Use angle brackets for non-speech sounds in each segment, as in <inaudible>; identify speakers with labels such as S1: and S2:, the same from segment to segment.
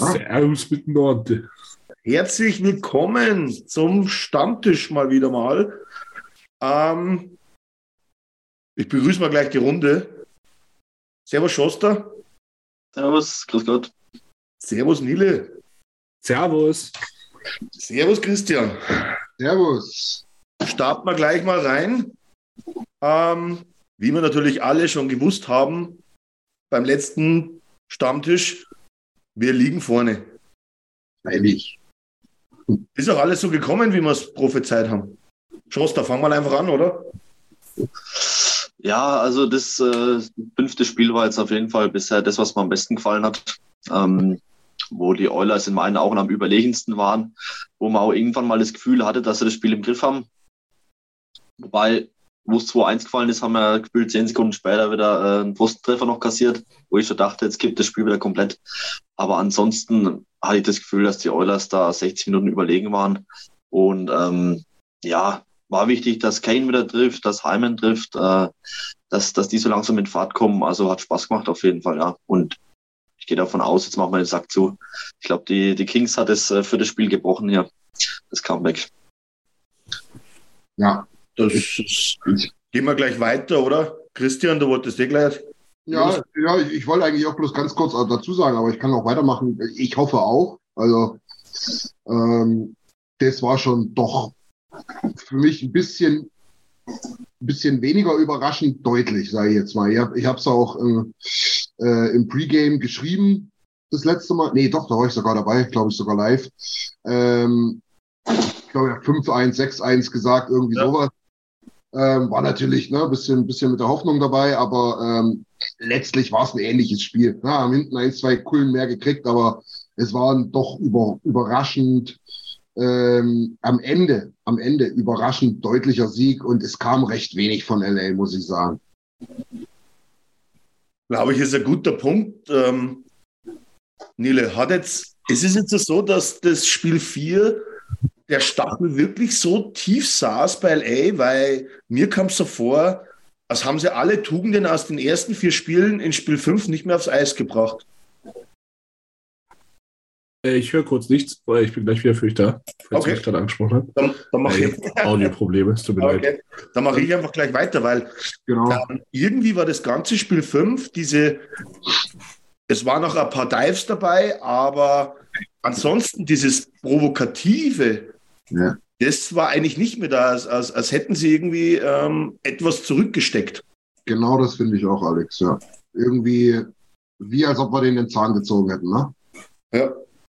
S1: Servus miteinander.
S2: Herzlich willkommen zum Stammtisch mal wieder mal. Ähm, ich begrüße mal gleich die Runde. Servus Schoster.
S3: Servus, grüß Gott.
S2: Servus Nile.
S1: Servus.
S2: Servus Christian.
S4: Servus.
S2: Starten wir gleich mal rein. Ähm, wie wir natürlich alle schon gewusst haben, beim letzten Stammtisch, wir liegen vorne.
S4: Freilich.
S2: Ist auch alles so gekommen, wie wir es prophezeit haben. Schoster, fangen wir einfach an, oder?
S3: Ja, also das äh, fünfte Spiel war jetzt auf jeden Fall bisher das, was mir am besten gefallen hat. Ähm, wo die Oilers in meinen Augen am überlegensten waren, wo man auch irgendwann mal das Gefühl hatte, dass sie das Spiel im Griff haben. Wobei, wo es 2-1 gefallen ist, haben wir gefühlt zehn Sekunden später wieder äh, einen Posttreffer noch kassiert, wo ich schon dachte, jetzt kippt das Spiel wieder komplett. Aber ansonsten hatte ich das Gefühl, dass die Oilers da 60 Minuten überlegen waren. Und ähm, ja, war wichtig, dass Kane wieder trifft, dass Hyman trifft, äh, dass, dass die so langsam in Fahrt kommen. Also hat Spaß gemacht auf jeden Fall, ja. Und ich gehe davon aus, jetzt machen wir den Sack zu. Ich glaube, die, die Kings hat es äh, für das Spiel gebrochen hier, das Comeback.
S4: Ja,
S2: Das ist, gehen wir gleich weiter, oder? Christian, du wolltest eh gleich.
S4: ja, ja ich, wollte eigentlich auch bloß ganz kurz dazu sagen, aber ich kann auch weitermachen. Ich hoffe auch. Also, ähm, das war schon doch für mich ein bisschen, ein bisschen weniger überraschend deutlich, sage ich jetzt mal. Ich habe es auch äh, äh, im Pre-Game geschrieben, das letzte Mal. Nee, doch, da war ich sogar dabei, glaube ich sogar live. Ähm, ich glaube, ja, 5-1, 6-1 gesagt, irgendwie
S2: Ja.
S4: sowas. Ähm, war natürlich ne, bisschen, bisschen mit der Hoffnung dabei, aber ähm, letztlich war es ein ähnliches Spiel. Ja, haben hinten ein, zwei Kullen mehr gekriegt, aber es waren doch über, überraschend ähm, am Ende, am Ende überraschend deutlicher Sieg und es kam recht wenig von LA, muss ich sagen.
S2: Glaube ich, ist ein guter Punkt. Ähm, Nile, hat jetzt, ist es jetzt so, dass das Spiel 4 der Stachel wirklich so tief saß bei LA, weil mir kam es so vor, als haben sie alle Tugenden aus den ersten vier Spielen in Spiel 5 nicht mehr aufs Eis gebracht.
S1: Äh, Ich höre kurz nichts, weil ich bin gleich wieder für euch da, falls
S2: Okay.
S1: ich gerade angesprochen habe.
S2: Dann, dann mache ich,
S1: Äh, <laughs> Audioprobleme, es tut mir leid.
S2: okay. dann mache ich einfach gleich weiter, weil
S4: Genau.
S2: Ähm, irgendwie war das ganze Spiel 5, diese, es waren noch ein paar Dives dabei, aber ansonsten dieses Provokative,
S4: Ja.
S2: das war eigentlich nicht mehr da, als, als, als hätten sie irgendwie ähm, etwas zurückgesteckt.
S4: Genau das finde ich auch, Alex, ja. Irgendwie, wie als ob wir den den Zahn gezogen hätten, ne?
S2: Ja.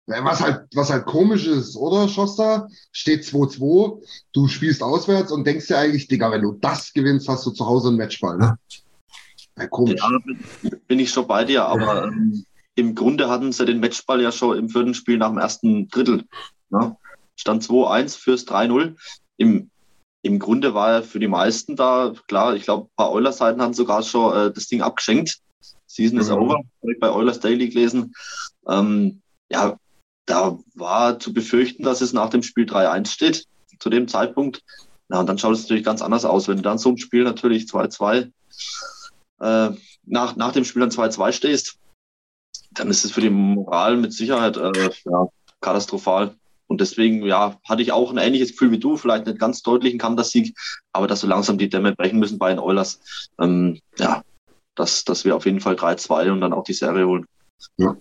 S4: Was halt, was halt komisch ist, oder, Schoster? Steht 2-2, du spielst auswärts und denkst dir eigentlich, Digga, wenn du das gewinnst, hast du zu Hause einen Matchball, ne? Ja, komisch.
S3: Ja, bin, bin ich schon bei dir, aber ähm, im Grunde hatten sie den Matchball ja schon im vierten Spiel nach dem ersten Drittel. Ne? Stand 2-1 fürs 3-0. Im, Im Grunde war er für die meisten da, klar, ich glaube, ein paar Euler-Seiten haben sogar schon äh, das Ding abgeschenkt. Season is
S4: Mhm.
S3: over, habe ich bei Eulers Daily gelesen. Ähm, ja, da war zu befürchten, dass es nach dem Spiel 3-1 steht, zu dem Zeitpunkt. Na, und dann schaut es natürlich ganz anders aus. Wenn du dann so ein Spiel natürlich 2-2 äh, nach, nach dem Spiel dann 2-2 stehst, dann ist es für die Moral mit Sicherheit äh, ja, katastrophal. Und deswegen, ja, hatte ich auch ein ähnliches Gefühl wie du, vielleicht nicht ganz deutlichen Kantersieg, aber dass so langsam die Dämme brechen müssen bei den Oilers. Ähm, ja, dass, dass wir auf jeden Fall 3-2 und dann auch die Serie holen.
S1: Ja.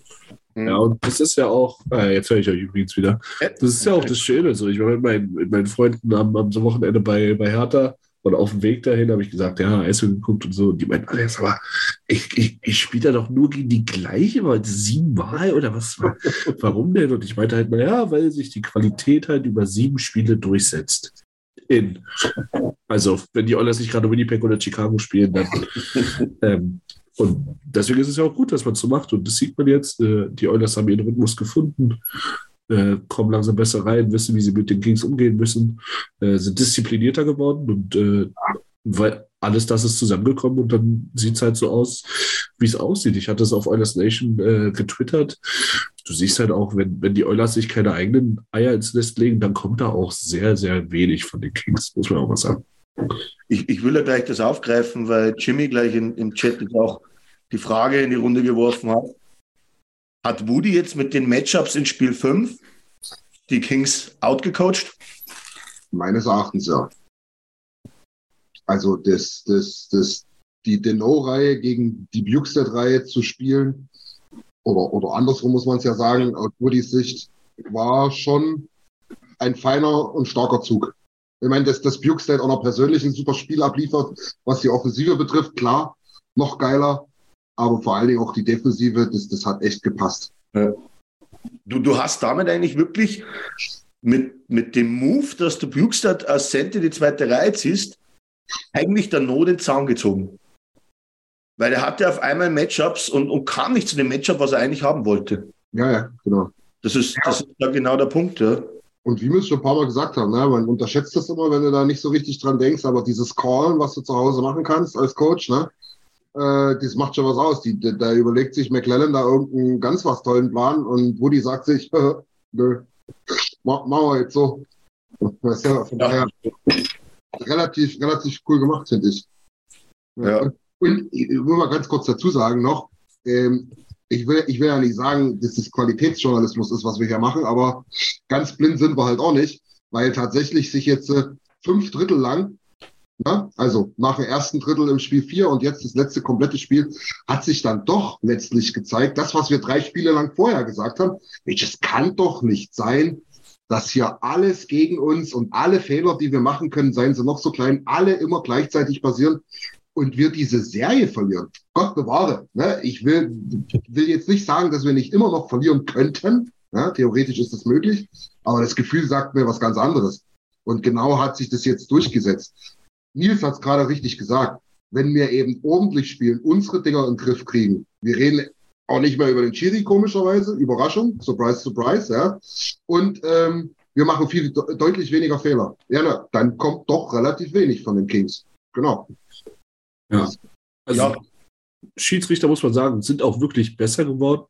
S1: Ja, und das ist ja auch, äh, jetzt höre ich euch übrigens wieder, das ist ja auch das Schöne. So. Ich war mit meinen, mit meinen Freunden am, am Wochenende bei, bei Hertha und auf dem Weg dahin habe ich gesagt, ja, Eishockey geguckt und so. Und die meinten, Alex, aber ich, ich, ich spiele da doch nur gegen die gleiche, weil siebenmal oder was? <laughs> Warum denn? Und ich meinte halt, naja, weil sich die Qualität halt über sieben Spiele durchsetzt. In. Also, wenn die Oilers nicht gerade Winnipeg oder Chicago spielen, dann. <laughs> ähm, und deswegen ist es ja auch gut, dass man es so macht. Und das sieht man jetzt. Äh, die Oilers haben ihren Rhythmus gefunden äh, kommen langsam besser rein, wissen, wie sie mit den Kings umgehen müssen, äh, sind disziplinierter geworden und äh, weil alles das ist zusammengekommen und dann sieht es halt so aus, wie es aussieht. Ich hatte es auf Oilers Nation äh, getwittert. Du siehst halt auch, wenn, wenn die Oilers sich keine eigenen Eier ins Nest legen, dann kommt da auch sehr, sehr wenig von den Kings, muss man auch mal sagen.
S2: Ich, ich will ja gleich das aufgreifen, weil Jimmy gleich in, im Chat auch die Frage in die Runde geworfen hat. Hat Woody jetzt mit den Matchups in Spiel 5 die Kings outgecoacht?
S4: Meines Erachtens ja. Also das, das, das, die Deno-Reihe gegen die Bukestead-Reihe zu spielen, oder, oder andersrum muss man es ja sagen, aus Woodys Sicht, war schon ein feiner und starker Zug. Ich meine, dass, dass Bukestead auch noch persönlich ein super Spiel abliefert, was die Offensive betrifft, klar, noch geiler aber vor allen Dingen auch die Defensive, das, das hat echt gepasst. Ja.
S2: Du, du hast damit eigentlich wirklich mit, mit dem Move, dass du Bukestad als Center die zweite Reihe ziehst, eigentlich der Not den Zaun gezogen. Weil er hatte auf einmal Matchups und, und kam nicht zu dem Matchup, was er eigentlich haben wollte.
S4: Ja, ja, genau.
S2: Das ist, ja. das ist da genau der Punkt, ja.
S4: Und wie wir es schon ein paar Mal gesagt haben, ne, man unterschätzt das immer, wenn du da nicht so richtig dran denkst, aber dieses Callen, was du zu Hause machen kannst als Coach, ne, äh, das macht schon was aus. Die, da, da überlegt sich McClellan da irgendeinen ganz was tollen Plan und Woody sagt sich, äh, <laughs> nö, machen wir jetzt so. Das ist ja von daher relativ, relativ cool gemacht, finde ich. Ja. Und, und ich will mal ganz kurz dazu sagen noch, ähm, ich will, ich will ja nicht sagen, dass das Qualitätsjournalismus ist, was wir hier machen, aber ganz blind sind wir halt auch nicht, weil tatsächlich sich jetzt äh, fünf Drittel lang ja, also nach dem ersten Drittel im Spiel 4 und jetzt das letzte komplette Spiel hat sich dann doch letztlich gezeigt, das, was wir drei Spiele lang vorher gesagt haben, es kann doch nicht sein, dass hier alles gegen uns und alle Fehler, die wir machen können, seien sie noch so klein, alle immer gleichzeitig passieren und wir diese Serie verlieren. Gott bewahre. Ne? Ich will, will jetzt nicht sagen, dass wir nicht immer noch verlieren könnten. Ja, theoretisch ist das möglich, aber das Gefühl sagt mir was ganz anderes. Und genau hat sich das jetzt durchgesetzt. Nils hat es gerade richtig gesagt. Wenn wir eben ordentlich spielen, unsere Dinger in den Griff kriegen, wir reden auch nicht mehr über den Chiri, komischerweise, Überraschung, surprise, surprise, ja. Und ähm, wir machen viel deutlich weniger Fehler. Ja, na, dann kommt doch relativ wenig von den Kings. Genau.
S1: Ja. Also ja. Schiedsrichter, muss man sagen, sind auch wirklich besser geworden.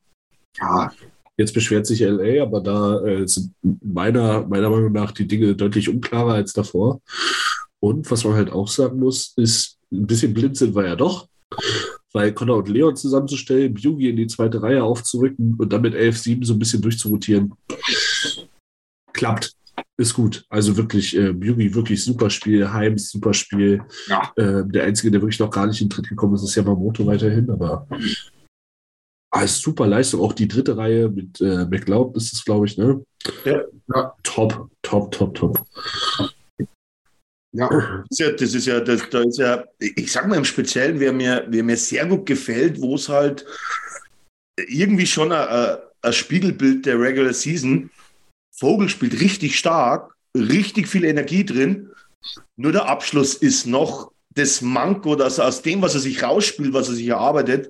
S1: Ja. Jetzt beschwert sich LA, aber da äh, sind meiner, meiner Meinung nach die Dinge deutlich unklarer als davor. Und was man halt auch sagen muss, ist, ein bisschen blind sind wir ja doch. Weil Connor und Leon zusammenzustellen, Yugi in die zweite Reihe aufzurücken und dann mit 11-7 so ein bisschen durchzurotieren, klappt. Ist gut. Also wirklich, äh, Yugi wirklich super Spiel, Heims super Spiel. Ja. Äh, der Einzige, der wirklich noch gar nicht in den Tritt gekommen ist, ist Yamamoto weiterhin, aber ah, super Leistung. Auch die dritte Reihe mit äh, McLeod ist es, glaube ich, ne? Ja. ja. Top, top, top, top.
S2: Ja. Das ist ja, das da ist ja, ich sag mal im Speziellen, wer mir, wer mir sehr gut gefällt, wo es halt irgendwie schon ein, ein Spiegelbild der Regular Season. Vogel spielt richtig stark, richtig viel Energie drin. Nur der Abschluss ist noch das Manko, dass er aus dem, was er sich rausspielt, was er sich erarbeitet,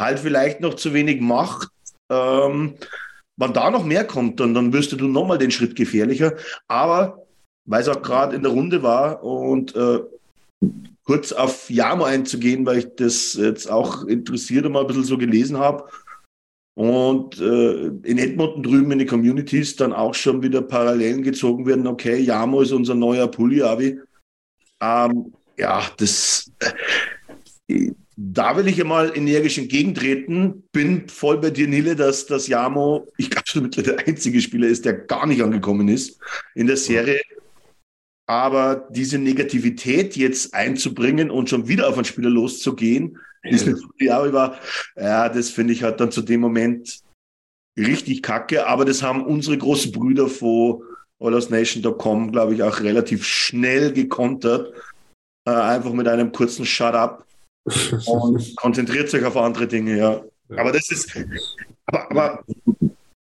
S2: halt vielleicht noch zu wenig macht. Ähm, wenn da noch mehr kommt, dann, dann wirst du nochmal den Schritt gefährlicher. Aber weil es auch gerade in der Runde war und äh, kurz auf Jamo einzugehen, weil ich das jetzt auch interessiert und mal ein bisschen so gelesen habe. und äh, in Edmonton drüben in den Communities dann auch schon wieder Parallelen gezogen werden. Okay, Jamo ist unser neuer Pulli-Avi. Ähm, ja, das, äh, da will ich ja mal energisch entgegentreten. Bin voll bei dir, Nille, dass das Jamo, ich glaube schon der einzige Spieler ist, der gar nicht angekommen ist in der Serie. Aber diese Negativität jetzt einzubringen und schon wieder auf einen Spieler loszugehen, ist ja, über, ja, das finde ich halt dann zu dem Moment richtig kacke. Aber das haben unsere großen Brüder von allersnation.com, glaube ich, auch relativ schnell gekontert. Äh, einfach mit einem kurzen Shut up und <laughs> konzentriert sich auf andere Dinge, ja. Aber das ist, aber, aber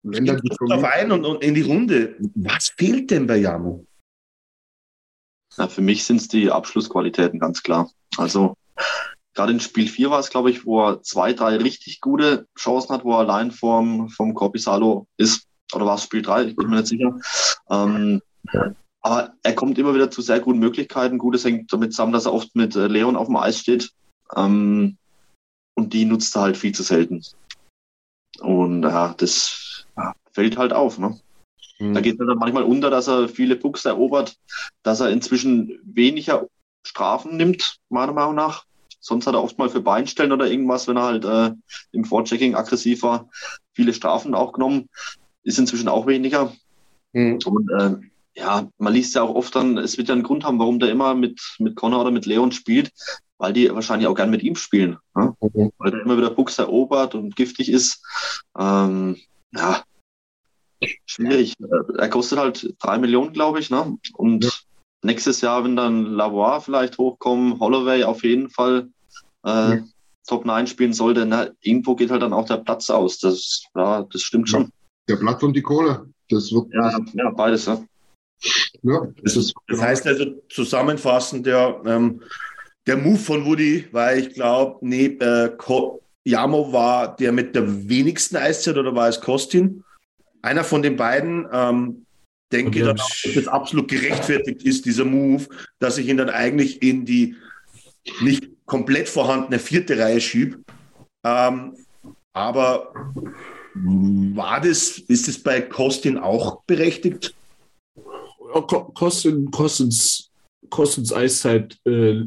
S2: wenn dann auf ein und, und in die Runde. Was fehlt denn bei Jamo?
S3: Ja, für mich sind es die Abschlussqualitäten, ganz klar. Also gerade in Spiel 4 war es, glaube ich, wo er zwei, drei richtig gute Chancen hat, wo er allein vom, vom Corpisalo ist. Oder war es Spiel 3? Ich bin mir nicht sicher. Ähm, aber er kommt immer wieder zu sehr guten Möglichkeiten. Gutes hängt damit zusammen, dass er oft mit äh, Leon auf dem Eis steht. Ähm, und die nutzt er halt viel zu selten. Und ja, das fällt halt auf. Ne? Mhm. Da geht es dann manchmal unter, dass er viele Pucks erobert, dass er inzwischen weniger Strafen nimmt, meiner Meinung nach. Sonst hat er oft mal für Beinstellen oder irgendwas, wenn er halt äh, im Vorchecking aggressiv war, viele Strafen auch genommen. Ist inzwischen auch weniger. Mhm. Und äh, ja, man liest ja auch oft dann, es wird ja einen Grund haben, warum der immer mit, mit Connor oder mit Leon spielt, weil die wahrscheinlich auch gern mit ihm spielen. Ne? Mhm. Weil der immer wieder Buchs erobert und giftig ist. Ähm, ja, schwierig. Er kostet halt drei Millionen, glaube ich. Ne? Und ja. nächstes Jahr, wenn dann Lavoie vielleicht hochkommen, Holloway auf jeden Fall äh, ja. Top 9 spielen sollte, na, irgendwo geht halt dann auch der Platz aus. Das, ja, das stimmt schon.
S4: Der Platz und die Kohle. Das wird
S3: ja, ja beides. Ja.
S2: Ja, das, ist, das heißt also zusammenfassend, der, ähm, der Move von Woody, weil ich glaube, nee, äh, Jamo war der mit der wenigsten Eiszeit oder war es Kostin? Einer von den beiden, ähm, denke, dass das absolut gerechtfertigt ist, dieser Move, dass ich ihn dann eigentlich in die nicht komplett vorhandene vierte Reihe schiebe. Ähm, aber war das, ist es bei Kostin auch berechtigt?
S1: Ja, Kostin, Kostins, Kostins Eiszeit äh,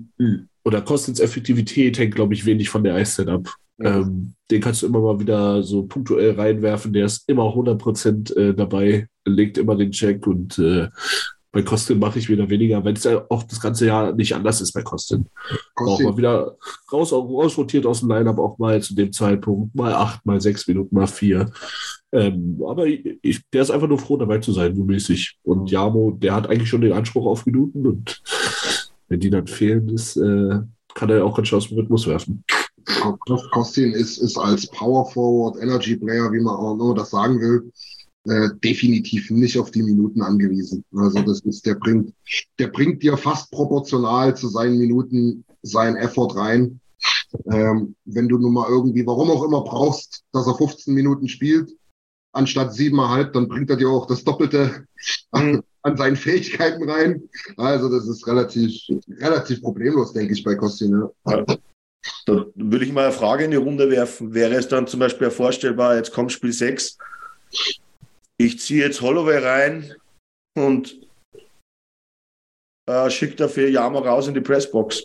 S1: oder Kostins Effektivität hängt, glaube ich, wenig von der Eiszeit ab. Ähm, den kannst du immer mal wieder so punktuell reinwerfen. Der ist immer 100% äh, dabei, legt immer den Check und äh, bei Kostin mache ich wieder weniger, wenn es ja auch das ganze Jahr nicht anders ist bei Kostin. Auch mal wieder raus, rausrotiert aus dem Line-Up, auch mal zu dem Zeitpunkt, mal acht, mal sechs Minuten, mal vier. Ähm, aber ich, der ist einfach nur froh, dabei zu sein, so mäßig. Und Jamo, der hat eigentlich schon den Anspruch auf Minuten und wenn die dann fehlen, ist, äh, kann er auch ganz schön aus dem Rhythmus werfen.
S4: Kostin ist, ist als Power Forward, Energy Player, wie man auch nur das sagen will, äh, definitiv nicht auf die Minuten angewiesen. Also das ist, der bringt, der bringt dir fast proportional zu seinen Minuten seinen Effort rein. Ähm, wenn du nun mal irgendwie, warum auch immer brauchst, dass er 15 Minuten spielt, anstatt siebeneinhalb, dann bringt er dir auch das Doppelte an, mhm. an seinen Fähigkeiten rein. Also das ist relativ, relativ problemlos, denke ich, bei Kostin. Ja.
S2: Da würde ich mal eine Frage in die Runde werfen. Wäre es dann zum Beispiel vorstellbar, jetzt kommt Spiel 6, ich ziehe jetzt Holloway rein und äh, schicke dafür Yama raus in die Pressbox?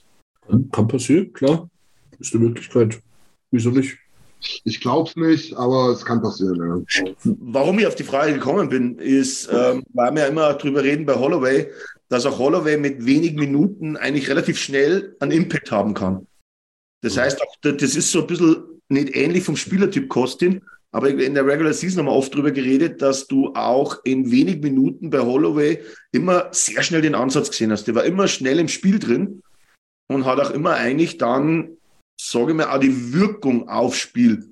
S1: Kann passieren, klar. Ist eine Möglichkeit. Wieso nicht?
S4: Ich glaube es nicht, aber es kann passieren. Ja.
S2: Warum ich auf die Frage gekommen bin, ist, ähm, weil wir ja immer drüber reden bei Holloway, dass auch Holloway mit wenigen Minuten eigentlich relativ schnell einen Impact haben kann. Das mhm. heißt, auch, das ist so ein bisschen nicht ähnlich vom Spielertyp Kostin, aber in der Regular Season haben wir oft darüber geredet, dass du auch in wenig Minuten bei Holloway immer sehr schnell den Ansatz gesehen hast. Der war immer schnell im Spiel drin und hat auch immer eigentlich dann, sage ich mal, auch die Wirkung aufs Spiel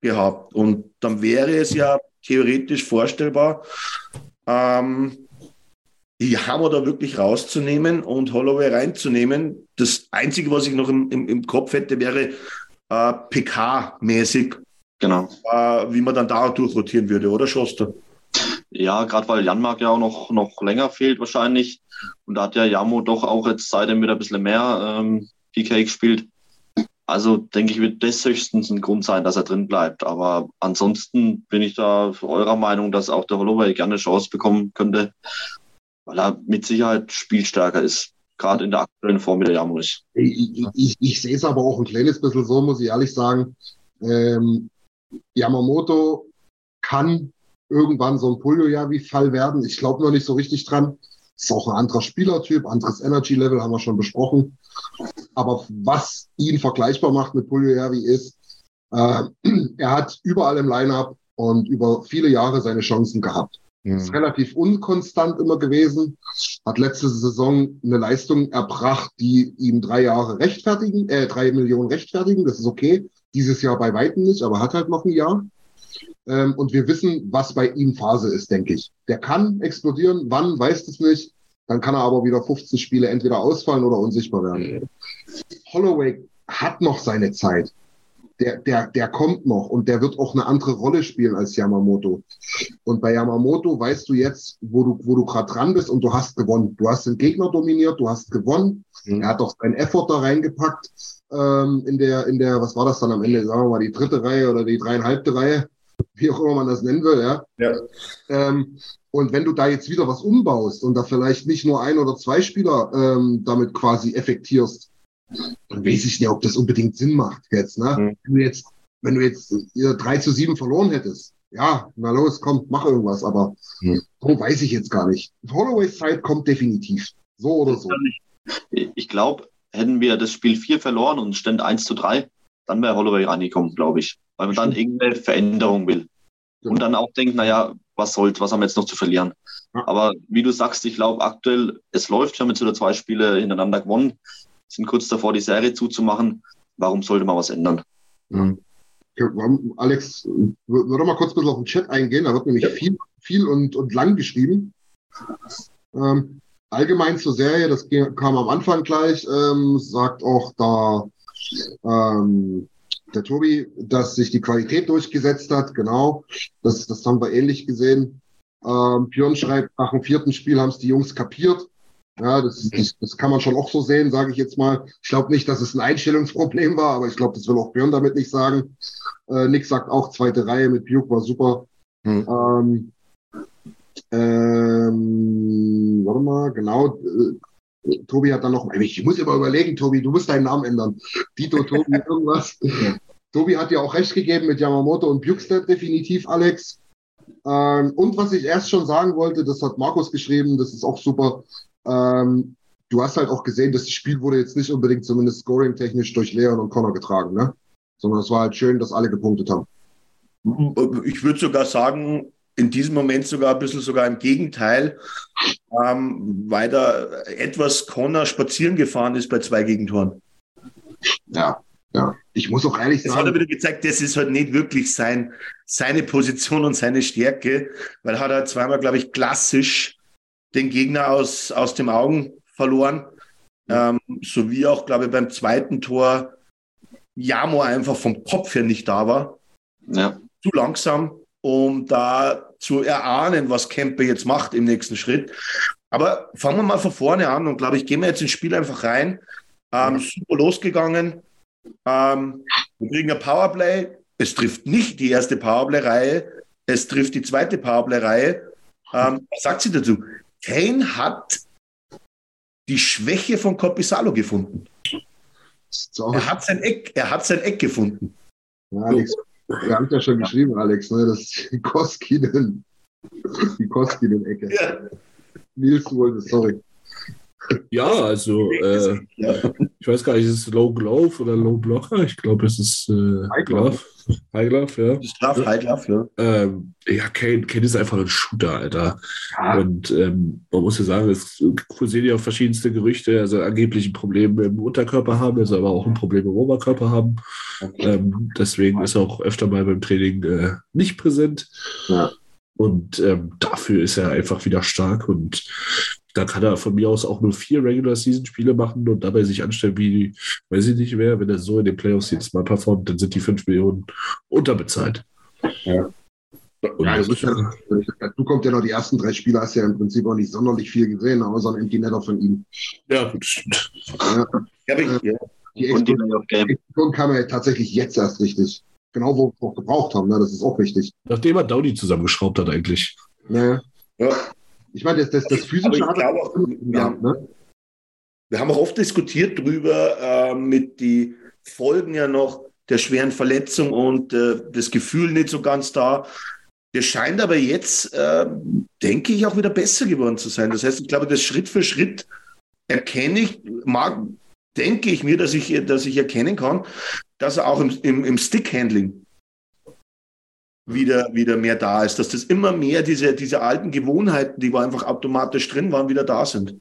S2: gehabt. Und dann wäre es ja theoretisch vorstellbar, ähm, Hammer da wirklich rauszunehmen und Holloway reinzunehmen. Das Einzige, was ich noch im, im, im Kopf hätte, wäre äh, PK-mäßig, genau. Äh, wie man dann da durchrotieren würde, oder Schoster?
S3: Ja, gerade weil Janmark ja auch noch, noch länger fehlt wahrscheinlich. Und da hat ja Jamo doch auch jetzt seitdem wieder ein bisschen mehr ähm, PK gespielt. Also denke ich, wird das höchstens ein Grund sein, dass er drin bleibt. Aber ansonsten bin ich da eurer Meinung, dass auch der Holloway gerne eine Chance bekommen könnte, weil er mit Sicherheit spielstärker ist. Gerade in der aktuellen Form mit der Jammerich.
S4: Ich, ich, ich sehe es aber auch ein kleines bisschen so, muss ich ehrlich sagen. Ähm, Yamamoto kann irgendwann so ein Puljo-Javi-Fall werden. Ich glaube noch nicht so richtig dran. Ist auch ein anderer Spielertyp, anderes Energy-Level, haben wir schon besprochen. Aber was ihn vergleichbar macht mit Puljujervi ist, äh, <clears throat> er hat überall im Lineup und über viele Jahre seine Chancen gehabt. Mhm. Ist relativ unkonstant immer gewesen. Hat letzte Saison eine Leistung erbracht, die ihm drei Jahre rechtfertigen, äh, drei Millionen rechtfertigen. Das ist okay. Dieses Jahr bei Weitem nicht, aber hat halt noch ein Jahr. Ähm, und wir wissen, was bei ihm Phase ist, denke ich. Der kann explodieren. Wann, weiß es nicht. Dann kann er aber wieder 15 Spiele entweder ausfallen oder unsichtbar werden. Holloway hat noch seine Zeit. Der, der, der kommt noch und der wird auch eine andere Rolle spielen als Yamamoto. Und bei Yamamoto weißt du jetzt, wo du, wo du gerade dran bist und du hast gewonnen. Du hast den Gegner dominiert, du hast gewonnen. Mhm. Er hat auch seinen Effort da reingepackt ähm, in der, in der, was war das dann am Ende? Sagen wir mal die dritte Reihe oder die dreieinhalbte Reihe wie auch immer man das nennen will, ja. ja. Ähm, und wenn du da jetzt wieder was umbaust und da vielleicht nicht nur ein oder zwei Spieler ähm, damit quasi effektierst, dann weiß ich nicht, ob das unbedingt Sinn macht jetzt. Ne? Mhm. Wenn du jetzt, wenn du jetzt ihr 3 zu 7 verloren hättest, ja, na los, komm, mach irgendwas, aber mhm. so weiß ich jetzt gar nicht. Holloways Zeit kommt definitiv. So oder so.
S3: Ich glaube, hätten wir das Spiel 4 verloren und stände 1 zu 3, dann wäre Holloway reingekommen, glaube ich weil man dann irgendeine Veränderung will. Und dann auch denkt, naja, was soll's, was haben wir jetzt noch zu verlieren? Aber wie du sagst, ich glaube aktuell, es läuft, wir haben jetzt wieder zwei Spiele hintereinander gewonnen, sind kurz davor, die Serie zuzumachen. Warum sollte man was ändern?
S4: Mhm. Alex, würde mal kurz ein bisschen auf den Chat eingehen, da wird nämlich ja. viel, viel und, und lang geschrieben. Ähm, allgemein zur Serie, das kam am Anfang gleich, ähm, sagt auch da ähm, der Tobi, dass sich die Qualität durchgesetzt hat, genau. Das, das haben wir ähnlich gesehen. Ähm, Björn schreibt, nach dem vierten Spiel haben es die Jungs kapiert. Ja, das, das, das kann man schon auch so sehen, sage ich jetzt mal. Ich glaube nicht, dass es ein Einstellungsproblem war, aber ich glaube, das will auch Björn damit nicht sagen. Äh, Nick sagt auch, zweite Reihe mit Bjuk war super. Hm. Ähm, ähm, warte mal, genau. Äh, Tobi hat dann noch, ich muss immer überlegen, Tobi, du musst deinen Namen ändern. Dito, Tobi, <laughs> irgendwas. Tobi hat ja auch recht gegeben mit Yamamoto und Bukestead, definitiv, Alex. Ähm, und was ich erst schon sagen wollte, das hat Markus geschrieben, das ist auch super. Ähm, du hast halt auch gesehen, das Spiel wurde jetzt nicht unbedingt zumindest scoring-technisch durch Leon und Connor getragen, ne? Sondern es war halt schön, dass alle gepunktet haben.
S2: Ich würde sogar sagen, in diesem Moment sogar ein bisschen sogar im Gegenteil, ähm, weil da etwas Connor spazieren gefahren ist bei zwei Gegentoren.
S4: Ja, ja, ich muss auch ehrlich
S2: das
S4: sagen.
S2: Das hat er wieder gezeigt, das ist halt nicht wirklich sein, seine Position und seine Stärke, weil er hat halt zweimal, glaube ich, klassisch den Gegner aus, aus dem Augen verloren. Ähm, so wie auch, glaube ich, beim zweiten Tor Jamo einfach vom Kopf her nicht da war. Ja. Zu langsam, um da zu erahnen, was Kempe jetzt macht im nächsten Schritt. Aber fangen wir mal von vorne an und glaube ich, gehen wir jetzt ins Spiel einfach rein. Ähm, super losgegangen. Ähm, wir kriegen ein Powerplay. Es trifft nicht die erste Powerplay-Reihe. Es trifft die zweite Powerplay-Reihe. Ähm, was sagt sie dazu? Kane hat die Schwäche von Copisalo gefunden. Er hat sein Eck, er hat sein Eck gefunden.
S4: Ja, Alex, wir haben es ja schon geschrieben, Alex, ne, das ist die Koskinen, die Koskinen-Ecke. Ja. Nils Wolde, sorry.
S1: Ja, also äh, ich weiß gar nicht, ist es Low Glove oder Low Blocker? Ich glaube, es ist äh, High Glove. High Glove, ja.
S2: Glove, High Glove, ja.
S1: Ähm, ja, Kane, Kane ist einfach ein Shooter, Alter. Ja. Und ähm, man muss ja sagen, es kursieren ja auch verschiedenste Gerüchte, also angeblich ein Problem im Unterkörper haben, also aber auch ein Problem im Oberkörper haben. Ähm, deswegen ist er auch öfter mal beim Training äh, nicht präsent. Ja. Und ähm, dafür ist er einfach wieder stark und da kann er von mir aus auch nur vier Regular-Season-Spiele machen und dabei sich anstellen wie, weiß ich nicht mehr, wenn er so in den Playoffs jetzt mal performt, dann sind die fünf Millionen unterbezahlt.
S4: Ja. Ja, ja, du kommt ja noch die ersten drei Spiele, hast ja im Prinzip auch nicht sonderlich viel gesehen, außer ein Empty Netter von ihm.
S1: Ja, gut, stimmt.
S2: Ja, ja, ich, ja.
S4: Die Explosion kam ja tatsächlich jetzt erst richtig. Genau, wo wir es gebraucht haben. Ne? Das ist auch wichtig.
S1: Nachdem er Dowdy zusammengeschraubt hat, eigentlich.
S4: Ja. ja. Ich meine, das, das, das physische hat
S2: er auch, wir, haben, ne? wir haben auch oft diskutiert drüber äh, mit die Folgen ja noch der schweren Verletzung und äh, das Gefühl nicht so ganz da. Der scheint aber jetzt, äh, denke ich, auch wieder besser geworden zu sein. Das heißt, ich glaube, das Schritt für Schritt erkenne ich, mag, denke ich mir, dass ich, dass ich erkennen kann, dass er auch im, im, im Stick-Handling wieder, wieder mehr da ist, dass das immer mehr diese, diese alten Gewohnheiten, die einfach automatisch drin waren, wieder da sind.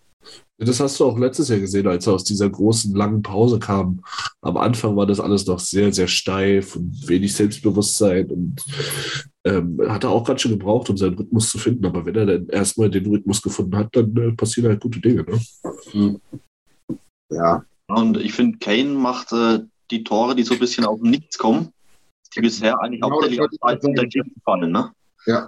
S1: Das hast du auch letztes Jahr gesehen, als er aus dieser großen, langen Pause kam. Am Anfang war das alles noch sehr, sehr steif und wenig Selbstbewusstsein und ähm, hat er auch ganz schön gebraucht, um seinen Rhythmus zu finden. Aber wenn er dann erstmal den Rhythmus gefunden hat, dann äh, passieren halt gute Dinge. Ne?
S3: Mhm. Ja. Und ich finde, Kane macht äh, die Tore, die so ein bisschen auf nichts kommen, bisher eigentlich genau, hauptsächlich auf Seiten der fallen. Ne?
S4: Ja.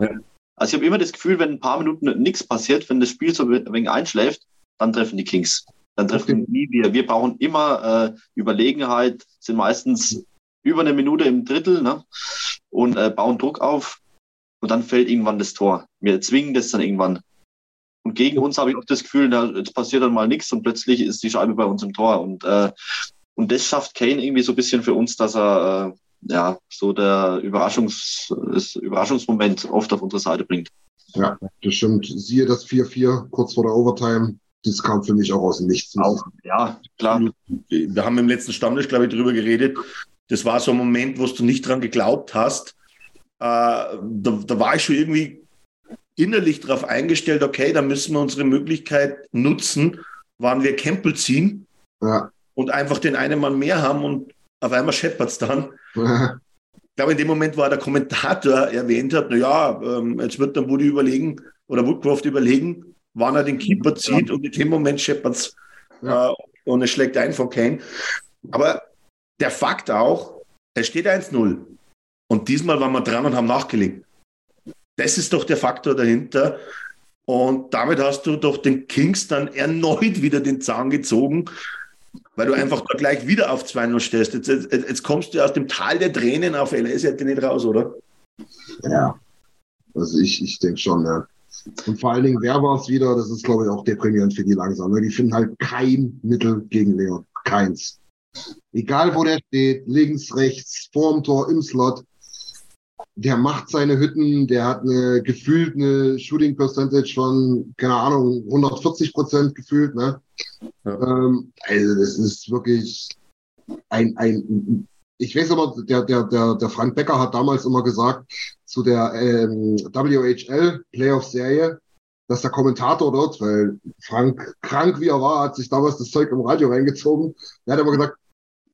S3: Also ich habe immer das Gefühl, wenn ein paar Minuten nichts passiert, wenn das Spiel so ein wenig einschläft, dann treffen die Kings. Dann treffen okay. nie wir. Wir brauchen immer äh, Überlegenheit, sind meistens über eine Minute im Drittel ne? und äh, bauen Druck auf und dann fällt irgendwann das Tor. Wir zwingen das dann irgendwann. Und gegen uns habe ich auch das Gefühl, da, jetzt passiert dann mal nichts und plötzlich ist die Scheibe bei uns im Tor. Und, äh, und das schafft Kane irgendwie so ein bisschen für uns, dass er äh, ja so der Überraschungs, das Überraschungsmoment oft auf unsere Seite bringt.
S4: Ja, das stimmt. Siehe das 4-4 kurz vor der Overtime das kam für mich auch aus dem Nichts.
S3: Auch, ja, klar.
S2: Wir haben im letzten Stammtisch, glaube ich, darüber geredet. Das war so ein Moment, wo du nicht dran geglaubt hast. Äh, da, da war ich schon irgendwie innerlich darauf eingestellt, okay, da müssen wir unsere Möglichkeit nutzen, wann wir Campbell ziehen
S4: ja.
S2: und einfach den einen Mann mehr haben und auf einmal scheppert es dann. Ja. <laughs> Ich glaube, in dem Moment war der Kommentator erwähnt hat, naja, ähm, jetzt wird dann Woody überlegen oder Woodcroft überlegen, wann er den Keeper zieht und in dem Moment scheppert es ja. äh, und es schlägt ein von Kane. Aber der Fakt auch, es steht 1-0 und diesmal waren wir dran und haben nachgelegt. Das ist doch der Faktor dahinter. Und damit hast du doch den Kings dann erneut wieder den Zahn gezogen, weil du einfach da gleich wieder auf 2-0 stehst. Jetzt, jetzt, jetzt, kommst du aus dem Tal der Tränen auf LS-Seite nicht raus, oder?
S4: Ja, also ich, ich denke schon, ja. Und vor allen Dingen, wer war es wieder? Das ist, glaube ich, auch deprimierend für die langsam. Ne? Die finden halt kein Mittel gegen Leon. Keins. Egal, wo der steht, links, rechts, vorm Tor, im Slot. Der macht seine Hütten, der hat eine gefühlt eine Shooting Percentage von, keine Ahnung, 140 Prozent gefühlt, ne? Ja. Ähm, also, das ist wirklich ein, ein, ich weiß aber, der, der, der, der Frank Becker hat damals immer gesagt, zu der ähm, WHL Playoff-Serie, dass der Kommentator dort, weil Frank krank wie er war, hat sich damals das Zeug im Radio reingezogen. Der hat immer gesagt,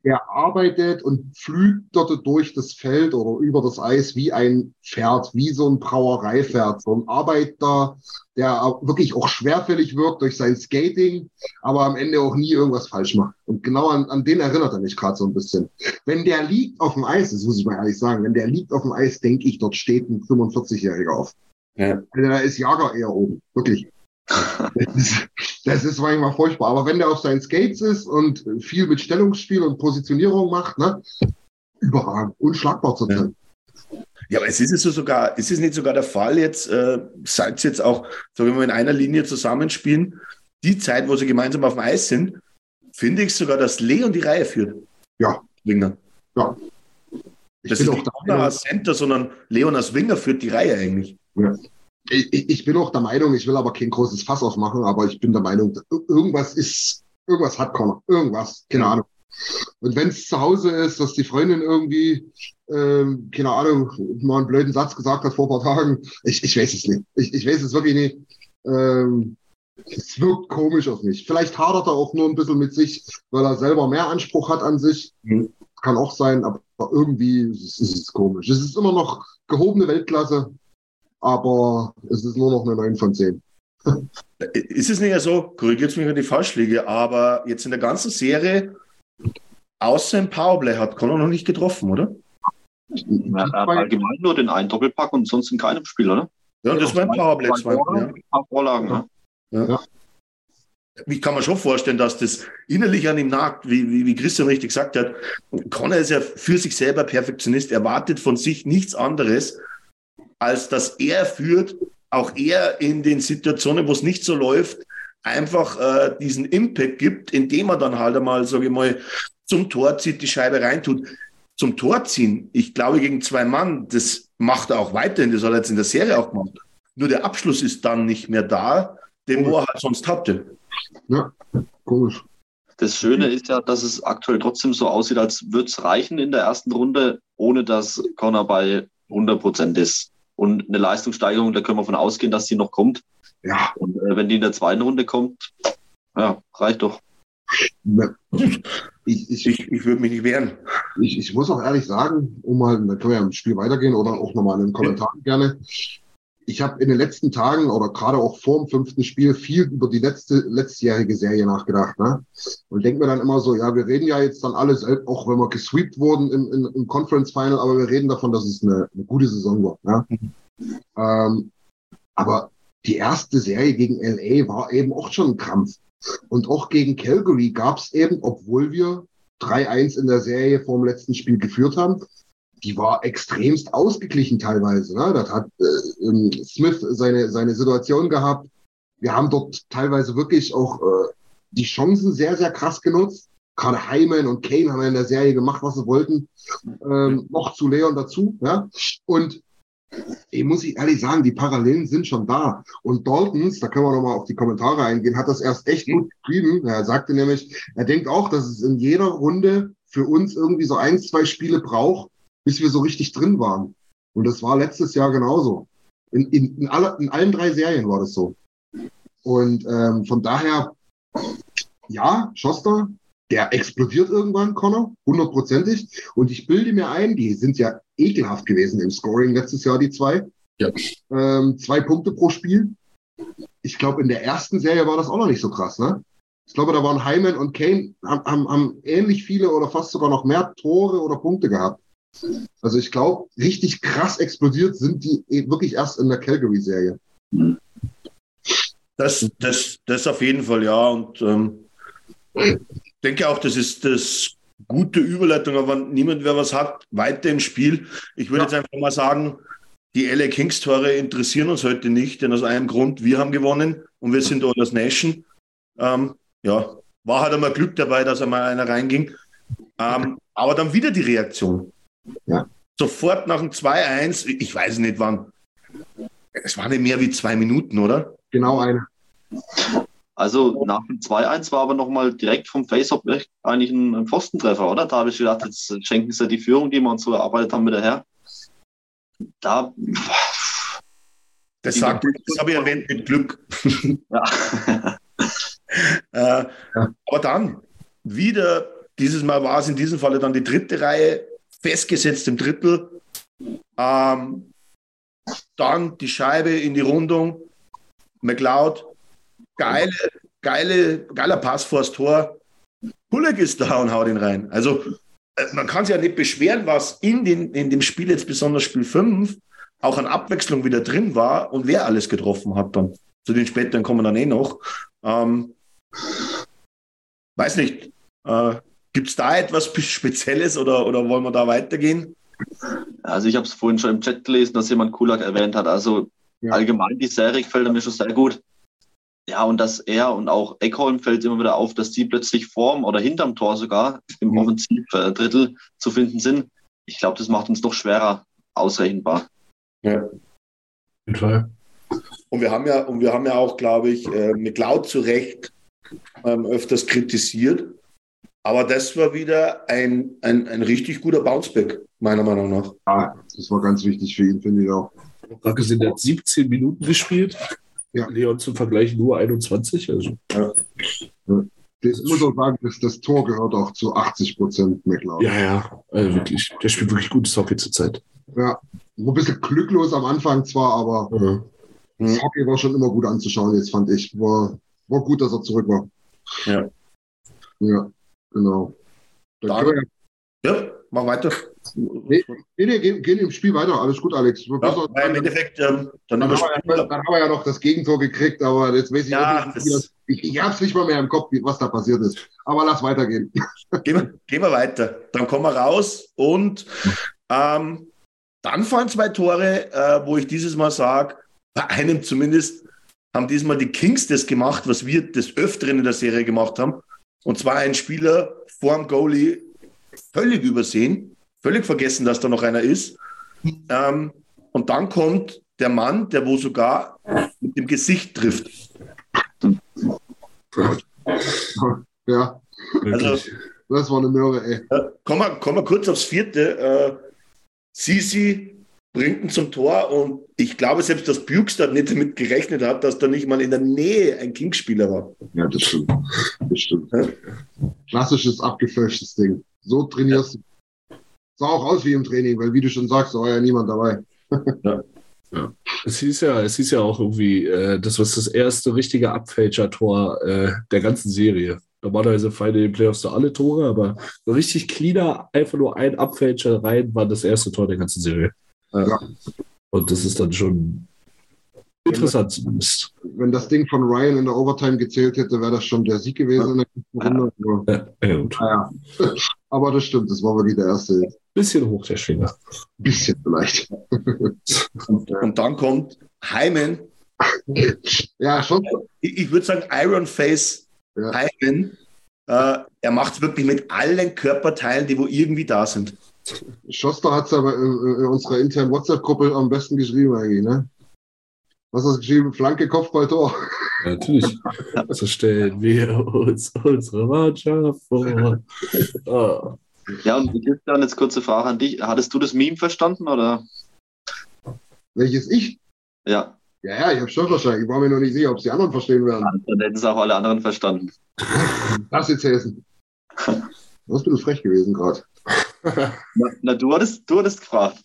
S4: er arbeitet und pflügt dort durch das Feld oder über das Eis wie ein Pferd, wie so ein Brauereipferd, so ein Arbeiter, der wirklich auch schwerfällig wirkt durch sein Skating, aber am Ende auch nie irgendwas falsch macht. Und genau an, an den erinnert er mich gerade so ein bisschen. Wenn der liegt auf dem Eis, das muss ich mal ehrlich sagen, wenn der liegt auf dem Eis, denke ich, dort steht ein 45-Jähriger auf. Ja. Da ist Jager eher oben, wirklich. Das ist, das ist manchmal furchtbar. Aber wenn der auf seinen Skates ist und viel mit Stellungsspiel und Positionierung macht, ne, überragend, unschlagbar zu sein.
S2: Ja. ja. aber es ist es so sogar, ist es nicht sogar der Fall jetzt, äh, seit sie jetzt auch, sagen wir mal, in einer Linie zusammenspielen, die Zeit, wo sie gemeinsam auf dem Eis sind, finde ich sogar, dass Leon die Reihe führt.
S4: Ja.
S2: Winger.
S4: Ja.
S2: Ich das ist nicht Leon als Center, sondern Leon als Winger führt die Reihe eigentlich.
S4: Ja. Ich, ich, bin auch der Meinung, ich will aber kein großes Fass aufmachen, aber ich bin der Meinung, irgendwas ist, irgendwas hat Connor. Irgendwas, keine Ahnung. Und wenn es zu Hause ist, dass die Freundin irgendwie, ähm, keine Ahnung, mal einen blöden Satz gesagt hat vor ein paar Tagen, ich, ich weiß es nicht. Ich, ich weiß es wirklich nicht. Ähm, es wirkt komisch auf mich. Vielleicht hadert er auch nur ein bisschen mit sich, weil er selber mehr Anspruch hat an sich. Mhm. Kann auch sein, aber irgendwie ist es komisch. Es ist immer noch gehobene Weltklasse aber es ist nur noch eine 9 von 10. <laughs>
S2: ist es nicht so, korrigiert mich, wenn ich falsch liege, aber jetzt in der ganzen Serie, außer im Powerplay, hat Connor noch nicht getroffen, oder?
S3: Ja, er hat allgemein nur den einen Doppelpack und sonst in keinem Spiel, oder?
S2: Ja, das war ein Powerplay.
S3: Zwei, ja. Ein paar Vorlagen,
S4: ja. ja.
S2: ich kann mir schon vorstellen, dass das innerlich an ihm nagt, wie, wie, wie Christian richtig gesagt hat. Connor ist ja für sich selber Perfektionist, erwartet von sich nichts anderes, als dass er führt, auch er in den Situationen, wo es nicht so läuft, einfach äh, diesen Impact gibt, indem er dann halt einmal, sage ich mal, zum Tor zieht, die Scheibe reintut. Zum Tor ziehen, ich glaube, gegen zwei Mann, das macht er auch weiterhin, das hat er jetzt in der Serie auch gemacht. Nur der Abschluss ist dann nicht mehr da, den wo er halt sonst hatte.
S4: Ja, komisch.
S3: Das Schöne ist ja, dass es aktuell trotzdem so aussieht, als würde es reichen in der ersten Runde, ohne dass Connor bei 100 Prozent ist. Und eine Leistungssteigerung, da können wir von ausgehen, dass sie noch kommt.
S4: Ja.
S3: Und äh, wenn die in der zweiten Runde kommt, ja, reicht doch.
S2: Ich, ich, ich, ich würde mich nicht wehren.
S4: Ich, ich muss auch ehrlich sagen, um mal, da können wir im Spiel weitergehen oder auch nochmal in den Kommentaren ja. gerne ich habe in den letzten Tagen oder gerade auch vor dem fünften Spiel viel über die letzte letztjährige Serie nachgedacht. Ne? Und denke mir dann immer so, ja, wir reden ja jetzt dann alles, auch wenn wir gesweept wurden im, im, im Conference Final, aber wir reden davon, dass es eine, eine gute Saison war. Ne? Mhm. Ähm, aber die erste Serie gegen LA war eben auch schon ein Krampf. Und auch gegen Calgary gab es eben, obwohl wir 3-1 in der Serie vor dem letzten Spiel geführt haben, die war extremst ausgeglichen teilweise. Ne? Das hat äh, ähm, Smith seine, seine Situation gehabt. Wir haben dort teilweise wirklich auch äh, die Chancen sehr, sehr krass genutzt. Gerade Hyman und Kane haben in der Serie gemacht, was sie wollten. Ähm, noch zu Leon dazu. Ja? Und ich muss ich ehrlich sagen, die Parallelen sind schon da. Und Daltons, da können wir nochmal auf die Kommentare eingehen, hat das erst echt gut geschrieben. Er sagte nämlich, er denkt auch, dass es in jeder Runde für uns irgendwie so ein, zwei Spiele braucht, bis wir so richtig drin waren. Und das war letztes Jahr genauso. In, in, in, alle, in allen drei Serien war das so. Und ähm, von daher, ja, Schoster, der explodiert irgendwann, Connor, hundertprozentig. Und ich bilde mir ein, die sind ja ekelhaft gewesen im Scoring letztes Jahr, die zwei. Ja. Ähm, zwei Punkte pro Spiel. Ich glaube, in der ersten Serie war das auch noch nicht so krass, ne? Ich glaube, da waren Hyman und Kane, haben, haben, haben ähnlich viele oder fast sogar noch mehr Tore oder Punkte gehabt. Also ich glaube, richtig krass explodiert sind die eh wirklich erst in der Calgary-Serie.
S2: Das, das, das auf jeden Fall, ja. Und ähm, ich denke auch, das ist das gute Überleitung, aber niemand wer was hat, weiter im Spiel. Ich würde ja. jetzt einfach mal sagen, die LA Kings Tore interessieren uns heute nicht, denn aus einem Grund, wir haben gewonnen und wir sind Oilers Nation. Ähm, ja, war halt einmal Glück dabei, dass einmal einer reinging. Ähm, aber dann wieder die Reaktion. Ja. Sofort nach dem 2-1, ich weiß nicht wann. Es war nicht mehr wie zwei Minuten, oder?
S4: Genau eine.
S3: Also nach dem 2-1 war aber nochmal direkt vom Face-Off eigentlich ein, ein Pfostentreffer, oder? Da habe ich gedacht, jetzt schenken sie die Führung, die wir uns so erarbeitet haben mit der Herr. Da.
S2: Das, sagt, das habe ich erwähnt mit Glück. Ja. <laughs> äh, ja. Aber dann, wieder, dieses Mal war es in diesem Falle dann die dritte Reihe, festgesetzt im Drittel. Ähm, dann die Scheibe in die Rundung. McLeod, geile, geile, geiler Pass vors Tor. Hulek ist da und haut ihn rein. Also äh, man kann sich ja nicht beschweren, was in, den, in dem Spiel jetzt besonders Spiel 5 auch an Abwechslung wieder drin war und wer alles getroffen hat dann. Zu den späteren kommen dann eh noch. Ähm, weiß nicht. Äh, Gibt es da etwas Spezielles oder, oder wollen wir da weitergehen?
S3: Also ich habe es vorhin schon im Chat gelesen, dass jemand Kulak erwähnt hat. Also ja. allgemein die Serie gefällt mir schon sehr gut. Ja, und dass er und auch Eckholm fällt immer wieder auf, dass die plötzlich vorm oder hinterm Tor sogar im mhm. Offensivdrittel zu finden sind. Ich glaube, das macht uns doch schwerer ausrechenbar.
S2: Ja, auf jeden Fall. Und wir haben ja, und wir haben ja auch, glaube ich, äh, McLeod zu Recht ähm, öfters kritisiert. Aber das war wieder ein, ein, ein richtig guter Bounceback, meiner Meinung nach.
S4: Ja, das war ganz wichtig für ihn, finde ich auch.
S1: Racke sind jetzt 17 Minuten gespielt. Ja. Leon zum Vergleich nur 21. Also. Ja.
S4: ja. Das muss auch sagen, dass das Tor gehört auch zu 80 Prozent McLeod.
S1: Ja, ja, also wirklich. Der spielt wirklich gutes Hockey zurzeit.
S4: Ja, ein bisschen glücklos am Anfang zwar, aber ja. das Hockey war schon immer gut anzuschauen, jetzt fand ich. War, war gut, dass er zurück war.
S2: Ja.
S4: Ja. Genau.
S2: Dann Dann, ja, mach weiter.
S4: Nee, nee, gehen, gehen im Spiel weiter. Alles gut, Alex.
S2: Ja, Im Endeffekt, ähm,
S4: dann, dann, haben wir, dann, haben wir, ja noch das Gegentor gekriegt, aber jetzt weiß ich
S2: ja, nicht, das,
S4: Ich, ich habe es nicht mal mehr im Kopf, was da passiert ist. Aber lass weitergehen. <laughs>
S2: Gehen wir, gehen wir weiter. Dann kommen wir raus und ähm, dann fallen zwei Tore, äh, wo ich dieses Mal sage, bei einem zumindest haben diesmal die Kings das gemacht, was wir des Öfteren in der Serie gemacht haben. Und zwar ein Spieler vorm Goalie völlig übersehen, völlig vergessen, dass da noch einer ist. Ähm, und dann kommt der Mann, der wo sogar mit dem Gesicht trifft.
S4: Ja,
S2: Also,
S4: das war eine Möhre, ey.
S2: äh, kommen, wir, kommen wir kurz aufs vierte. Äh, Sisi bringt ihn zum Tor und ich glaube, selbst dass Bukestad nicht damit gerechnet hat, dass da nicht mal in der Nähe ein Kingspieler war.
S4: Ja, das stimmt. Das stimmt.
S2: Ja.
S4: Klassisches abgefälschtes Ding. So trainierst du. Sah auch aus wie im Training, weil wie du schon sagst, da war ja niemand dabei. <laughs>
S1: Es hieß ja, es hieß ja auch irgendwie, äh, das war das erste richtige Abfälscher-Tor äh, der ganzen Serie. Normalerweise fallen in den Playoffs da alle Tore, aber so richtig cleaner, einfach nur ein Abfälscher rein, war das erste Tor der ganzen Serie.
S4: Ja.
S1: Und das ist dann schon interessant zumindest.
S4: Wenn das Ding von Ryan in der Overtime gezählt hätte, wäre das schon der Sieg gewesen in der nächsten Runde. Aber,
S1: Ja, ja,
S4: naja. Aber das stimmt, das war wirklich der erste.
S1: Bisschen hoch der Schwinger.
S4: Bisschen vielleicht.
S2: Und dann kommt Heimen.
S4: Ja, schon.
S2: Ich, ich würde sagen, Iron Face
S4: Ja.
S2: Heimen. Äh, er macht es wirklich mit allen Körperteilen, die wo irgendwie da sind.
S4: Schoster hat es aber in, in unserer internen WhatsApp-Gruppe am besten geschrieben eigentlich, ne? Was hast du geschrieben? Flanke, Kopfball, Tor.
S1: Ja, natürlich. <laughs> So stellen wir uns unsere Mannschaft vor. <laughs> Ah.
S3: Ja, und Christian, jetzt kurze Frage an dich. Hattest du das Meme verstanden oder?
S4: Welches ich?
S3: Ja,
S4: Ja, ja, ich habe schon verstanden. Ich war mir noch nicht sicher, ob es die anderen verstehen werden.
S3: dann hätten es auch alle anderen verstanden. <laughs>
S4: Das jetzt Hessen. Du bist bisschen frech gewesen gerade.
S3: Na, na, du, hattest, du hattest gefragt.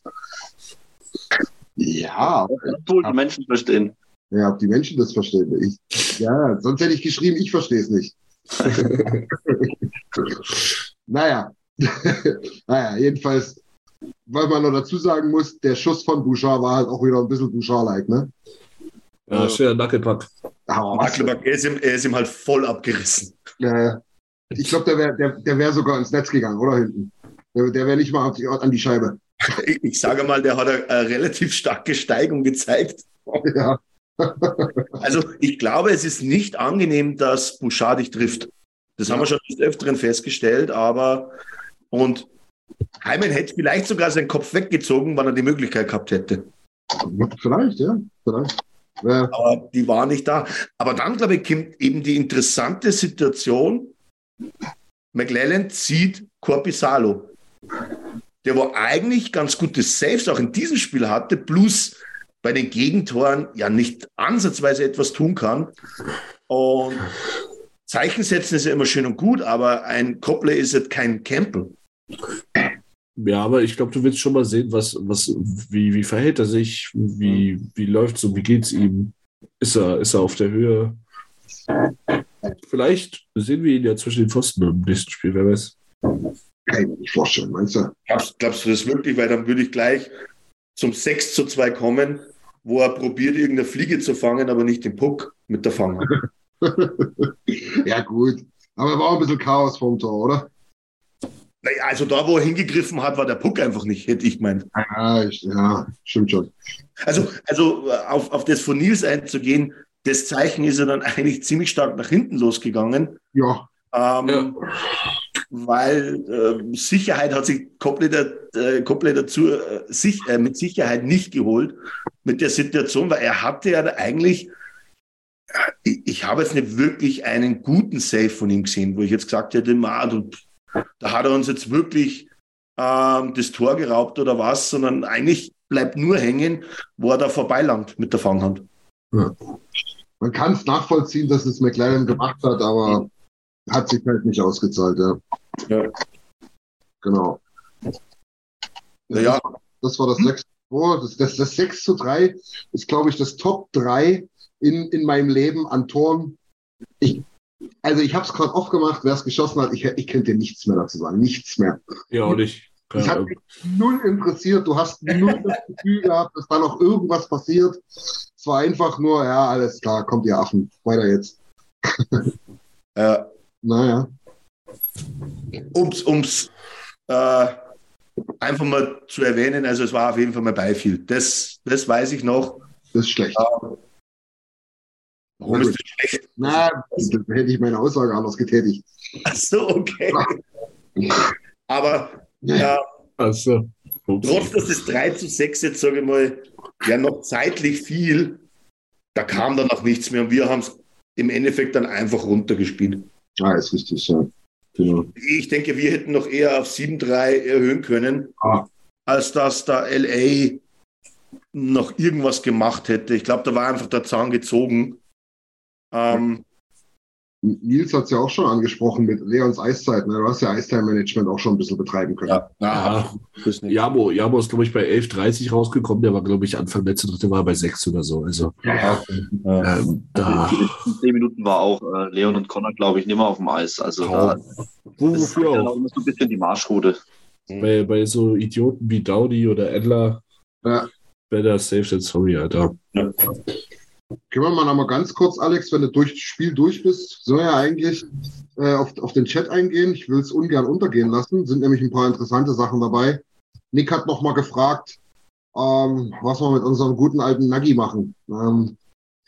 S4: Ja,
S3: Du die Menschen verstehen.
S4: ja, ob die Menschen das verstehen. Ich, ja, sonst hätte ich geschrieben, ich verstehe es nicht. <laughs> naja. <laughs> naja, jedenfalls, weil man noch dazu sagen muss, der Schuss von Bouchard war halt auch wieder ein bisschen Bouchard-like, ne?
S1: Ja, schöner Nackelpack.
S4: Aber was,
S2: Magdeburg, er ist, ihm, er ist ihm halt voll abgerissen.
S4: äh, ich glaube, der wäre der, der wär sogar ins Netz gegangen, oder hinten? Der, der wäre nicht mal auf die, an die Scheibe.
S2: Ich, sage mal, der hat eine, eine relativ starke Steigung gezeigt.
S4: Ja,
S2: Also ich glaube, es ist nicht angenehm, dass Bouchard dich trifft. Das haben wir schon des Öfteren festgestellt, aber und Heimen hätte vielleicht sogar seinen Kopf weggezogen, wenn er die Möglichkeit gehabt hätte.
S4: vielleicht, ja, vielleicht. Ja,
S2: Aber die war nicht da. Aber dann, glaube ich, kommt eben die interessante Situation. McLellan zieht Corpisalo, der wo eigentlich ganz gute Saves auch in diesem Spiel hatte, plus bei den Gegentoren ja nicht ansatzweise etwas tun kann. Und Zeichen setzen ist ja immer schön und gut, aber ein Koppler ist jetzt kein Campbell.
S1: Ja, aber ich glaube, du willst schon mal sehen, was, was, wie, wie verhält er sich, wie, wie läuft's und wie geht's ihm? Ist er, ist er auf der Höhe? Vielleicht sehen wir ihn ja zwischen den Pfosten im nächsten Spiel, wer weiß.
S4: Kann ich mir nicht vorstellen, meinst du?
S2: Glaubst, glaubst du das wirklich? Weil dann würde ich gleich zum 6 zu 2 kommen, wo er probiert, irgendeine Fliege zu fangen, aber nicht den Puck mit der Fange. <laughs>
S4: ja, gut. Aber war auch ein bisschen Chaos vom Tor, oder?
S2: Naja, also da, wo er hingegriffen hat, war der Puck einfach nicht, hätte ich gemeint.
S4: Ja, ich, ja stimmt schon.
S2: Also, also äh, auf, auf das von Nils einzugehen, das Zeichen ist ja dann eigentlich ziemlich stark nach hinten losgegangen.
S4: Ja,
S2: Ähm,
S1: Ja.
S2: Weil äh, Sicherheit hat sich komplett, äh, komplett dazu äh, sich, äh, mit Sicherheit nicht geholt mit der Situation, weil er hatte ja eigentlich, äh, ich, ich habe jetzt nicht wirklich einen guten Save von ihm gesehen, wo ich jetzt gesagt hätte, ma, du, da hat er uns jetzt wirklich ähm, das Tor geraubt oder was, sondern eigentlich bleibt nur hängen, wo er da vorbeilangt mit der Fanghand.
S4: man kann es nachvollziehen, dass es McLaren gemacht hat, aber hat sich halt nicht ausgezahlt, ja.
S2: Ja.
S4: Genau.
S2: Naja,
S4: Das war das 6 oh, das, das, das 6 zu 3 ist, glaube ich, das Top 3 in, in meinem Leben an Toren. Ich, also ich habe es gerade oft gemacht, wer es geschossen hat, ich, ich könnte dir nichts mehr dazu sagen. Nichts mehr.
S1: Ja, auch nicht.
S4: Es hat mich null interessiert. Du hast null das Gefühl gehabt, dass da noch irgendwas passiert. Es war einfach nur, ja, alles klar, kommt ihr Affen. Weiter jetzt.
S2: äh,
S4: Naja.
S2: um's, um's äh, einfach mal zu erwähnen, also es war auf jeden Fall mal Beifiel. Das, das weiß ich noch.
S4: Das ist schlecht.
S2: Warum ist das schlecht?
S4: Na, da hätte ich meine Aussage anders getätigt.
S2: Ach so, okay. Aber
S4: Ja.
S2: äh,
S1: Also,
S2: trotz dass das 3 zu 6 jetzt, sage ich mal, ja noch zeitlich viel, da kam dann auch nichts mehr und wir haben es im Endeffekt dann einfach runtergespielt.
S4: Ah, ist richtig, ja. Genau.
S2: Ich denke, wir hätten noch eher auf 7-3 erhöhen können,
S4: Ah.
S2: als dass da LA noch irgendwas gemacht hätte. Ich glaube, da war einfach der Zahn gezogen. Ähm,
S4: Nils hat es ja auch schon angesprochen mit Leons Eiszeit. Ne? Du hast ja Eistime-Management auch schon ein bisschen betreiben können.
S2: ja,
S1: ja. Jamo, Jamo ist, glaube ich, bei 11.30 rausgekommen. Der war, glaube ich, Anfang letzte Dritte war bei 6 oder so. Also,
S4: Ja,
S2: Ja.
S1: ähm, da.
S3: In den zehn Minuten war auch äh, Leon und Connor, glaube ich, nicht mehr auf dem Eis. Also da ist
S1: wofür auch?
S3: immer so ein bisschen die Marschroute.
S1: Bei, bei so Idioten wie Dowdy oder Adler,
S4: Ja.
S1: better safe than sorry, Alter.
S4: Können wir mal noch mal ganz kurz, Alex, wenn du durch das Spiel durch bist, soll ja eigentlich äh, auf, auf den Chat eingehen. Ich will es ungern untergehen lassen. Sind nämlich ein paar interessante Sachen dabei. Nick hat noch mal gefragt, ähm, was wir mit unserem guten alten Nagi machen. Ähm,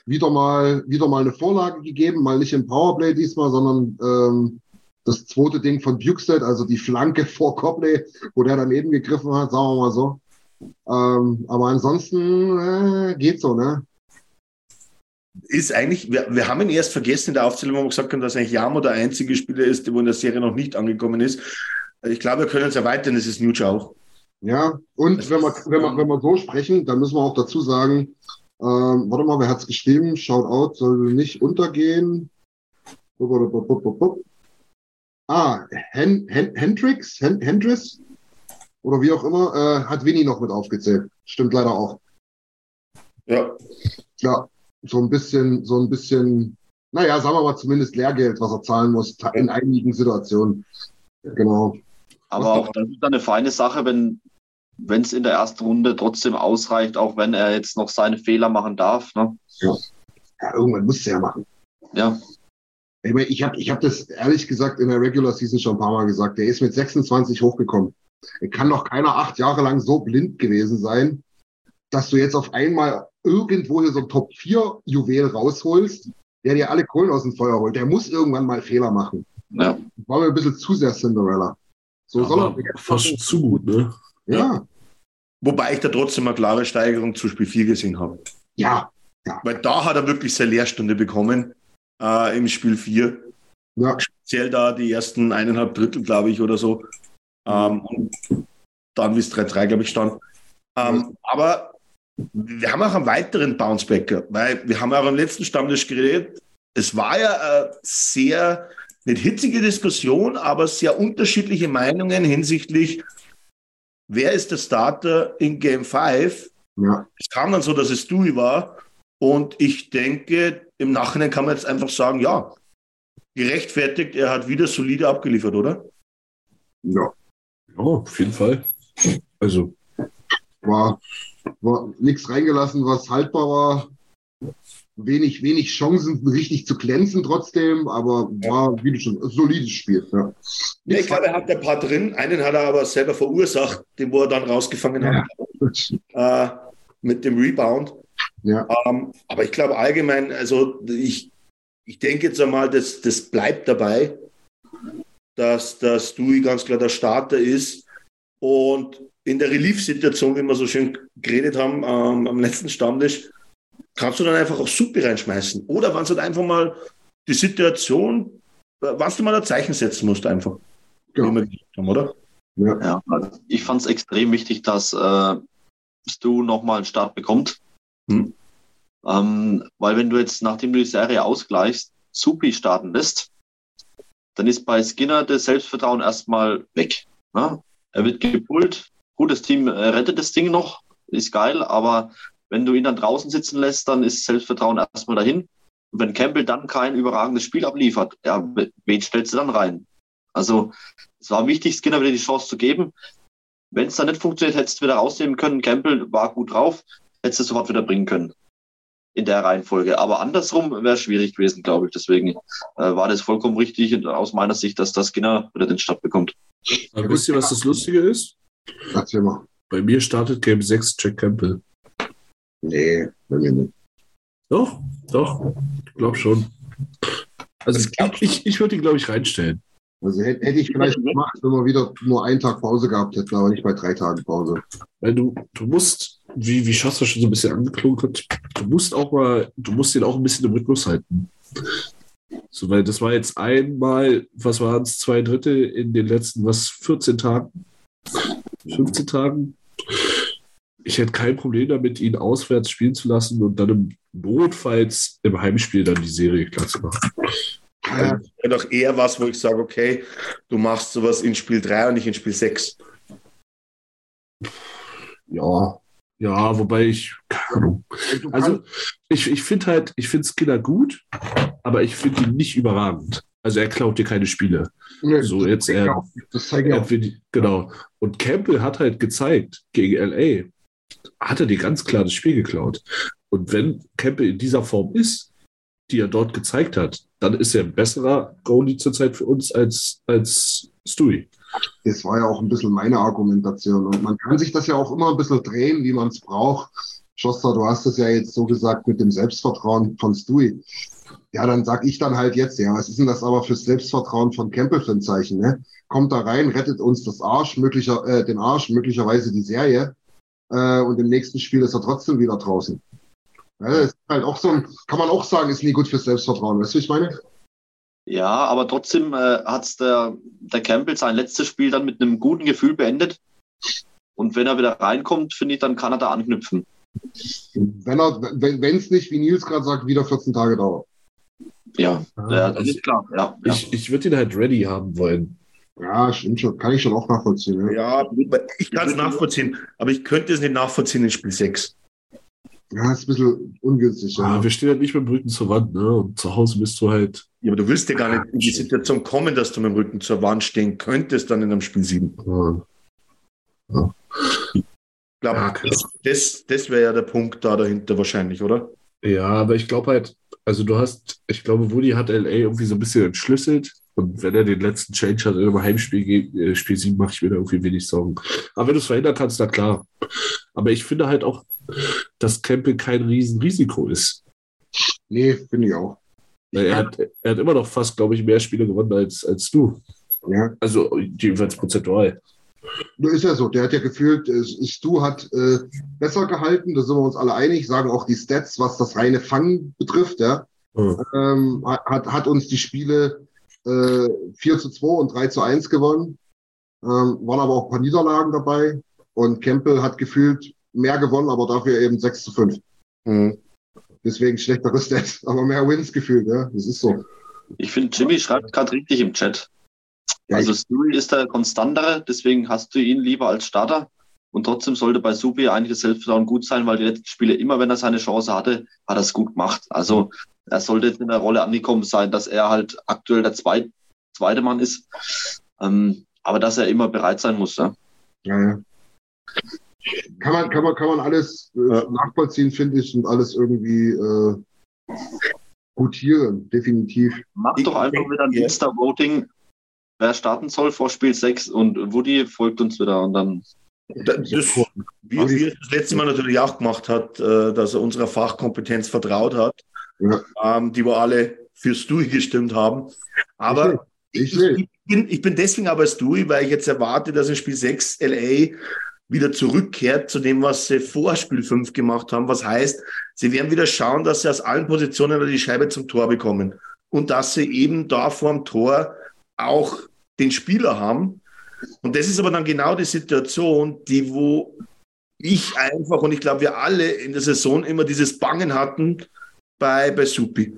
S4: wieder mal, wieder mal eine Vorlage gegeben, mal nicht im Powerplay diesmal, sondern ähm, das zweite Ding von Bukestead, also die Flanke <laughs> vor Copley, wo der daneben gegriffen hat, sagen wir mal so. Ähm, aber ansonsten äh, geht so, ne?
S2: Ist eigentlich, wir, wir haben ihn erst vergessen in der Aufzählung, wo wir gesagt haben, dass eigentlich Jamo der einzige Spieler ist, der wo in der Serie noch nicht angekommen ist. Ich glaube, wir können es erweitern, das ist Nuge auch.
S4: Ja, und wenn wir, wenn, wir,
S2: ähm,
S4: wenn wir so sprechen, dann müssen wir auch dazu sagen, ähm, warte mal, wer hat's geschrieben? Shoutout soll nicht untergehen. Ah, Hen, Hen, Hendrix, Hen, Hendris oder wie auch immer, äh, hat Winnie noch mit aufgezählt. Stimmt leider auch.
S2: Ja,
S4: Ja, so ein bisschen, so ein bisschen, naja, sagen wir mal zumindest Lehrgeld, was er zahlen muss, in einigen Situationen. Genau.
S3: Aber auch das ist dann eine feine Sache, wenn wenn es in der ersten Runde trotzdem ausreicht, auch wenn er jetzt noch seine Fehler machen darf. Ne?
S4: Ja, irgendwann musst du ja machen.
S3: Ja,
S4: Ich, meine, ich habe ich hab das ehrlich gesagt in der Regular Season schon ein paar Mal gesagt. Der ist mit 26 hochgekommen. Er kann doch keiner acht Jahre lang so blind gewesen sein, dass du jetzt auf einmal irgendwo hier so ein Top 4 Juwel rausholst, der dir alle Kohlen aus dem Feuer holt. Der muss irgendwann mal Fehler machen.
S3: ja.
S4: War mir ein bisschen zu sehr Cinderella. So soll
S1: Aber
S4: er.
S1: fast zu gut, ne?
S4: Ja,
S2: wobei ich da trotzdem eine klare Steigerung zu Spiel 4 gesehen habe.
S4: ja,
S2: Weil da hat er wirklich seine Lehrstunde bekommen äh, im Spiel 4.
S4: ja.
S2: Speziell da die ersten eineinhalb Drittel, glaube ich, oder so. Ähm, und dann, wie es 3-3, glaube ich, stand. Ähm, aber wir haben auch einen weiteren Bouncebacker, weil wir haben auch am letzten Stammtisch geredet. Es war ja eine sehr, nicht hitzige Diskussion, aber sehr unterschiedliche Meinungen hinsichtlich, wer ist der Starter in Game 5
S4: ja.
S2: es kam dann so, dass es Dewey war. Und ich denke, im Nachhinein kann man jetzt einfach sagen, ja, gerechtfertigt, er hat wieder solide abgeliefert, oder?
S4: ja.
S1: Ja, auf jeden Fall. Also,
S4: war, war nichts reingelassen, was haltbar war. Wenig, wenig Chancen, richtig zu glänzen trotzdem, aber war, wie du schon, ein solides Spiel. Ja.
S2: Ja, ich glaube, er hat ein paar drin. Einen hat er aber selber verursacht, den wo er dann rausgefangen hat äh, mit dem Rebound.
S4: Ja.
S2: Ähm, aber ich glaube allgemein, also ich, ich denke jetzt einmal, das, das bleibt dabei, dass, dass Dewey ganz klar der Starter ist. Und in der Relief-Situation, wie wir so schön geredet haben ähm, am letzten Stammtisch, kannst du dann einfach auch Suppe reinschmeißen. Oder wenn es halt einfach mal die Situation, äh, was du mal ein Zeichen setzen musst, einfach.
S4: Genau.
S2: Wie wir gesagt haben, oder?
S3: Ja, also ich fand es extrem wichtig, dass äh, Stu nochmal einen Start bekommt.
S2: Hm.
S3: Ähm, weil wenn du jetzt, nachdem du die Serie ausgleichst, Supi starten lässt, dann ist bei Skinner das Selbstvertrauen erstmal weg. Ne? Er wird gepult. Gut, das Team äh, rettet das Ding noch, ist geil, aber wenn du ihn dann draußen sitzen lässt, dann ist Selbstvertrauen erstmal dahin. Und wenn Campbell dann kein überragendes Spiel abliefert, ja, wen stellst du dann rein? Also es war wichtig, Skinner wieder die Chance zu geben. Wenn es dann nicht funktioniert, hättest du wieder rausnehmen können. Campbell war gut drauf, hättest du sofort wieder bringen können. in der Reihenfolge. Aber andersrum wäre schwierig gewesen, glaube ich. Deswegen äh, war das vollkommen richtig aus meiner Sicht, dass das Skinner wieder den Start bekommt.
S1: Aber wisst ihr, was das Lustige ist?
S4: Erzähl mal.
S1: Bei mir startet Game 6 Jack Campbell.
S4: Nee, bei mir nicht.
S1: Doch, doch, ich glaube schon. Also ich, ich, ich würde ihn, glaube ich, reinstellen.
S4: Also hätte, hätte ich vielleicht gemacht, wenn wir wieder nur einen Tag Pause gehabt hätten, aber nicht bei drei Tagen Pause.
S1: Weil du, du musst, wie, wie Schasser schon so ein bisschen angeklungen hat, du musst auch mal, du musst den auch ein bisschen im Rhythmus halten. So, weil das war jetzt einmal, was waren es, zwei Drittel in den letzten, was, 14 Tagen? 15 Tagen? Ich hätte kein Problem damit, ihn auswärts spielen zu lassen und dann im notfalls im Heimspiel dann die Serie klar zu machen.
S2: Ja. Wäre doch eher was, wo ich sage, okay, du machst sowas in Spiel 3 und nicht in Spiel 6.
S1: Ja, ja, wobei ich, keine Ahnung. Also ich, ich finde halt, ich finde Skinner gut, aber ich finde ihn nicht überragend. Also er klaut dir keine Spiele.
S4: Nee,
S1: so jetzt er,
S4: das zeige
S1: er will- genau. Und Campbell hat halt gezeigt gegen LA, hat er dir ganz klar das Spiel geklaut. Und wenn Campbell in dieser Form ist, die er dort gezeigt hat, dann ist er ein besserer Goalie zurzeit für uns als, als Stewie.
S4: Das war ja auch ein bisschen meine Argumentation. Und man kann sich das ja auch immer ein bisschen drehen, wie man es braucht. Schoster, du hast es ja jetzt so gesagt mit dem Selbstvertrauen von Stewie. Ja, dann sag ich dann halt jetzt, ja, was ist denn das aber fürs Selbstvertrauen von Campbell für ein Zeichen, ne? Kommt da rein, rettet uns das Arsch, möglicher, äh, den Arsch, möglicherweise die Serie, äh, und im nächsten Spiel ist er trotzdem wieder draußen. Ja, das ist halt auch so ein, kann man auch sagen, ist nie gut fürs Selbstvertrauen, weißt du, wie ich meine?
S3: Ja, aber trotzdem äh, hat der, der Campbell sein letztes Spiel dann mit einem guten Gefühl beendet. Und wenn er wieder reinkommt, finde ich, dann kann er da anknüpfen.
S4: Wenn er, wenn es nicht, wie Nils gerade sagt, wieder 14 Tage dauert.
S3: Ja,
S1: Ah,
S3: ja das
S1: also
S3: ist klar. Ja, ja.
S1: Ich, ich würde ihn halt ready haben wollen.
S4: Ja, stimmt schon. Kann ich schon auch nachvollziehen. Ja,
S2: Ja, ich kann es nachvollziehen, aber ich könnte es nicht nachvollziehen in Spiel 6.
S4: ja ist ein bisschen ungünstig. Ja.
S1: Ah, wir stehen halt nicht mit dem Rücken zur Wand, ne? Und zu Hause bist du halt.
S2: Ja, aber du willst ja gar nicht in die Situation kommen, dass du mit dem Rücken zur Wand stehen könntest, dann in einem Spiel 7.
S1: äh,
S2: Ich glaube,
S1: Ja, klar.
S2: das, das, das wäre ja der Punkt da dahinter wahrscheinlich, oder?
S1: Ja, aber ich glaube halt, also du hast, ich glaube, Woody hat LA irgendwie so ein bisschen entschlüsselt. Und wenn er den letzten Change hat in einem Heimspiel, äh, Spiel 7, mache ich mir da irgendwie wenig Sorgen. Aber wenn du es verhindern kannst, dann klar. Aber ich finde halt auch, dass Campbell kein Riesenrisiko ist.
S4: Nee, finde ich auch.
S1: Weil Er hat, er hat immer noch fast, glaube ich, mehr Spiele gewonnen als, als du.
S4: Ja.
S1: Also jedenfalls prozentual.
S4: Nur ist ja so. Der hat ja gefühlt, äh, Stu hat äh, besser gehalten, da sind wir uns alle einig, sagen auch die Stats, was das reine Fangen betrifft, ja.
S1: Ja.
S4: Ähm, hat, hat uns die Spiele äh, 4 zu 2 und 3 zu 1 gewonnen. Ähm, waren aber auch ein paar Niederlagen dabei. Und Campbell hat gefühlt mehr gewonnen, aber dafür eben 6 zu 5.
S2: Mhm.
S4: Deswegen schlechtere Stats, <laughs> aber mehr Wins gefühlt, ja. Das ist so.
S3: Ich finde, Jimmy schreibt gerade richtig im Chat.
S4: Ja,
S3: Also Stewie ist der konstantere, deswegen hast du ihn lieber als Starter. Und trotzdem sollte bei Supi eigentlich das Selbstvertrauen gut sein, weil die letzten Spiele, immer wenn er seine Chance hatte, hat er es gut gemacht. Also er sollte jetzt in der Rolle angekommen sein, dass er halt aktuell der zweit, zweite Mann ist. Ähm, aber dass er immer bereit sein muss. Ja.
S4: ja, ja. Kann man, kann man, kann man alles äh,
S2: Ja.
S4: nachvollziehen, finde ich, und alles irgendwie äh, gutieren, definitiv.
S3: Mach doch einfach wieder ein. Insta-Voting, wer starten soll vor Spiel 6 und Woody folgt uns wieder und dann
S2: Das, wie, wie er das letzte Mal natürlich auch gemacht hat, äh, dass er unserer Fachkompetenz vertraut hat,
S4: Ja.
S2: ähm, die wir alle für Stui gestimmt haben. Aber
S4: Ich
S2: ich,
S4: will.
S2: ich, bin, ich bin deswegen aber Stui, weil ich jetzt erwarte, dass in Spiel 6 LA wieder zurückkehrt zu dem, was sie vor Spiel 5 gemacht haben. Was heißt, sie werden wieder schauen, dass sie aus allen Positionen die Scheibe zum Tor bekommen. Und dass sie eben da vorm Tor auch den Spieler haben. Und das ist aber dann genau die Situation, die wo ich einfach und ich glaube wir alle in der Saison immer dieses Bangen hatten bei, bei Supi.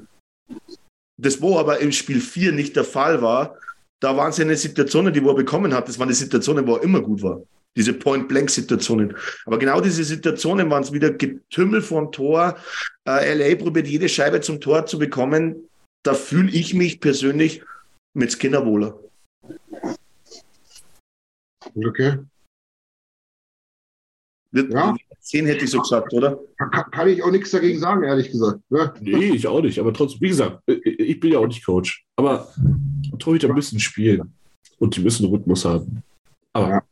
S2: Das, wo aber im Spiel 4 nicht der Fall war, da waren seine Situationen, die wo er bekommen hat, das waren die Situationen, wo er immer gut war. Diese Point-Blank-Situationen. Aber genau diese Situationen waren es wieder Getümmel vom Tor. Äh, LA probiert jede Scheibe zum Tor zu bekommen. Da fühle ich mich persönlich mit Skinner wohler.
S4: Okay.
S2: Wird,
S4: Ja.
S2: 10 hätte ich so gesagt, oder?
S4: Kann, kann ich auch nichts dagegen sagen, ehrlich gesagt. Ne?
S1: Nee, ich auch nicht. Aber trotzdem, wie gesagt, ich bin ja auch nicht Coach. Aber Torhüter müssen spielen. Und die müssen Rhythmus haben. Aber.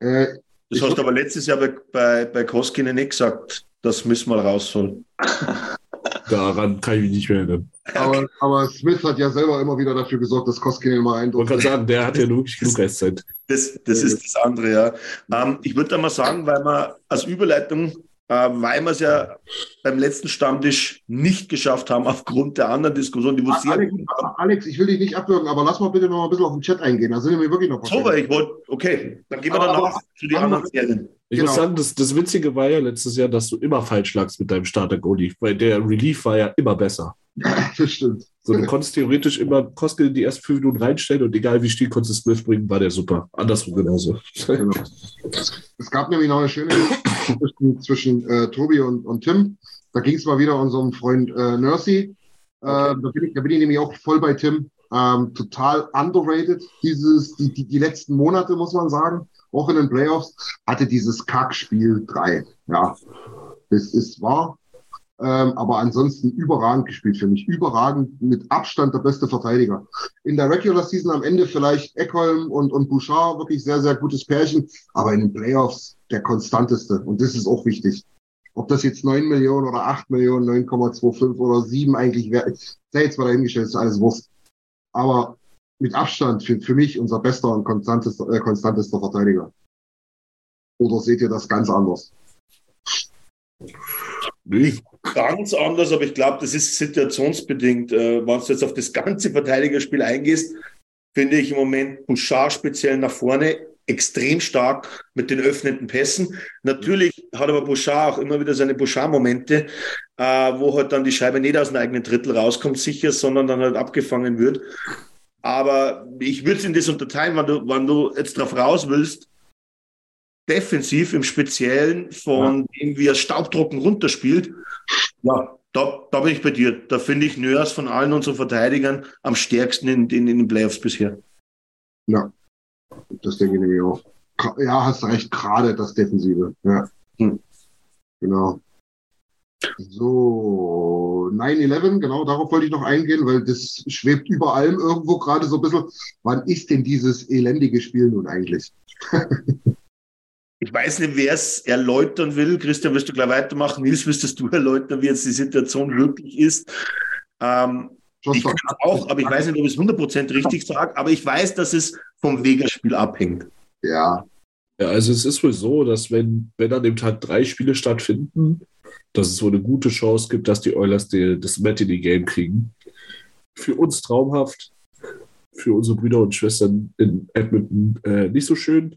S1: Ja.
S2: Äh, das hast du aber letztes Jahr bei, bei, bei Koskinen nicht gesagt, das müssen wir raus soll. <laughs>
S1: Daran kann ich mich nicht mehr erinnern.
S4: Aber, aber, Smith hat ja selber immer wieder dafür gesorgt, dass Koskinen mal ein
S1: Ich kann sagen, der hat ja wirklich genug Restzeit.
S2: Das, das ist das andere, ja. Ähm, ich würde da mal sagen, weil wir als Überleitung weil wir es ja beim letzten Stammtisch nicht geschafft haben, aufgrund der anderen Diskussion, die wir sehr
S4: Alex, Alex, ich will dich nicht abwürgen, aber lass mal bitte noch ein bisschen auf den Chat eingehen. Da sind wir wirklich noch
S2: So, weil ich wollte, okay, dann gehen wir danach zu den anderen Serien.
S1: Ich genau. muss sagen, das, das Witzige war ja letztes Jahr, dass du immer falsch lagst mit deinem Starter-Goalie, weil der Relief war ja immer besser. <laughs>
S4: das stimmt.
S1: So, du konntest theoretisch immer Koske in die ersten fünf Minuten reinstellen und egal wie still konntest du Smith bringen, war der super. Andersrum genauso. Genau.
S4: Es gab nämlich noch eine schöne zwischen, zwischen äh, Tobi und, und Tim. Da ging es mal wieder unseren Freund äh, Nursey. Äh, okay. da, bin ich, da bin ich nämlich auch voll bei Tim. Ähm, total underrated, dieses, die, die, die letzten Monate, muss man sagen. Auch in den Playoffs hatte dieses Kackspiel 3. Ja, das ist wahr. Ähm, aber ansonsten überragend gespielt für mich. Überragend mit Abstand der beste Verteidiger. In der Regular Season am Ende vielleicht Eckholm und, und Bouchard wirklich sehr, sehr gutes Pärchen. Aber in den Playoffs der konstanteste. Und das ist auch wichtig. Ob das jetzt 9 Millionen oder 8 Millionen, 9,25 oder 7 eigentlich wäre, sei jetzt mal dahingestellt, ist alles Wurst. Aber mit Abstand für, für mich unser bester und konstantester, äh, konstantester Verteidiger. Oder seht ihr das ganz anders?
S2: Nicht ganz anders, aber ich glaube, das ist situationsbedingt. Äh, wenn du jetzt auf das ganze Verteidigerspiel eingehst, finde ich im Moment Bouchard speziell nach vorne extrem stark mit den öffnenden Pässen. Natürlich hat aber Bouchard auch immer wieder seine Bouchard-Momente, äh, wo halt dann die Scheibe nicht aus dem eigenen Drittel rauskommt, sicher, sondern dann halt abgefangen wird. Aber ich würde es in das unterteilen, wenn du, wenn du jetzt drauf raus willst, defensiv im Speziellen von ja. dem, wie er Staubdrucken runterspielt. Ja, da, da bin ich bei dir. Da finde ich Nörs von allen unseren Verteidigern am stärksten in, in, in den Playoffs bisher.
S4: Ja, das denke ich nämlich auch. Ja, hast recht, gerade das Defensive. Ja. Hm. Genau. So, 9-11, genau, darauf wollte ich noch eingehen, weil das schwebt über allem irgendwo gerade so ein bisschen. Wann ist denn dieses elendige Spiel nun eigentlich? <laughs>
S2: Ich weiß nicht, wer es erläutern will. Christian, wirst du gleich weitermachen? Nils, wirst du <laughs> erläutern, wie jetzt die Situation wirklich ist? Ähm, ich kann es auch, aber ich weiß nicht, ob ich es 100% richtig sage, aber ich weiß, dass es vom Vegas-Spiel abhängt.
S4: Ja.
S1: Ja, also es ist wohl so, dass wenn, wenn an dem Tag drei Spiele stattfinden, dass es wohl eine gute Chance gibt, dass die Oilers die, das Matinee-Game kriegen. Für uns traumhaft, für unsere Brüder und Schwestern in Edmonton äh, nicht so schön.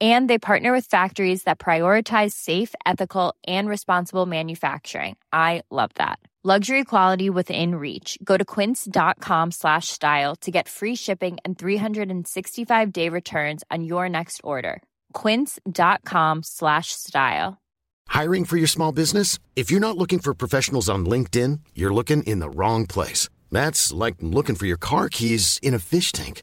S5: and they partner with factories that prioritize safe ethical and responsible manufacturing. I love that. Luxury quality within reach. Go to quince.com slash style to get free shipping and 365 day returns on your next order. quince.com slash style.
S6: Hiring for your small business? If you're not looking for professionals on linkedin you're looking in the wrong place. That's like looking for your car keys in a fish tank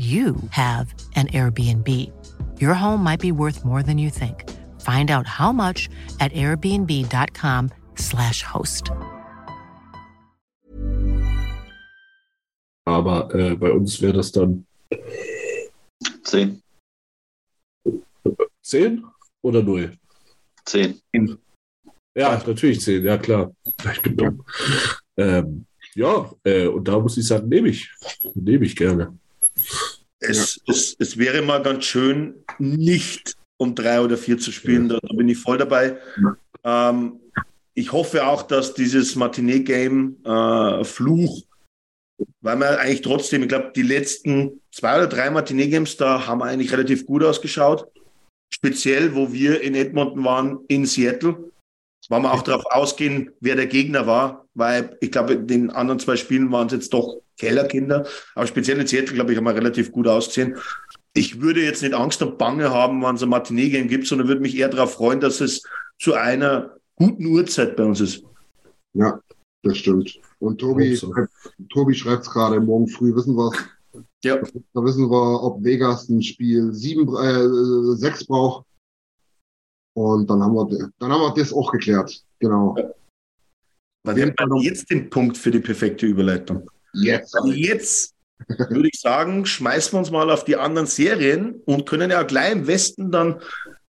S7: you have an Airbnb. Your home might be worth more than you think. Find out how much at airbnb.com/slash host.
S1: Aber äh, bei uns wäre das dann
S3: Zehn.
S1: 10 oder 0?
S3: Zehn.
S1: Ja, natürlich 10, ja klar. Ich bin dumm. Ähm, ja, äh, und da muss ich sagen, nehme ich. Nehme ich gerne.
S2: Es, es, es wäre mal ganz schön, nicht um drei oder vier zu spielen. Da, da bin ich voll dabei. Ähm, ich hoffe auch, dass dieses Matinee-Game äh, Fluch, weil wir eigentlich trotzdem, ich glaube, die letzten zwei oder drei Matinee-Games, da haben wir eigentlich relativ gut ausgeschaut. Speziell, wo wir in Edmonton waren, in Seattle. Wollen wir auch darauf ausgehen, wer der Gegner war, weil ich glaube, in den anderen zwei Spielen waren es jetzt doch Kellerkinder. Aber speziell in Seattle, glaube ich, haben wir relativ gut ausgesehen. Ich würde jetzt nicht Angst und Bange haben, wenn es ein Matinee-Game gibt, sondern würde mich eher darauf freuen, dass es zu einer guten Uhrzeit bei uns ist.
S4: Ja, das stimmt. Und Tobi,
S1: so.
S4: Tobi schreibt es gerade, morgen früh wissen wir
S2: Ja,
S4: Da wissen wir, ob Vegas ein Spiel sieben, äh, sechs braucht. Und dann haben wir, dann haben wir das auch geklärt. Genau.
S2: weil wir haben jetzt den Punkt für die perfekte Überleitung.
S4: Jetzt.
S2: Also jetzt würde ich sagen, schmeißen wir uns mal auf die anderen Serien und können ja gleich im Westen dann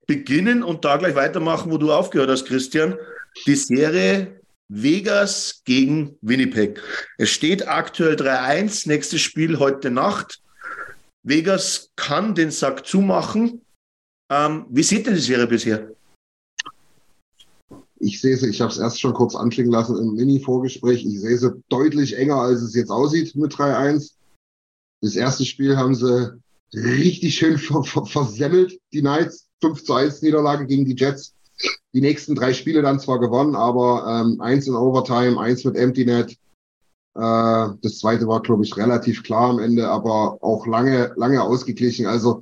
S2: beginnen und da gleich weitermachen, wo du aufgehört hast, Christian. Die Serie Vegas gegen Winnipeg. Es steht aktuell 3-1, nächstes Spiel heute Nacht. Vegas kann den Sack zumachen. Ähm, wie sieht denn die Serie bisher?
S4: Ich sehe sie, ich habe es erst schon kurz anklingen lassen im Mini-Vorgespräch. Ich sehe sie deutlich enger, als es jetzt aussieht mit 3-1. Das erste Spiel haben sie richtig schön ver ver versemmelt, die Knights. 5 zu 1 Niederlage gegen die Jets. Die nächsten drei Spiele dann zwar gewonnen, aber ähm, eins in Overtime, eins mit Empty Net. Äh, das zweite war, glaube ich, relativ klar am Ende, aber auch lange, lange ausgeglichen. Also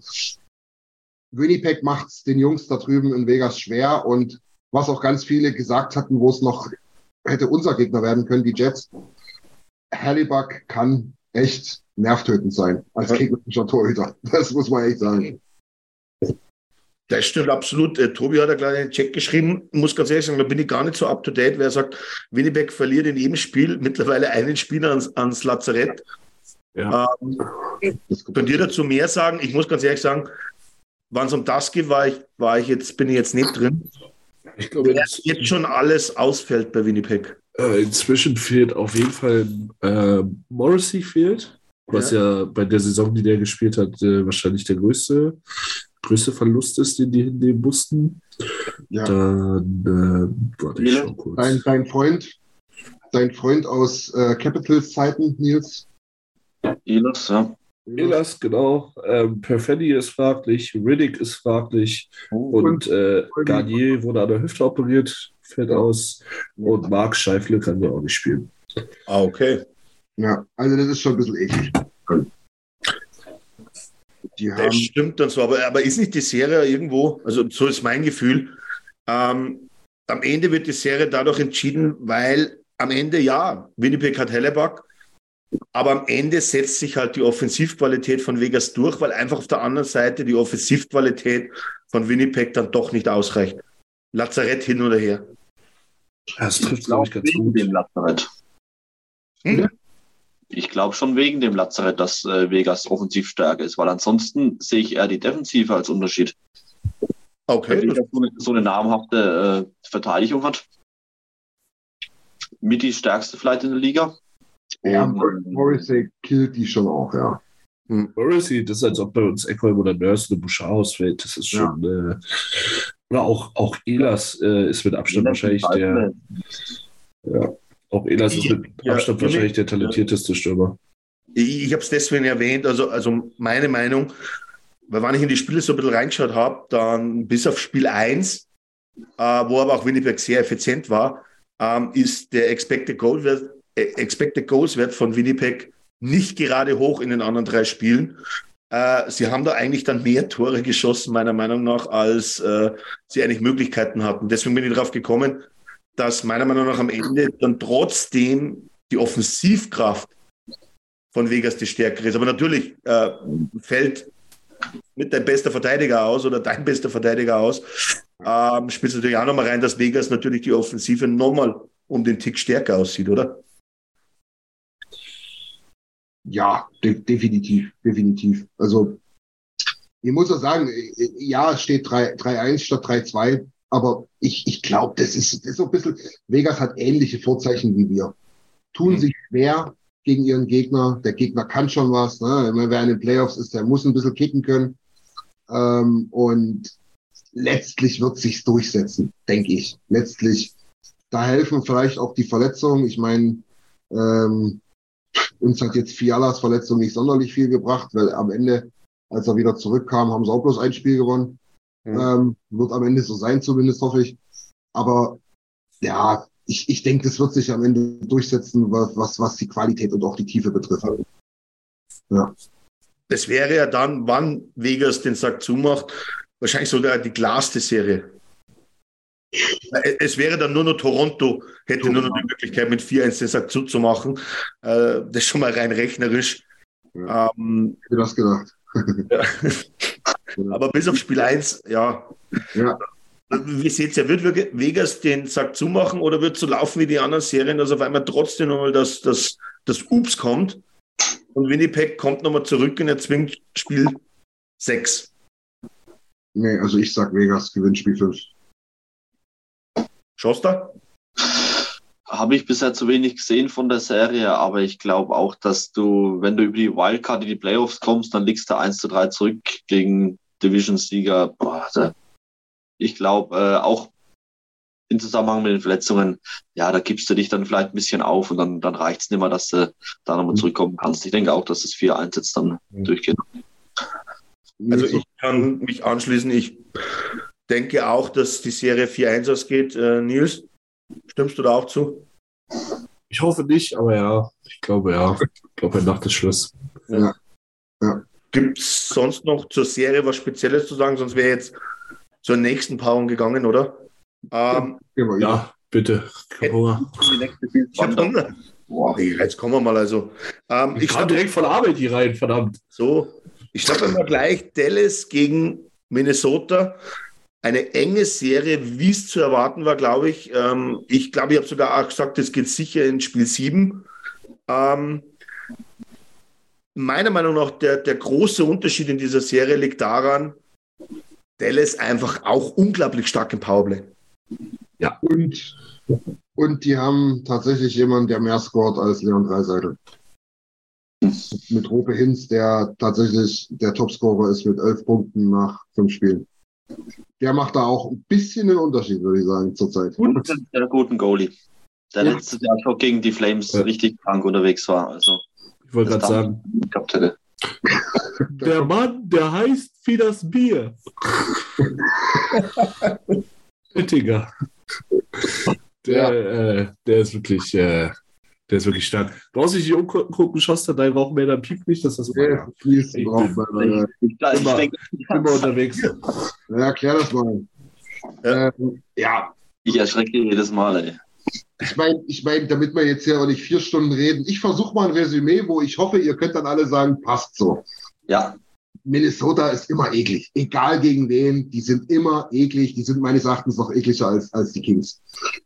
S4: Winnipeg macht es den Jungs da drüben in Vegas schwer und was auch ganz viele gesagt hatten, wo es noch hätte unser Gegner werden können, die Jets. Hallibuck kann echt nervtötend sein als gegnerischer Torhüter. Das muss man echt sagen.
S2: Das stimmt absolut. Äh, Tobi hat ja gleich einen Check geschrieben. Muss ganz ehrlich sagen, da bin ich gar nicht so up to date. Wer sagt, Winnipeg verliert in jedem Spiel mittlerweile einen Spieler ans, ans Lazarett.
S1: Ja.
S2: Ähm,
S4: Das
S2: könnt ihr dazu mehr sagen? Ich muss ganz ehrlich sagen, wann es um das geht, war ich, war ich jetzt, bin ich jetzt nicht drin.
S1: Ich glaube,
S2: Wer jetzt schon alles ausfällt bei Winnipeg.
S1: Äh, inzwischen fehlt auf jeden Fall äh, Morrissey fehlt, was ja. bei der Saison, die der gespielt hat, äh, wahrscheinlich der größte, größte Verlust ist, den die hinnehmen mussten.
S4: Ja.
S1: Dann, äh, warte ich schon kurz.
S4: Dein, dein Freund, dein Freund aus äh, Capitals Zeiten, Nils.
S3: Ehlers, ja.
S1: Elas, genau. Ähm, Perfetti ist fraglich, Riddick ist fraglich und äh, Garnier wurde an der Hüfte operiert, fällt aus. Und Marc Scheifle kann ja auch nicht spielen.
S2: Ah, okay.
S4: Ja, also das ist schon ein bisschen eklig. Die
S2: Das
S4: haben,
S2: stimmt dann so, aber, aber ist nicht die Serie irgendwo, also so ist mein Gefühl, ähm, am Ende wird die Serie dadurch entschieden, weil am Ende ja, Winnipeg hat Hellebuck, aber am Ende setzt sich halt die Offensivqualität von Vegas durch, weil einfach auf der anderen Seite die Offensivqualität von Winnipeg dann doch nicht ausreicht. Lazarett hin oder her.
S1: Das trifft, glaube ich, ganz
S3: wegen
S1: gut.
S3: dem Lazarett.
S2: Hm?
S3: Ich glaube schon wegen dem Lazarett, dass äh, Vegas offensiv stärker ist, weil ansonsten sehe ich eher die Defensive als Unterschied. Weil
S2: Okay,
S3: Vegas so eine, so eine namhafte äh, Verteidigung hat. Mit die stärkste vielleicht in der Liga.
S4: Ja,
S3: Und,
S4: Morrissey killt die schon auch, ja.
S1: Morrissey, das ist, als ob bei uns Eckholm oder Nurse eine Bouchard ausfällt. Das ist schon. Äh, oder auch, auch Elas äh, ist mit Abstand wahrscheinlich der. Ja, auch Elas ist mit
S2: Ja,
S1: Abstand wahrscheinlich der talentierteste Stürmer.
S2: Ich, ich habe es deswegen erwähnt, also, also meine Meinung, weil wenn ich in die Spiele so ein bisschen reingeschaut habe, dann bis auf Spiel 1, äh, wo aber auch Winnipeg sehr effizient war, ähm, ist der Expected, Goal Wert, Expected Goals Wert von Winnipeg nicht gerade hoch in den anderen drei Spielen. Äh, sie haben da eigentlich dann mehr Tore geschossen, meiner Meinung nach, als äh, sie eigentlich Möglichkeiten hatten. Deswegen bin ich darauf gekommen, dass meiner Meinung nach am Ende dann trotzdem die Offensivkraft von Vegas die stärkere ist. Aber natürlich äh, fällt nicht dein bester Verteidiger aus oder dein bester Verteidiger aus, ähm, spielt natürlich auch nochmal rein, dass Vegas natürlich die Offensive nochmal um den Tick stärker aussieht, oder?
S4: Ja, de definitiv, definitiv. Also ich muss auch sagen, ja, es steht 3-1 statt 3-2, aber ich, ich glaube, das ist, das ist so ein bisschen, Vegas hat ähnliche Vorzeichen wie wir. Tun mhm. sich schwer gegen ihren Gegner. Der Gegner kann schon was. Ne? Wer in den Playoffs ist, der muss ein bisschen kicken können. Ähm, und letztlich wird sich's durchsetzen, denke ich. Letztlich, da helfen vielleicht auch die Verletzungen. Ich meine, ähm, uns hat jetzt Fialas Verletzung nicht sonderlich viel gebracht, weil am Ende, als er wieder zurückkam, haben sie auch bloß ein Spiel gewonnen. Mhm. Ähm, wird am Ende so sein, zumindest hoffe ich. Aber ja, ich, ich denke, das wird sich am Ende durchsetzen, was, was, was die Qualität und auch die Tiefe betrifft.
S2: Ja. Das wäre ja dann, wann Vegas den Sack zumacht, wahrscheinlich sogar die klarste Serie. Es wäre dann nur noch Toronto, hätte nur noch die Möglichkeit, mit 4-1 den Sack zuzumachen. Äh, das ist schon mal rein rechnerisch.
S4: Ja. Ähm, ich hätte das gedacht. <laughs>
S2: ja. Aber bis auf Spiel 1, ja.
S4: ja.
S2: Wie seht ihr, wird Vegas den Sack zumachen oder wird es so laufen wie die anderen Serien, dass auf einmal trotzdem nochmal das, das, das Ups kommt und Winnipeg kommt nochmal zurück und erzwingt Spiel 6?
S4: Nee, also ich sag Vegas gewinnt Spiel 5.
S2: Schoster?
S3: Habe ich bisher zu wenig gesehen von der Serie, aber ich glaube auch, dass du, wenn du über die Wildcard in die Playoffs kommst, dann liegst du 1 zu 3 zurück gegen Division-Sieger. Ich glaube, äh, auch im Zusammenhang mit den Verletzungen, ja, da gibst du dich dann vielleicht ein bisschen auf und dann, dann reicht es nicht mehr, dass du da nochmal mhm. zurückkommen kannst. Ich denke auch, dass das 4-1 jetzt dann mhm. durchgeht.
S2: Also ich kann mich anschließen. Ich denke auch, dass die Serie 4-1 ausgeht. Äh, Nils, stimmst du da auch zu?
S1: Ich hoffe nicht, aber ja, ich glaube ja. Ich glaube, Nacht ist Schluss.
S2: Ja. ja. Gibt es sonst noch zur Serie was Spezielles zu sagen? Sonst wäre jetzt zur nächsten Paarung gegangen, oder?
S1: Ähm, ja, bitte. Ich
S2: habe Boah, jetzt kommen wir mal also.
S1: Ähm, ich, ich kam direkt von Arbeit hier rein, verdammt.
S2: So, ich starte mal gleich Dallas gegen Minnesota. Eine enge Serie, wie es zu erwarten war, glaube ich. Ähm, ich glaube, ich habe sogar auch gesagt, es geht sicher in Spiel 7. Ähm, meiner Meinung nach, der, der große Unterschied in dieser Serie liegt daran, Dallas einfach auch unglaublich stark im Powerplay.
S4: Ja. Und, und die haben tatsächlich jemanden, der mehr scored als Leon Dreiseitel mit Rope Hinz, der tatsächlich der Topscorer ist mit elf Punkten nach fünf Spielen. Der macht da auch ein bisschen einen Unterschied, würde ich sagen, zurzeit.
S3: Und der guten Goalie. Der ja. letztes Jahr schon gegen die Flames ja. richtig krank unterwegs war. Also,
S1: ich wollte gerade sagen. <laughs> Der Mann, der heißt wie das Bier. <laughs> Oettinger. Der, ja. äh, der ist wirklich, äh, der ist wirklich stark. Brauchst du dich nicht umgucken, Schoster, dein Rauchmelder piept nicht, dass das so ja, fließt. Ich, bin, ich, immer, immer unterwegs.
S4: Ja, erklär das mal.
S3: Ja. Ähm, ja. Ich erschrecke jedes Mal, ey.
S4: Ich meine, ich mein, damit wir jetzt hier auch nicht vier Stunden reden, ich versuche mal ein Resümee, wo ich hoffe, ihr könnt dann alle sagen, passt so.
S3: Ja.
S4: Minnesota ist immer eklig. Egal gegen wen, die sind immer eklig. Die sind meines Erachtens noch ekliger als, als die Kings.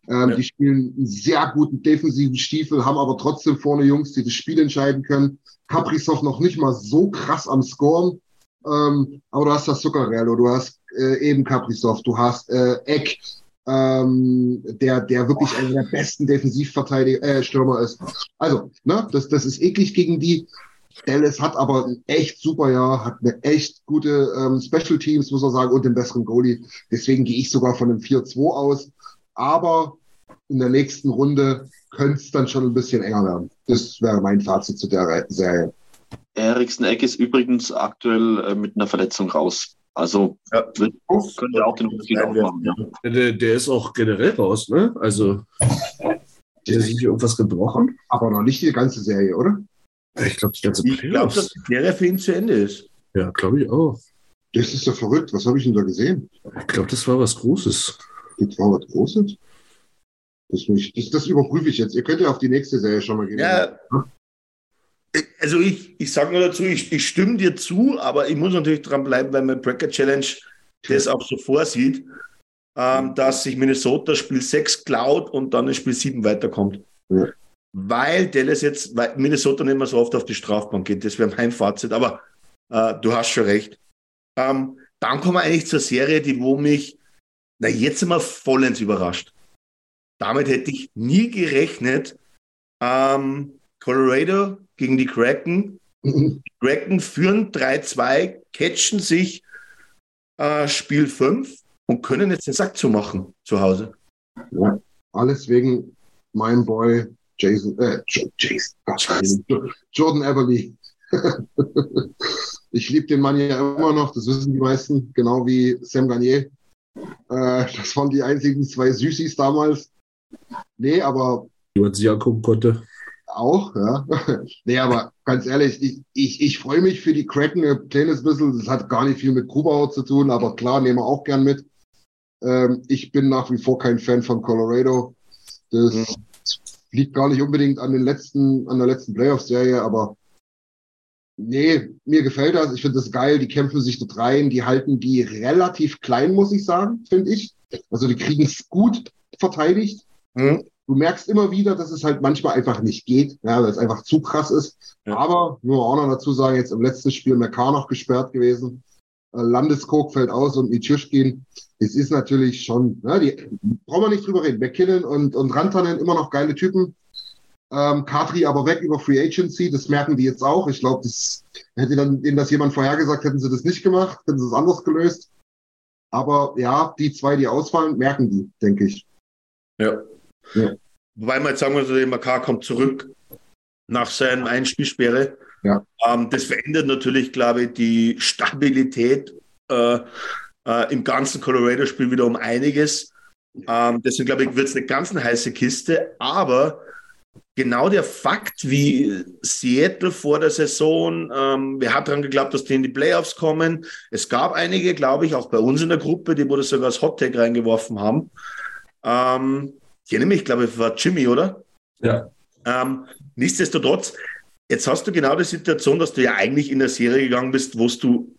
S4: Ähm, ja. Die spielen einen sehr guten defensiven Stiefel, haben aber trotzdem vorne Jungs, die das Spiel entscheiden können. Kaprizov noch nicht mal so krass am Scoren. Ähm, aber du hast das Zuckerrello, du hast äh, eben Kaprizov, du hast äh, Eck, ähm, der, der wirklich einer der besten Defensivverteidiger, äh, Stürmer ist. Also, ne, das, das ist eklig gegen die. Dallas hat aber ein echt super Jahr, hat eine echt gute ähm, Special Teams, muss man sagen, und den besseren Goalie. Deswegen gehe ich sogar von einem 4-2 aus. Aber in der nächsten Runde könnte es dann schon ein bisschen enger werden. Das wäre mein Fazit zu der Serie.
S3: Eriksen Eck ist übrigens aktuell äh, mit einer Verletzung raus. Also ja. wird, könnte auch den Unterschied
S1: machen. Ja. Der, der, ist auch generell raus, ne? Also der ist sich irgendwas gebrochen.
S4: Aber noch nicht die ganze Serie, oder?
S1: Ich glaube, die ganze
S2: Ich glaube, dass die Serie für ihn zu Ende ist.
S1: Ja, glaube ich auch.
S4: Das ist ja verrückt. Was habe ich denn da gesehen?
S1: Ich glaube, das war was Großes.
S4: Das war was Großes? Das, das, das, überprüfe ich jetzt. Ihr könnt ja auf die nächste Serie schon mal gehen.
S2: Ja. Also ich, ich sage nur dazu, ich, ich stimme dir zu, aber ich muss natürlich dran bleiben, weil mein Breaker Challenge das auch so vorsieht. ähm, dass sich Minnesota Spiel 6 klaut und dann in Spiel 7 weiterkommt. Ja. Weil Dallas jetzt, weil Minnesota nicht mehr so oft auf die Strafbank geht. Das wäre mein Fazit. Aber äh, du hast schon recht. Ähm, dann kommen wir eigentlich zur Serie, die wo mich, na jetzt sind wir vollends überrascht. Damit hätte ich nie gerechnet. Ähm, Colorado gegen die Kraken. Die Kraken führen 3-2, catchen sich äh, Spiel 5 und können jetzt den Sack zumachen zu Hause.
S4: Ja, alles wegen mein Boy Jason, äh, Jason, Jordan Everly. <laughs> ich liebe den Mann ja immer noch, das wissen die meisten, genau wie Sam Garnier. Äh, das waren die einzigen zwei Süßis damals. Nee, aber.
S1: Die man sich angucken konnte.
S4: Auch, ja. <laughs> nee, aber ganz ehrlich, ich, ich, ich freue mich für die Kraken ein kleines bisschen. Das hat gar nicht viel mit Grubauer zu tun, aber klar, nehmen wir auch gern mit. Ähm, ich bin nach wie vor kein Fan von Colorado. Das mhm. Liegt gar nicht unbedingt an den letzten, an der letzten Playoff-Serie, aber nee, mir gefällt das. Ich finde das geil. Die kämpfen sich dort rein. Die halten die relativ klein, muss ich sagen, finde ich. Also die kriegen es gut verteidigt. Mhm. Du merkst immer wieder, dass es halt manchmal einfach nicht geht, ja, weil es einfach zu krass ist. Ja. Aber nur auch noch dazu sagen, jetzt im letzten Spiel Mekar noch gesperrt gewesen. Äh, Landeskog fällt aus und Michushkin. Es ist natürlich schon, ne, die brauchen wir nicht drüber reden. McKinnon und, und Rantanen immer noch geile Typen. Ähm, Kadri aber weg über Free Agency, das merken die jetzt auch. Ich glaube, das hätte dann ihnen das jemand vorhergesagt, hätten sie das nicht gemacht, hätten sie es anders gelöst. Aber ja, die zwei, die ausfallen, merken die, denke ich.
S2: Ja. ja. Wobei man jetzt sagen muss, der MK kommt zurück nach seinem Einspielsperre.
S4: Ja.
S2: Ähm, das verändert natürlich, glaube ich, die Stabilität äh, äh, im ganzen Colorado-Spiel wieder um einiges. Ähm, deswegen, glaube ich, wird es eine ganz eine heiße Kiste. Aber genau der Fakt, wie Seattle vor der Saison, ähm, wer hat daran geglaubt, dass die in die Playoffs kommen? Es gab einige, glaube ich, auch bei uns in der Gruppe, die wurde sogar als Hottag reingeworfen haben. Ähm, ich erinnere mich, glaube ich, war Jimmy, oder?
S1: Ja.
S2: Ähm, nichtsdestotrotz, jetzt hast du genau die Situation, dass du ja eigentlich in der Serie gegangen bist, wo du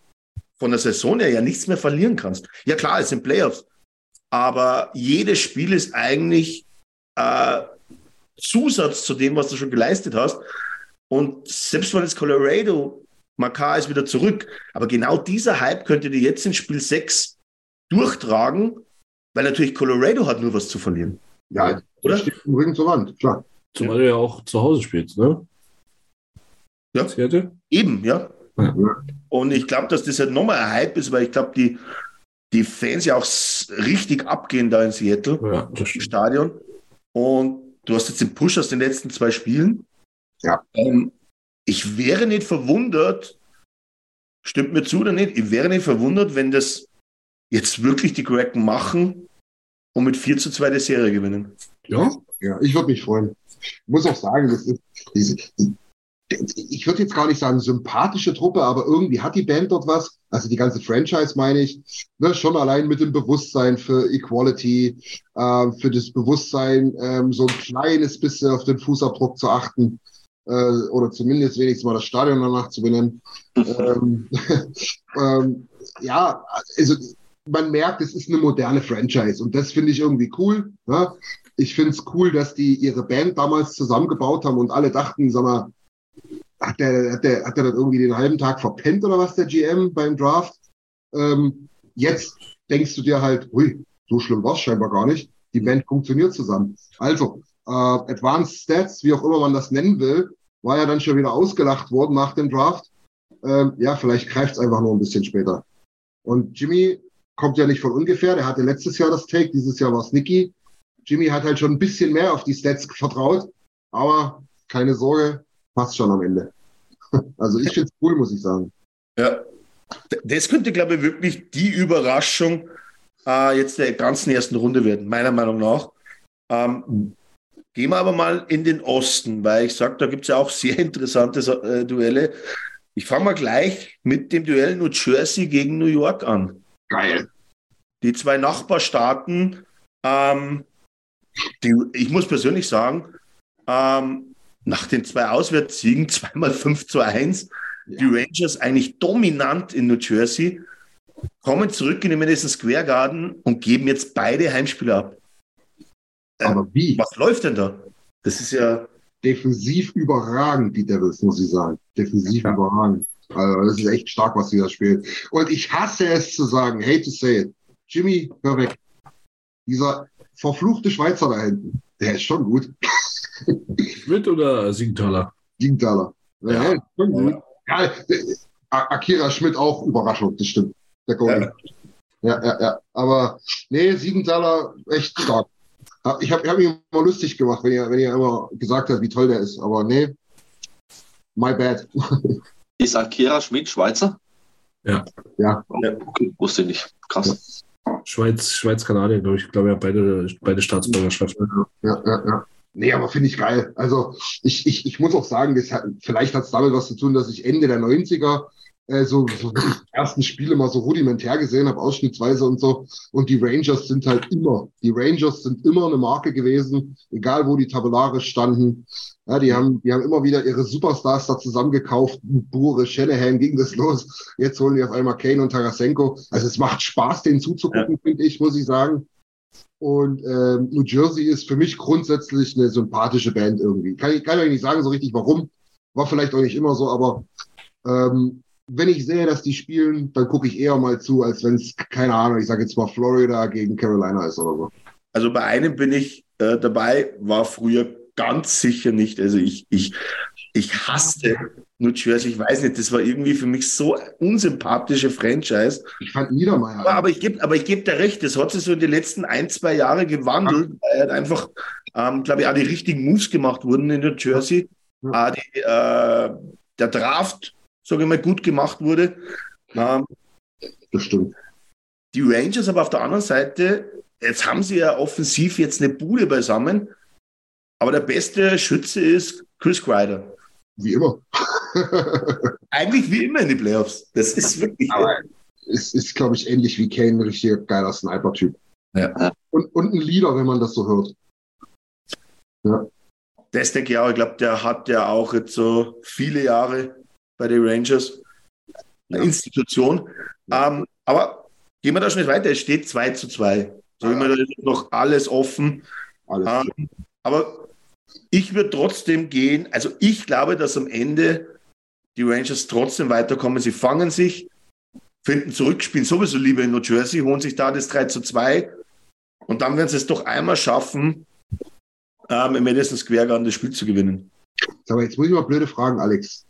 S2: von der Saison her ja nichts mehr verlieren kannst. Ja klar, es sind Playoffs, aber jedes Spiel ist eigentlich äh, Zusatz zu dem, was du schon geleistet hast. Und selbst wenn jetzt Colorado, Makar ist wieder zurück, aber genau dieser Hype könnte dir jetzt in Spiel 6 durchtragen, weil natürlich Colorado hat nur was zu verlieren.
S4: Ja, oder? Steht im Rücken zur Wand, klar.
S1: Zumal du ja auch zu Hause spielst, ne?
S2: Ja. Eben, ja. ja. Und ich glaube, dass das halt nochmal ein Hype ist, weil ich glaube, die, die Fans ja auch richtig abgehen da in Seattle, ja, im Stadion. Und du hast jetzt den Push aus den letzten zwei Spielen.
S4: Ja.
S2: Ähm, ich wäre nicht verwundert, stimmt mir zu oder nicht, ich wäre nicht verwundert, wenn das jetzt wirklich die Kraken machen und mit 4 zu 2 die Serie gewinnen.
S4: Ja, ja ich würde mich freuen. Ich muss auch sagen, das ist, ich würde jetzt gar nicht sagen sympathische Truppe, aber irgendwie hat die Band dort was. Also die ganze Franchise meine ich, ne, schon allein mit dem Bewusstsein für Equality, äh, für das Bewusstsein, ähm, so ein kleines bisschen auf den Fußabdruck zu achten äh, oder zumindest wenigstens mal das Stadion danach zu benennen. <laughs> ähm, <laughs> ähm, ja, also man merkt, es ist eine moderne Franchise und das finde ich irgendwie cool. Ne? Ich finde es cool, dass die ihre Band damals zusammengebaut haben und alle dachten, sag mal, hat der, hat der, hat der dann irgendwie den halben Tag verpennt oder was, der GM beim Draft? Ähm, jetzt denkst du dir halt, hui, so schlimm war es scheinbar gar nicht. Die Band funktioniert zusammen. Also, äh, Advanced Stats, wie auch immer man das nennen will, war ja dann schon wieder ausgelacht worden nach dem Draft. Ähm, ja, vielleicht greift es einfach nur ein bisschen später. Und Jimmy kommt ja nicht von ungefähr. Der hatte letztes Jahr das Take, dieses Jahr war es Nicky. Jimmy hat halt schon ein bisschen mehr auf die Stats vertraut, aber keine Sorge, passt schon am Ende. <laughs> Also ich finde es cool, muss ich sagen.
S2: Ja, das könnte, glaube ich, wirklich die Überraschung äh, jetzt der ganzen ersten Runde werden, meiner Meinung nach. Ähm, gehen wir aber mal in den Osten, weil ich sage, da gibt es ja auch <laughs> sehr interessante äh, Duelle. Ich fange mal gleich mit dem Duell New Jersey gegen New York an.
S4: Geil.
S2: Die zwei Nachbarstaaten, ähm, die, ich muss persönlich sagen, ähm, nach den zwei Auswärtssiegen, <laughs> zweimal 5 zu 1, ja. die Rangers eigentlich dominant in New Jersey. kommen zurück in den Madison Square Garden und geben jetzt beide Heimspiele ab.
S4: Äh, Aber wie?
S2: Was läuft denn da? Das ist ja.
S4: Defensiv überragend, die Devils, muss ich sagen. Defensiv ja. überragend. Also, das ist echt stark, was sie da spielen. Und ich hasse es zu sagen, hate to say it. Jimmy, hör weg. Dieser verfluchte Schweizer da hinten, der ist schon gut. <laughs>
S1: Schmidt oder Siegenthaler?
S4: Siegenthaler. Ja, ja, schon gut. Ja, Akira Schmidt auch Überraschung, das stimmt. Der Goalie. Ja. ja, ja, ja. Aber nee, Siegenthaler echt stark. Ich habe hab mich immer lustig gemacht, wenn ihr, wenn ihr immer gesagt habt, wie toll der ist. Aber nee, my bad.
S3: Ist Akira Schmidt Schweizer?
S1: Ja.
S4: Ja.
S3: ja okay, wusste ich nicht. Krass.
S1: Schweiz, Schweiz-Kanadier, glaube ich. Ich glaube, ja, beide, beide Staatsbürgerschaften.
S4: Ja, ja, ja. Nee, aber finde ich geil. Also ich, ich, ich muss auch sagen, das hat, vielleicht hat es damit was zu tun, dass ich Ende der 90er äh, so, so die ersten Spiele mal so rudimentär gesehen habe, ausschnittsweise und so. Und die Rangers sind halt immer, die Rangers sind immer eine Marke gewesen, egal wo die tabellarisch standen. Ja, die haben, die haben immer wieder ihre Superstars da zusammengekauft. Bure, Shanahan ging das los. Jetzt holen die auf einmal Kane und Tarasenko. Also es macht Spaß, denen zuzugucken, ja. finde ich, muss ich sagen. Und ähm, New Jersey ist für mich grundsätzlich eine sympathische Band irgendwie. Kann ich, kann ich nicht sagen so richtig warum. War vielleicht auch nicht immer so, aber ähm, wenn ich sehe, dass die spielen, dann gucke ich eher mal zu, als wenn es, keine Ahnung, ich sage jetzt mal Florida gegen Carolina ist oder so.
S2: Also bei einem bin ich äh, dabei, war früher ganz sicher nicht. Also ich, ich, ich hasste New Jersey. Ich weiß nicht, das war irgendwie für mich so unsympathische Franchise.
S4: Ich fand Niedermeyer.
S2: Aber, aber ich gebe aber ich geb dir recht, das hat sich so in den letzten ein, zwei Jahren gewandelt, ja. weil halt einfach, ähm, glaube ich, auch die richtigen Moves gemacht wurden in New Jersey. Ja. Die, äh, der Draft sage ich mal, gut gemacht wurde. Ähm,
S4: das stimmt.
S2: Die Rangers aber auf der anderen Seite, jetzt haben sie ja offensiv jetzt eine Bude beisammen, aber der beste Schütze ist Chris Kreider.
S4: Wie immer.
S2: Eigentlich wie immer in die Playoffs. Das ist wirklich.
S4: Aber es ist, glaube ich, ähnlich wie Kane, ein richtiger geiler Sniper-Typ.
S2: Ja.
S4: Und, und ein Leader, wenn man das so hört.
S2: Ja. Das denke ich auch. Ich glaube, der hat ja auch jetzt so viele Jahre bei den Rangers. Eine ja. Institution. Ähm, aber gehen wir da schon nicht weiter. Es steht 2 zu 2. So ja. immer da ist noch alles offen. Alles ähm, aber ich würde trotzdem gehen. Also ich glaube, dass am Ende die Rangers trotzdem weiterkommen. Sie fangen sich, finden zurück, spielen sowieso lieber in New Jersey, holen sich da das 3 zu 2. Und dann werden sie es doch einmal schaffen, ähm, im Madison Square Garden das Spiel zu gewinnen.
S4: Aber jetzt muss ich mal blöde fragen, Alex.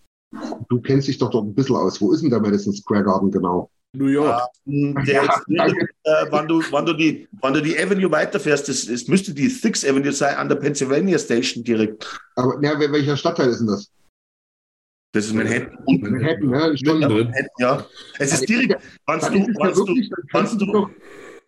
S4: Du kennst dich doch dort ein bisschen aus. Wo ist denn der Madison Square Garden genau?
S2: New York. Ähm, ja, ist, äh, wenn, du, wenn, du die, wenn du die Avenue weiterfährst, es, es müsste die Sixth Avenue sein, an der Pennsylvania Station direkt.
S4: Aber ja, welcher Stadtteil ist denn das?
S2: Das ist Manhattan.
S4: Manhattan, ja. Schon
S2: Manhattan, ja. Es ist direkt, wenn du, wenn's du, du,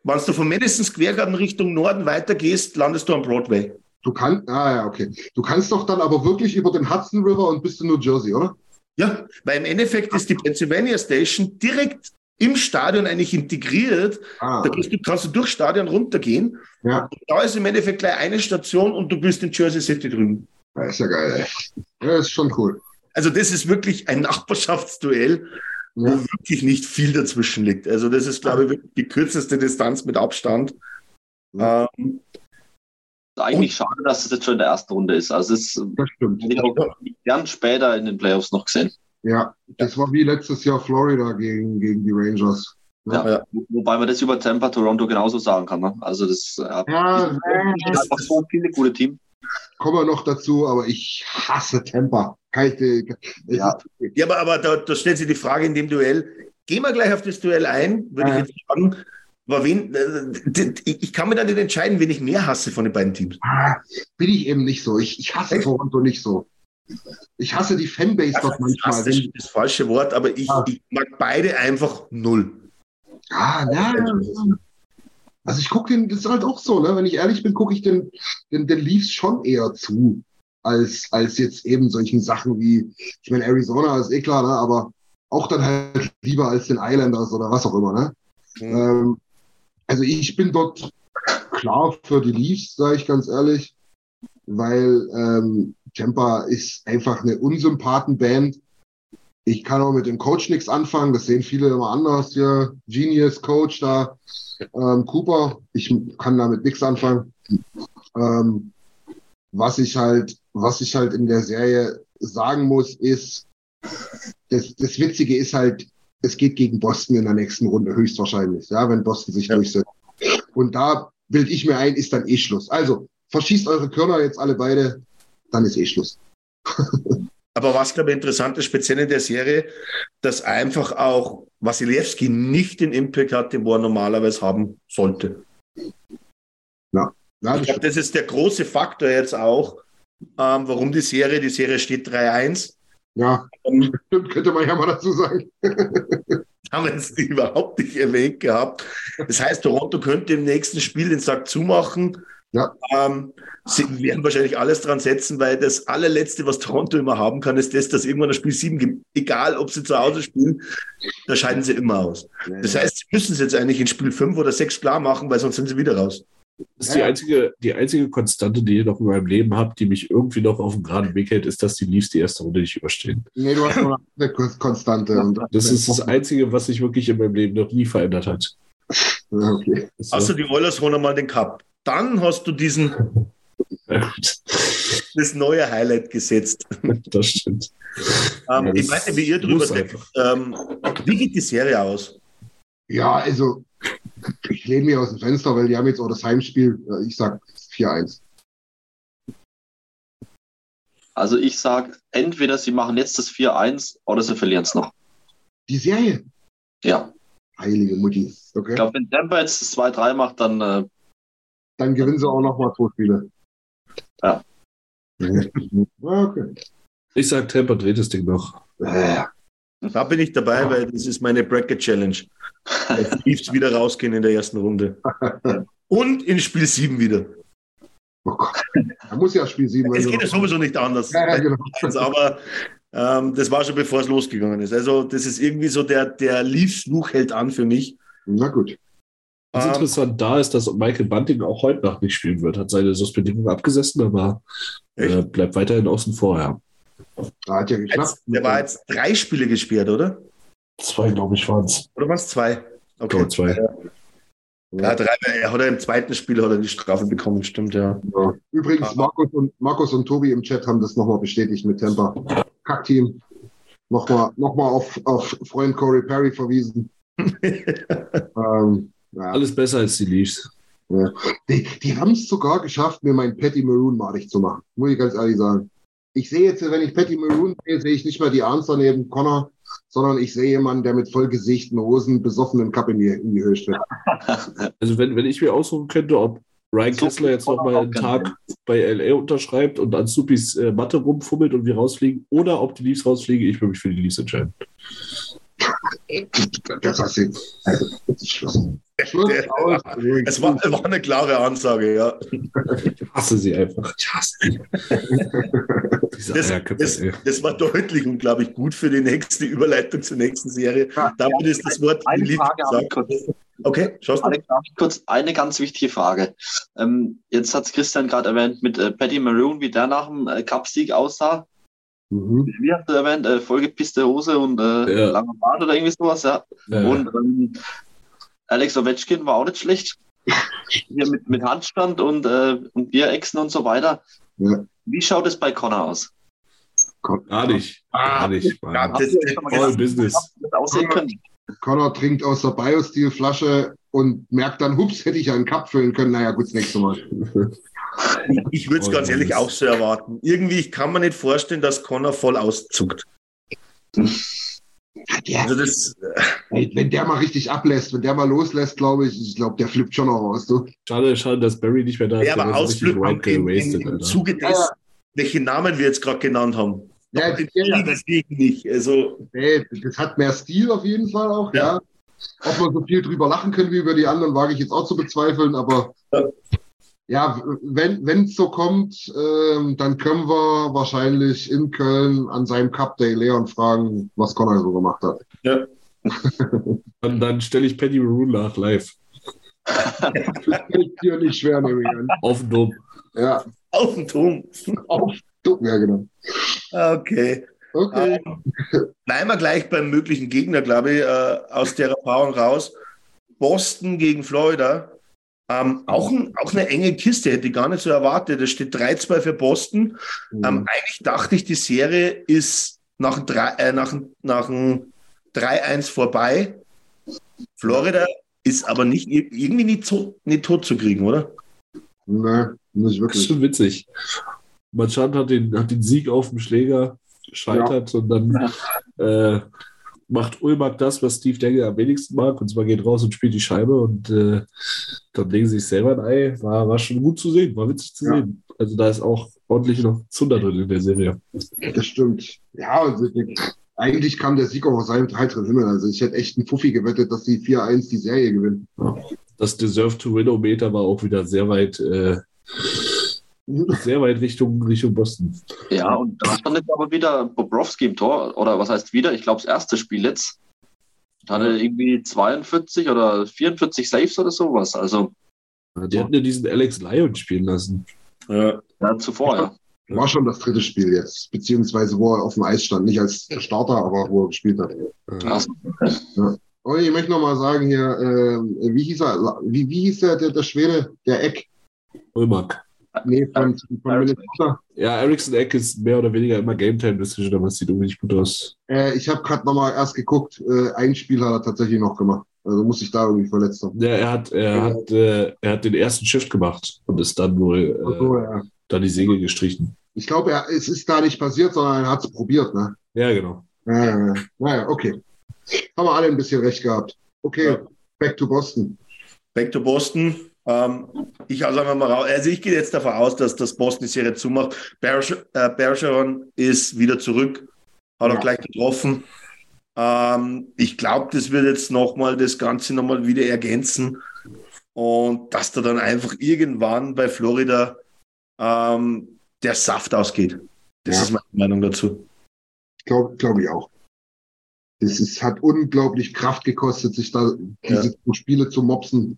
S2: du von Madison Square Garden Richtung Norden weitergehst, landest du am Broadway.
S4: Du kannst, ah ja, okay. Du kannst doch dann aber wirklich über den Hudson River und bist in New Jersey, oder?
S2: Ja, weil im Endeffekt ist die Pennsylvania Station direkt im Stadion eigentlich integriert. Ah. Da du, kannst du durchs Stadion runtergehen.
S4: Ja.
S2: da ist im Endeffekt gleich eine Station und du bist in Jersey City drüben.
S4: Das ist ja geil, ey. Ja, das ist schon cool.
S2: Also das ist wirklich ein Nachbarschaftsduell, ja. wo wirklich nicht viel dazwischen liegt. Also das ist, glaube ich, wirklich die kürzeste Distanz mit Abstand. Ähm,
S3: eigentlich und, schade, dass es jetzt schon in der ersten Runde ist. Also es
S4: das stimmt.
S3: Ich auch gern später in den Playoffs noch gesehen.
S4: Ja, das war wie letztes Jahr Florida gegen, gegen die Rangers.
S3: Ja, ja. Wobei man das über Tampa, Toronto genauso sagen kann. Ne? Also das, äh, ja, das einfach so viele gute Teams.
S4: Kommen wir noch dazu, aber ich hasse Tampa. Kalte,
S2: ja. ja, aber, aber da, da stellt sich die Frage in dem Duell. Gehen wir gleich auf das Duell ein, würde ja. ich jetzt sagen. Aber wen, äh, ich kann mir da nicht entscheiden, wen ich mehr hasse von den beiden Teams.
S4: Ah, bin ich eben nicht so. Ich, ich hasse Toronto nicht so. Ich hasse die Fanbase
S2: doch manchmal. Das ist das falsche Wort, aber ich, ja. ich mag beide einfach null.
S4: Ah, ja. Also ich gucke den, das ist halt auch so, ne? Wenn ich ehrlich bin, gucke ich den, den, den Leafs schon eher zu, als, als jetzt eben solchen Sachen wie, ich meine, Arizona ist eh klar, ne? Aber auch dann halt lieber als den Islanders oder was auch immer, ne? Mhm. Ähm, also ich bin dort klar für die Leafs, sage ich ganz ehrlich, weil ähm, Tampa ist einfach eine Unsympathenband. Ich kann auch mit dem Coach nichts anfangen. Das sehen viele immer anders hier. Genius Coach da, ähm, Cooper. Ich kann damit nichts anfangen. Ähm, was ich halt, was ich halt in der Serie sagen muss, ist, das, das Witzige ist halt, es geht gegen Boston in der nächsten Runde höchstwahrscheinlich, ja, wenn Boston sich ja. durchsetzt. Und da bild ich mir ein, ist dann eh Schluss. Also verschießt eure Körner jetzt alle beide, dann ist eh Schluss. <laughs>
S2: Aber was, glaube ich, interessant ist, speziell in der Serie, dass einfach auch Wasilewski nicht den Impact hat, den er normalerweise haben sollte.
S4: Ja. ja
S2: ich glaube, das ist der große Faktor jetzt auch, ähm, warum die Serie, die Serie steht 3-1.
S4: Ja, ähm, stimmt, könnte man ja mal dazu sagen. <laughs>
S2: haben wir jetzt überhaupt nicht erwähnt gehabt. Das heißt, Toronto könnte im nächsten Spiel den Sack zumachen
S4: ja.
S2: Ähm, sie werden wahrscheinlich alles dran setzen, weil das allerletzte, was Toronto immer haben kann, ist das, dass irgendwann ein Spiel 7 gibt. Egal, ob sie zu Hause spielen, da scheiden sie immer aus. Das heißt, sie müssen es jetzt eigentlich in Spiel 5 oder 6 klar machen, weil sonst sind sie wieder raus.
S1: Das ist die einzige, die einzige Konstante, die ich noch in meinem Leben habe, die mich irgendwie noch auf dem geraden Weg hält, ist, dass die Leafs die erste Runde nicht überstehen.
S4: Nee, du hast noch eine Konstante.
S1: das ist das Einzige, was sich wirklich in meinem Leben noch nie verändert hat.
S2: Okay. Außer die Oilers holen mal den Cup dann hast du diesen das neue Highlight gesetzt.
S1: Das stimmt.
S2: Ähm, ja, ich meine, wie ihr drüber denkt. Ähm, wie geht die Serie aus?
S4: Ja, also ich lehne mich aus dem Fenster, weil die haben jetzt auch das Heimspiel. Äh, ich sag 4-1.
S3: Also ich sag, entweder sie machen jetzt das 4-1 oder sie verlieren es noch.
S4: Die Serie?
S3: Ja.
S4: Heilige Mutti.
S3: Okay. Ich glaube, wenn Tampa jetzt das 2-3 macht, dann äh,
S4: dann gewinnen sie auch noch mal zwei Spiele.
S3: Ja. <laughs>
S4: okay.
S1: Ich sag, Tampa dreht das Ding noch.
S2: Da bin ich dabei, weil das ist meine Bracket Challenge. Chiefs wieder rausgehen in der ersten Runde. Und in Spiel 7 wieder.
S4: Oh Gott. Da muss ja Spiel 7
S2: Es geht ja sowieso nicht anders.
S4: Ja, ja, genau.
S2: Aber ähm, das war schon bevor es losgegangen ist. Also, das ist irgendwie so der, der Leafs-Fluch hält an für mich.
S4: Na gut.
S1: Was interessant da ist, dass Michael Bunting auch heute Nacht nicht spielen wird. Hat seine Suspendierung abgesessen, aber äh, bleibt weiterhin außen vor. Ja.
S4: Da hat ja geklappt.
S2: Der war jetzt drei Spiele gesperrt, oder?
S1: Zwei, glaube ich, waren es.
S2: Oder waren es zwei?
S1: Okay. Oh, zwei.
S2: Ja, drei, er hat er im zweiten Spiel hat er die Strafe bekommen, stimmt, ja.
S4: ja. Übrigens, Markus und, Markus und Tobi im Chat haben das nochmal bestätigt mit Temper. Kackteam. Nochmal noch mal auf, auf Freund Corey Perry verwiesen. <laughs>
S1: ähm, ja. Alles besser als die Leafs.
S4: Ja. Die, die haben es sogar geschafft, mir mein Patty Maroon madig zu machen. Muss ich ganz ehrlich sagen. Ich sehe jetzt, wenn ich Patty Maroon sehe, sehe ich nicht mehr die Answer neben Connor, sondern ich sehe jemanden, der mit vollgesichten Hosen besoffenen Cup in die, in die Höhe steht. <laughs>
S1: Also wenn, wenn ich mir aussuchen könnte, ob Ryan so Kessler jetzt nochmal einen Tag bei LA unterschreibt und an Supis äh, Matte rumfummelt und wir rausfliegen, oder ob die Leafs rausfliegen, ich würde mich für die Leafs entscheiden.
S4: Das hast du. Also, <laughs>
S2: es war, war, eine klare Ansage, ja.
S1: Ich hasse sie einfach. Ich hasse sie. <laughs>
S2: das, das, das, war deutlich und, glaube ich, gut für die nächste Überleitung zur nächsten Serie. Ja, Damit ja, ist das Wort
S3: eine Frage
S2: Okay, schaust du?
S3: Alex, kurz eine ganz wichtige Frage. Ähm, jetzt hat es Christian gerade erwähnt mit äh, Patty Maroon, wie der nach dem äh, Cup-Sieg aussah. Mhm. Wie hast du erwähnt? Äh, vollgepisste Hose und äh, ja. langer Bart oder irgendwie sowas, ja. ja. Und ähm, Alex Ovechkin war auch nicht schlecht. <laughs> Hier mit, mit Handstand und, äh, und Bierechsen und so weiter. Ja. Wie schaut es bei Connor aus?
S1: Gar nicht. Gar nicht.
S2: Ja, das ist voll Business.
S4: Connor, Connor trinkt aus der Biostil-Flasche und merkt dann, hups, hätte ich einen Cup füllen können. Naja, gut, das nächste Mal. <laughs>
S2: Ich würde es oh, ganz ehrlich auch so erwarten. Irgendwie, ich kann mir nicht vorstellen, dass Connor voll auszuckt. <laughs>
S4: Ja, also das, äh, wenn der mal richtig ablässt, wenn der mal loslässt, glaube ich, ich glaube, der flippt schon auch aus. Du.
S1: Schade, schade, dass Barry nicht mehr da
S2: ist. Ja, aber ausflippen im, im, im Zuge des, ja. welche Namen wir jetzt gerade genannt haben.
S4: Ja, das, ja, das nicht. Also, nee, das hat mehr Stil auf jeden Fall auch, ja. ja. Ob man so viel drüber lachen können wie über die anderen, wage ich jetzt auch zu bezweifeln, aber ja ja, wenn es so kommt, ähm, dann können wir wahrscheinlich in Köln an seinem Cup Day Leon fragen, was Connor so gemacht hat.
S1: Ja. <laughs> dann, dann stelle ich Paddy Maroon nach live.
S4: das <laughs> fällt dir nicht schwer, nehme ich an.
S1: Auf dem Dom.
S4: Ja.
S2: Auf dem Dom.
S4: Auf dem Dom, ja, genau.
S2: Okay.
S4: Okay.
S2: Ähm, bleiben wir gleich beim möglichen Gegner, glaube ich, äh, aus der Erfahrung raus. Boston gegen Florida. Ähm, auch, ein, auch eine enge Kiste, hätte ich gar nicht so erwartet. Es steht 3-2 für Boston.
S4: Mhm.
S2: Ähm, eigentlich dachte ich, die Serie ist nach, dem drei- äh, nach, nach dem 3-1 vorbei. Florida ist aber nicht, irgendwie nicht, tot, nicht tot zu kriegen, oder?
S4: Nee, nicht
S1: Das ist
S4: wirklich.
S1: schon witzig. Marchand hat den, hat den Sieg auf dem Schläger, scheitert und dann äh, macht Ulmark das, was Steve Dangle am wenigsten mag, und zwar geht raus und spielt die Scheibe und äh, dann legen sie sich selber ein Ei. War, war schon gut zu sehen, war witzig zu
S4: Ja.
S1: sehen. Also da ist auch ordentlich noch Zunder drin in der Serie.
S4: Das stimmt. Ja, also, eigentlich kam der Sieg auch aus seinem heiteren Himmel. Also ich hätte echt einen Fuffi gewettet, dass die 4-1 die Serie gewinnen.
S1: Das Deserve to Win-O-Meter war auch wieder sehr weit, äh, <laughs> sehr weit Richtung, Richtung Boston.
S3: Ja, und da stand jetzt aber wieder Bobrovski im Tor. Oder was heißt wieder? Ich glaube, das erste Spiel jetzt. Da hatte er irgendwie 42 oder 44 Saves oder sowas. Also
S1: Die hätten ja diesen Alex Lyon spielen lassen.
S2: Ja.
S3: ja, zuvor, ja.
S4: War schon das dritte Spiel jetzt, beziehungsweise wo er auf dem Eis stand. Nicht als Starter, aber wo er gespielt hat.
S3: Also,
S4: Und ich möchte noch mal sagen hier, ähm, wie hieß er, wie, wie hieß der, der, der Schwede, der Eck?
S1: Ulmark.
S4: Nee, von, von Minnesota.
S1: Ja, Ericsson Eck ist mehr oder weniger immer Game Time Decision, aber es sieht irgendwie nicht gut aus.
S4: Äh, ich habe gerade noch mal erst geguckt, äh, ein Spiel hat er tatsächlich noch gemacht. Also muss ich da irgendwie verletzt haben.
S1: Ja, er hat, er hat, äh, er hat den ersten Shift gemacht und ist dann wohl äh,
S4: so, ja.
S1: dann die Segel gestrichen.
S4: Ich glaube, es ist da nicht passiert, sondern er hat es probiert. Ne?
S1: Ja, genau.
S4: Ja, ja, ja. Naja, okay. Haben wir alle ein bisschen recht gehabt. Okay,
S2: Ja.
S4: back to Boston.
S2: Back to Boston. Ähm, ich hau einfach mal raus. Also ich gehe jetzt davon aus, dass das Boston die Serie zumacht. Bergeron äh, Bergeron ist wieder zurück, hat
S4: Ja.
S2: auch gleich getroffen. Ähm, ich glaube, das wird jetzt nochmal das Ganze nochmal wieder ergänzen. Und dass da dann einfach irgendwann bei Florida ähm, der Saft ausgeht. Das
S4: Ja.
S2: ist meine Meinung dazu.
S4: Glaube glaub ich auch. Es ist, hat unglaublich Kraft gekostet, sich da diese Spiele zu mopsen.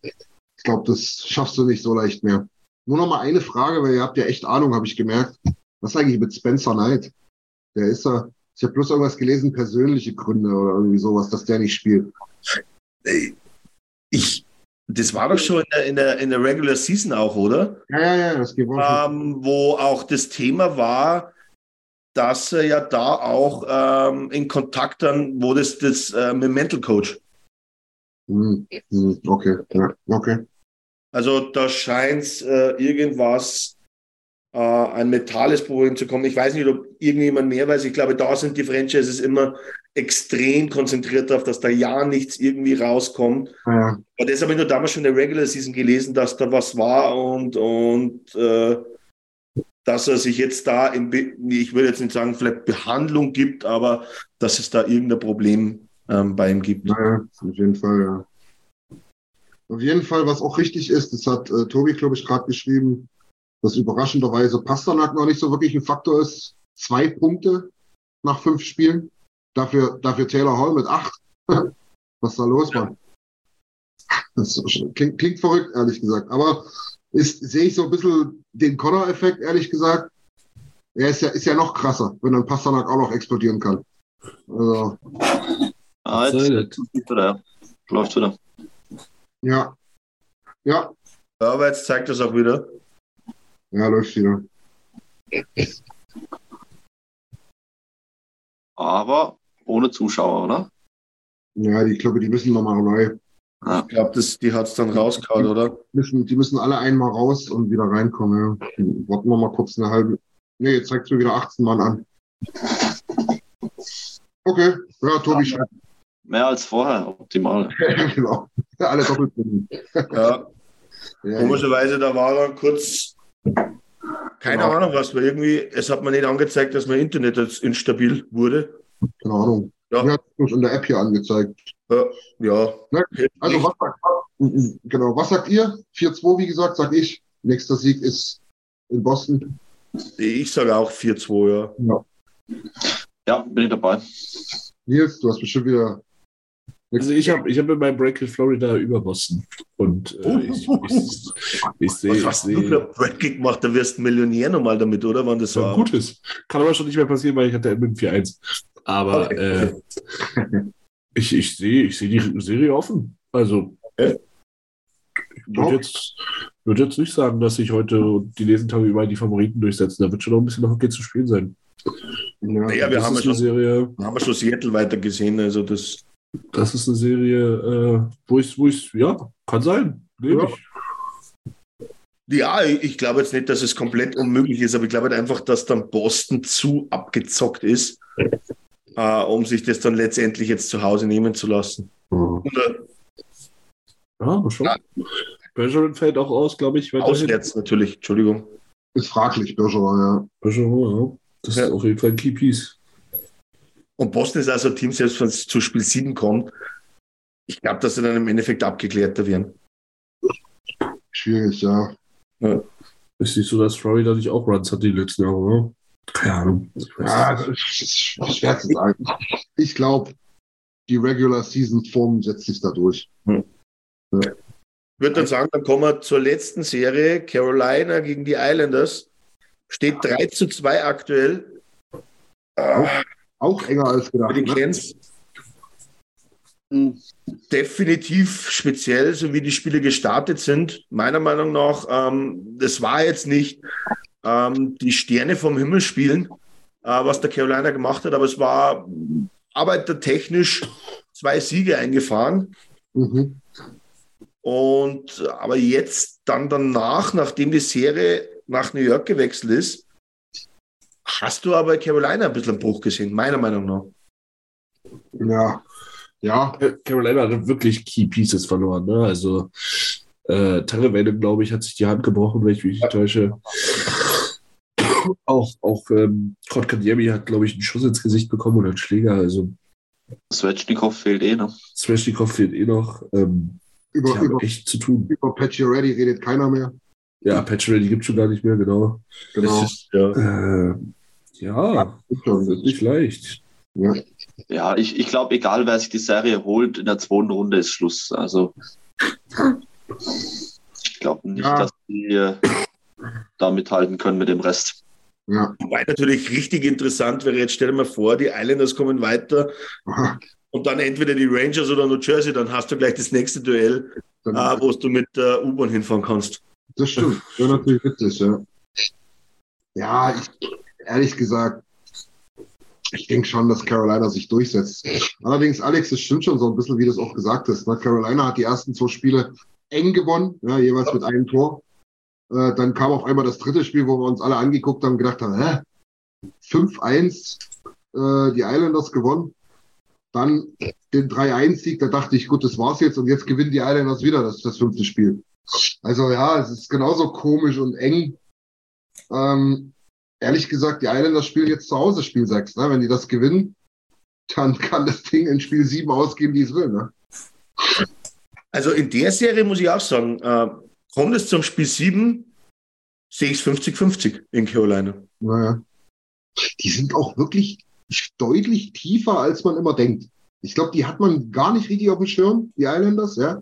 S4: Ich glaube, das schaffst du nicht so leicht mehr. Nur noch mal eine Frage, weil ihr habt ja echt Ahnung, habe ich gemerkt. Was eigentlich mit Spencer Knight? Der ist da. Ich habe bloß irgendwas gelesen, persönliche Gründe oder irgendwie sowas, dass der nicht spielt.
S2: Ich, das war doch schon in der, in der, in der Regular Season auch, oder?
S4: Ja, ja, ja, das geht wohl.
S2: ähm, wo auch das Thema war, dass er ja da auch ähm, in Kontakt dann, wo das, das äh, mit dem Mental Coach.
S4: Hm, hm, okay, ja, okay.
S2: Also da scheint äh, irgendwas, äh, ein mentales Problem zu kommen. Ich weiß nicht, ob irgendjemand mehr weiß. Ich glaube, da sind die Franchises immer extrem konzentriert darauf, dass da ja nichts irgendwie rauskommt.
S4: Ja,
S2: Aber das habe ich nur damals schon in der Regular Season gelesen, dass da was war und, und äh, dass er sich jetzt da, in, ich würde jetzt nicht sagen, vielleicht Behandlung gibt, aber dass es da irgendein Problem ähm, bei ihm gibt.
S4: naja, auf jeden Fall, ja. Auf jeden Fall, was auch richtig ist, das hat äh, Tobi, glaube ich, gerade geschrieben, dass überraschenderweise Pasternak noch nicht so wirklich ein Faktor ist. Zwei Punkte nach fünf Spielen. Dafür, dafür Taylor Hall mit acht. <laughs> was da los war. Das klingt, klingt verrückt, ehrlich gesagt. Aber ist, sehe ich so ein bisschen den Connor-Effekt, ehrlich gesagt. Er ist ja, ist ja noch krasser, wenn dann Pasternak auch noch explodieren kann. Also,
S3: ah, jetzt läuft wieder, ja. Läuft wieder.
S4: ja. Ja,
S2: Ja, aber jetzt zeigt das auch wieder.
S4: ja, läuft wieder.
S3: Aber ohne Zuschauer, oder?
S4: Ja, die, ich glaube, die müssen nochmal neu.
S2: Ich glaube, die hat es dann rausgehauen, oder?
S4: Müssen, die müssen alle einmal raus und wieder reinkommen. Ja. Warten wir mal kurz eine halbe. Nee, jetzt zeigt mir wieder 18 Mann an. Okay, ja, Tobi schreibt.
S3: Mehr als vorher, optimal. <laughs>
S4: genau. Alle doppelt.
S2: Ja,
S4: Ja,
S2: komischerweise, da war dann kurz, keine
S4: Genau.
S2: Ahnung was, weil irgendwie, es hat mir nicht angezeigt, dass mein Internet jetzt instabil wurde.
S4: keine Ahnung.
S2: Ja.
S4: Mir hat es in der App hier angezeigt.
S2: Ja, ja.
S4: Ne? Also, was sagt, genau, was sagt ihr? 4-2, wie gesagt, sag ich. Nächster Sieg ist in Boston.
S2: Ich sage auch 4-2, ja.
S3: Ja, bin ich dabei.
S4: Nils, du hast bestimmt wieder
S1: Also ich habe ich hab in meinem Bracket Florida über Boston. Und äh, ich, ich, ich sehe.
S2: Was hast du für Bracket gemacht? Da wirst du Millionär nochmal damit, oder? Wann das
S1: war? Gutes. Kann aber schon nicht mehr passieren, weil ich hatte Edmund 4-1. Aber äh, ich, ich sehe ich seh die Serie offen. Also ich würde jetzt, würd jetzt nicht sagen, dass sich heute und die nächsten Tage überall die Favoriten durchsetzen. Da wird schon noch ein bisschen Hockey zu spielen sein.
S2: Ja, naja, wir haben schon, Serie, haben wir schon Seattle weiter gesehen. Also das,
S1: das ist eine Serie, äh, wo ich, wo ich, ja, kann sein. Nehme ja. ich.
S2: Ja, ich glaube jetzt nicht, dass es komplett unmöglich ist, aber ich glaube halt einfach, dass dann Boston zu abgezockt ist, äh, um sich das dann letztendlich jetzt zu Hause nehmen zu lassen. Mhm. Oder,
S1: ja, aber schon. Ja. Bergeron fällt auch aus, glaube ich.
S2: Auswärts natürlich, Entschuldigung.
S4: Ist fraglich, Bergeron, ja.
S1: Bergeron, ja. Das ja. ist auf jeden Fall ein Key Piece.
S2: Und Boston ist also ein Team, selbst wenn es zu Spiel 7 kommt, ich glaube, dass sie dann im Endeffekt abgeklärter werden.
S4: Schwierig, ja.
S1: ja. Ist nicht so, dass Florida nicht auch Runs hat die letzten Jahre, oder? Keine Ahnung.
S4: Ja, das ist schwer zu sagen. Ich glaube, die Regular Season Form setzt sich da durch. Hm.
S2: Ja. Ich würde dann sagen, dann kommen wir zur letzten Serie. Carolina gegen die Islanders. Steht 3 zu 2 aktuell.
S4: Auch, auch enger als gedacht.
S2: Die Clans. Ne? Definitiv speziell, so wie die Spiele gestartet sind. Meiner Meinung nach, ähm, das war jetzt nicht ähm, die Sterne vom Himmel spielen, äh, was der Carolina gemacht hat, aber es war arbeitertechnisch zwei Siege eingefahren. Mhm. Und aber jetzt dann danach, nachdem die Serie nach New York gewechselt ist, hast du aber Carolina ein bisschen einen Bruch gesehen, meiner Meinung nach.
S4: Ja, ja.
S1: Carolina hat wirklich Key Pieces verloren. Ne? Also äh, Terrevelle, glaube ich, hat sich die Hand gebrochen, wenn ich mich nicht täusche. auch auch ähm, Kotkaniemi hat, glaube ich, einen Schuss ins Gesicht bekommen oder einen Schläger. Also
S3: Svechnikov fehlt eh noch.
S1: Svechnikov fehlt eh noch. Ähm,
S4: über, über, echt zu tun. Über Patchy Ready redet keiner mehr.
S1: Ja, Patchy Ready gibt es schon gar nicht mehr, genau.
S4: Genau.
S1: Ist, ja, äh, ja, das ist nicht leicht.
S3: Ja, ja ich, ich glaube, egal wer sich die Serie holt, in der zweiten Runde ist Schluss. Also ich glaube nicht, ja. dass die äh, da mithalten können mit dem Rest.
S2: Ja. Wobei natürlich richtig interessant wäre, jetzt stell dir mal vor, die Islanders kommen weiter Aha <laughs> und dann entweder die Rangers oder New Jersey, dann hast du gleich das nächste Duell, äh, wo du mit der U-Bahn hinfahren kannst.
S4: Das stimmt, wäre natürlich witzig, ja. Ja, ich, ehrlich gesagt, ich denke schon, dass Carolina sich durchsetzt. Allerdings, Alex, es stimmt schon so ein bisschen, wie du es auch gesagt hast. Ne? Carolina hat die ersten zwei Spiele eng gewonnen, ja, jeweils mit einem Tor. Äh, dann kam auf einmal das dritte Spiel, wo wir uns alle angeguckt haben und gedacht haben, hä? 5-1, äh, die Islanders gewonnen. Dann den 3-1-Sieg, da dachte ich, gut, das war's jetzt und jetzt gewinnen die Islanders wieder das, das fünfte Spiel. Also ja, es ist genauso komisch und eng. Ähm, ehrlich gesagt, die Islanders spielen jetzt zu Hause Spiel 6. Ne? Wenn die das gewinnen, dann kann das Ding in Spiel 7 ausgehen, wie es will. Ne?
S2: Also in der Serie muss ich auch sagen, äh, kommt es zum Spiel 7, sehe ich es 50-50 in Carolina.
S4: Naja. Die sind auch wirklich deutlich tiefer, als man immer denkt. Ich glaube, die hat man gar nicht richtig auf dem Schirm, die Islanders, ja.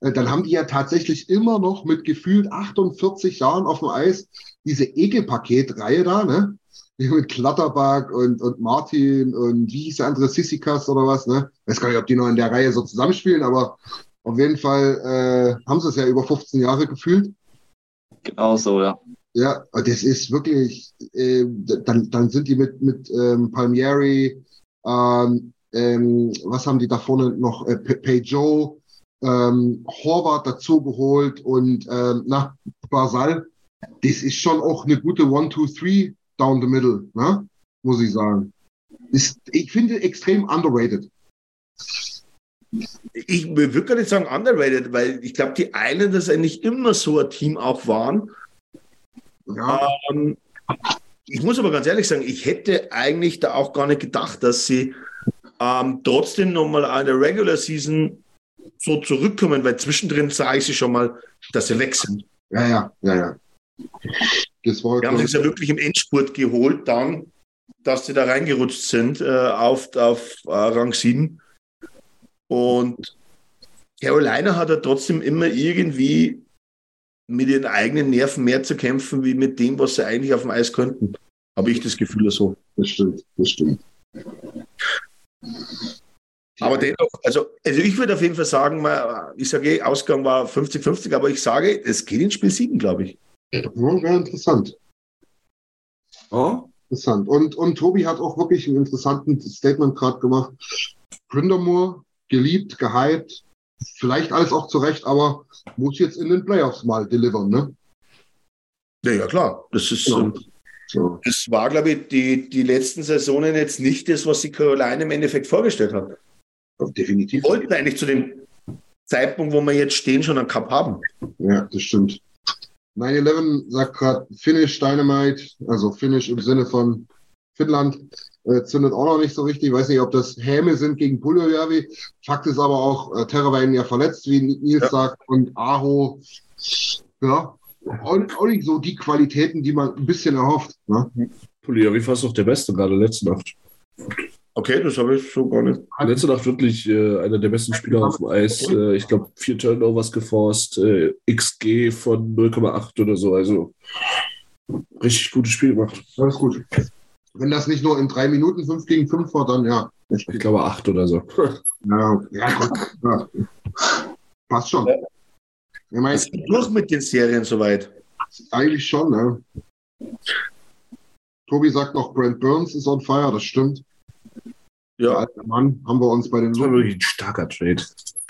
S4: Äh, dann haben die ja tatsächlich immer noch mit gefühlt 48 Jahren auf dem Eis diese Ekelpaket-Reihe da, ne? <laughs> Mit Klatterbach und, und Martin und wie hieß der andere, Sissikas oder was, ne? Weiß gar nicht, ob die noch in der Reihe so zusammenspielen, aber auf jeden Fall äh, haben sie es ja über 15 Jahre gefühlt.
S3: Genau so, ja.
S4: Ja, das ist wirklich, äh, dann, dann sind die mit, mit ähm, Palmieri, ähm, ähm, was haben die da vorne noch, äh, Peugeot, ähm, Horvath dazu geholt und ähm, nach Basal. Das ist schon auch eine gute One, Two, Three down the middle, ne? muss ich sagen. Ist, ich finde extrem underrated.
S2: Ich würde gar nicht sagen underrated, weil ich glaube, die Islanders eigentlich immer so ein Team auch waren ja. Ähm, ich muss aber ganz ehrlich sagen, ich hätte eigentlich da auch gar nicht gedacht, dass sie ähm, trotzdem nochmal eine Regular Season so zurückkommen, weil zwischendrin sah ich sie schon mal, dass sie weg sind.
S4: Ja, ja, ja, ja.
S2: Das war, Wir haben sich ja wirklich im Endspurt geholt, dann, dass sie da reingerutscht sind äh, auf, auf äh, Rang 7. Und Carolina hat er trotzdem immer irgendwie mit ihren eigenen Nerven mehr zu kämpfen, wie mit dem, was sie eigentlich auf dem Eis könnten. Habe ich das Gefühl so.
S4: Das stimmt, das stimmt.
S2: Aber dennoch, also, also ich würde auf jeden Fall sagen, ich sage, eh, Ausgang war 50-50, aber ich sage, es geht ins Spiel 7, glaube ich.
S4: Ja, wäre interessant.
S1: Oh?
S4: Interessant. Und, und Tobi hat auch wirklich ein interessantes Statement gerade gemacht. Grindermoor, geliebt, gehypt, vielleicht alles auch zurecht, aber muss jetzt in den Playoffs mal delivern, ne?
S2: Ja, ja klar. Das ist,
S4: Genau.
S2: so. das war, glaube ich, die, die letzten Saisonen jetzt nicht das, was sich Carolina im Endeffekt vorgestellt hat.
S4: Definitiv.
S2: Die wollten eigentlich zu dem Zeitpunkt, wo wir jetzt stehen, schon einen Cup haben.
S4: Ja, das stimmt. 9-11 sagt gerade Finish Dynamite, also Finish im Sinne von Finnland, äh, zündet auch noch nicht so richtig. Ich weiß nicht, ob das Häme sind gegen Puljujärvi. Fakt ist aber auch, äh, Terrawein ja verletzt, wie Nils
S2: Ja.
S4: sagt, und Aho, ja, auch, auch nicht so die Qualitäten, die man ein bisschen erhofft. Ne?
S1: Puliari fast noch der Beste gerade letzte Nacht.
S2: Okay, das habe ich so gar nicht.
S1: Letzte Nacht wirklich äh, einer der besten Spieler auf dem Eis. Äh, ich glaube, vier Turnovers geforst, äh, XG von 0,8 oder so. Also richtig gutes Spiel gemacht.
S4: Alles gut. Wenn das nicht nur in drei Minuten 5 gegen 5 war, dann ja.
S1: Ich glaube, acht oder so.
S4: Ja, ja, gut. ja. Passt schon. Ich meine,
S2: Ist durch mit den Serien soweit.
S4: eigentlich schon, ne? Tobi sagt noch, Brent Burns ist on fire, das stimmt.
S2: Ja,
S4: alte Mann haben wir uns bei den
S1: Das war wirklich ein starker Trade.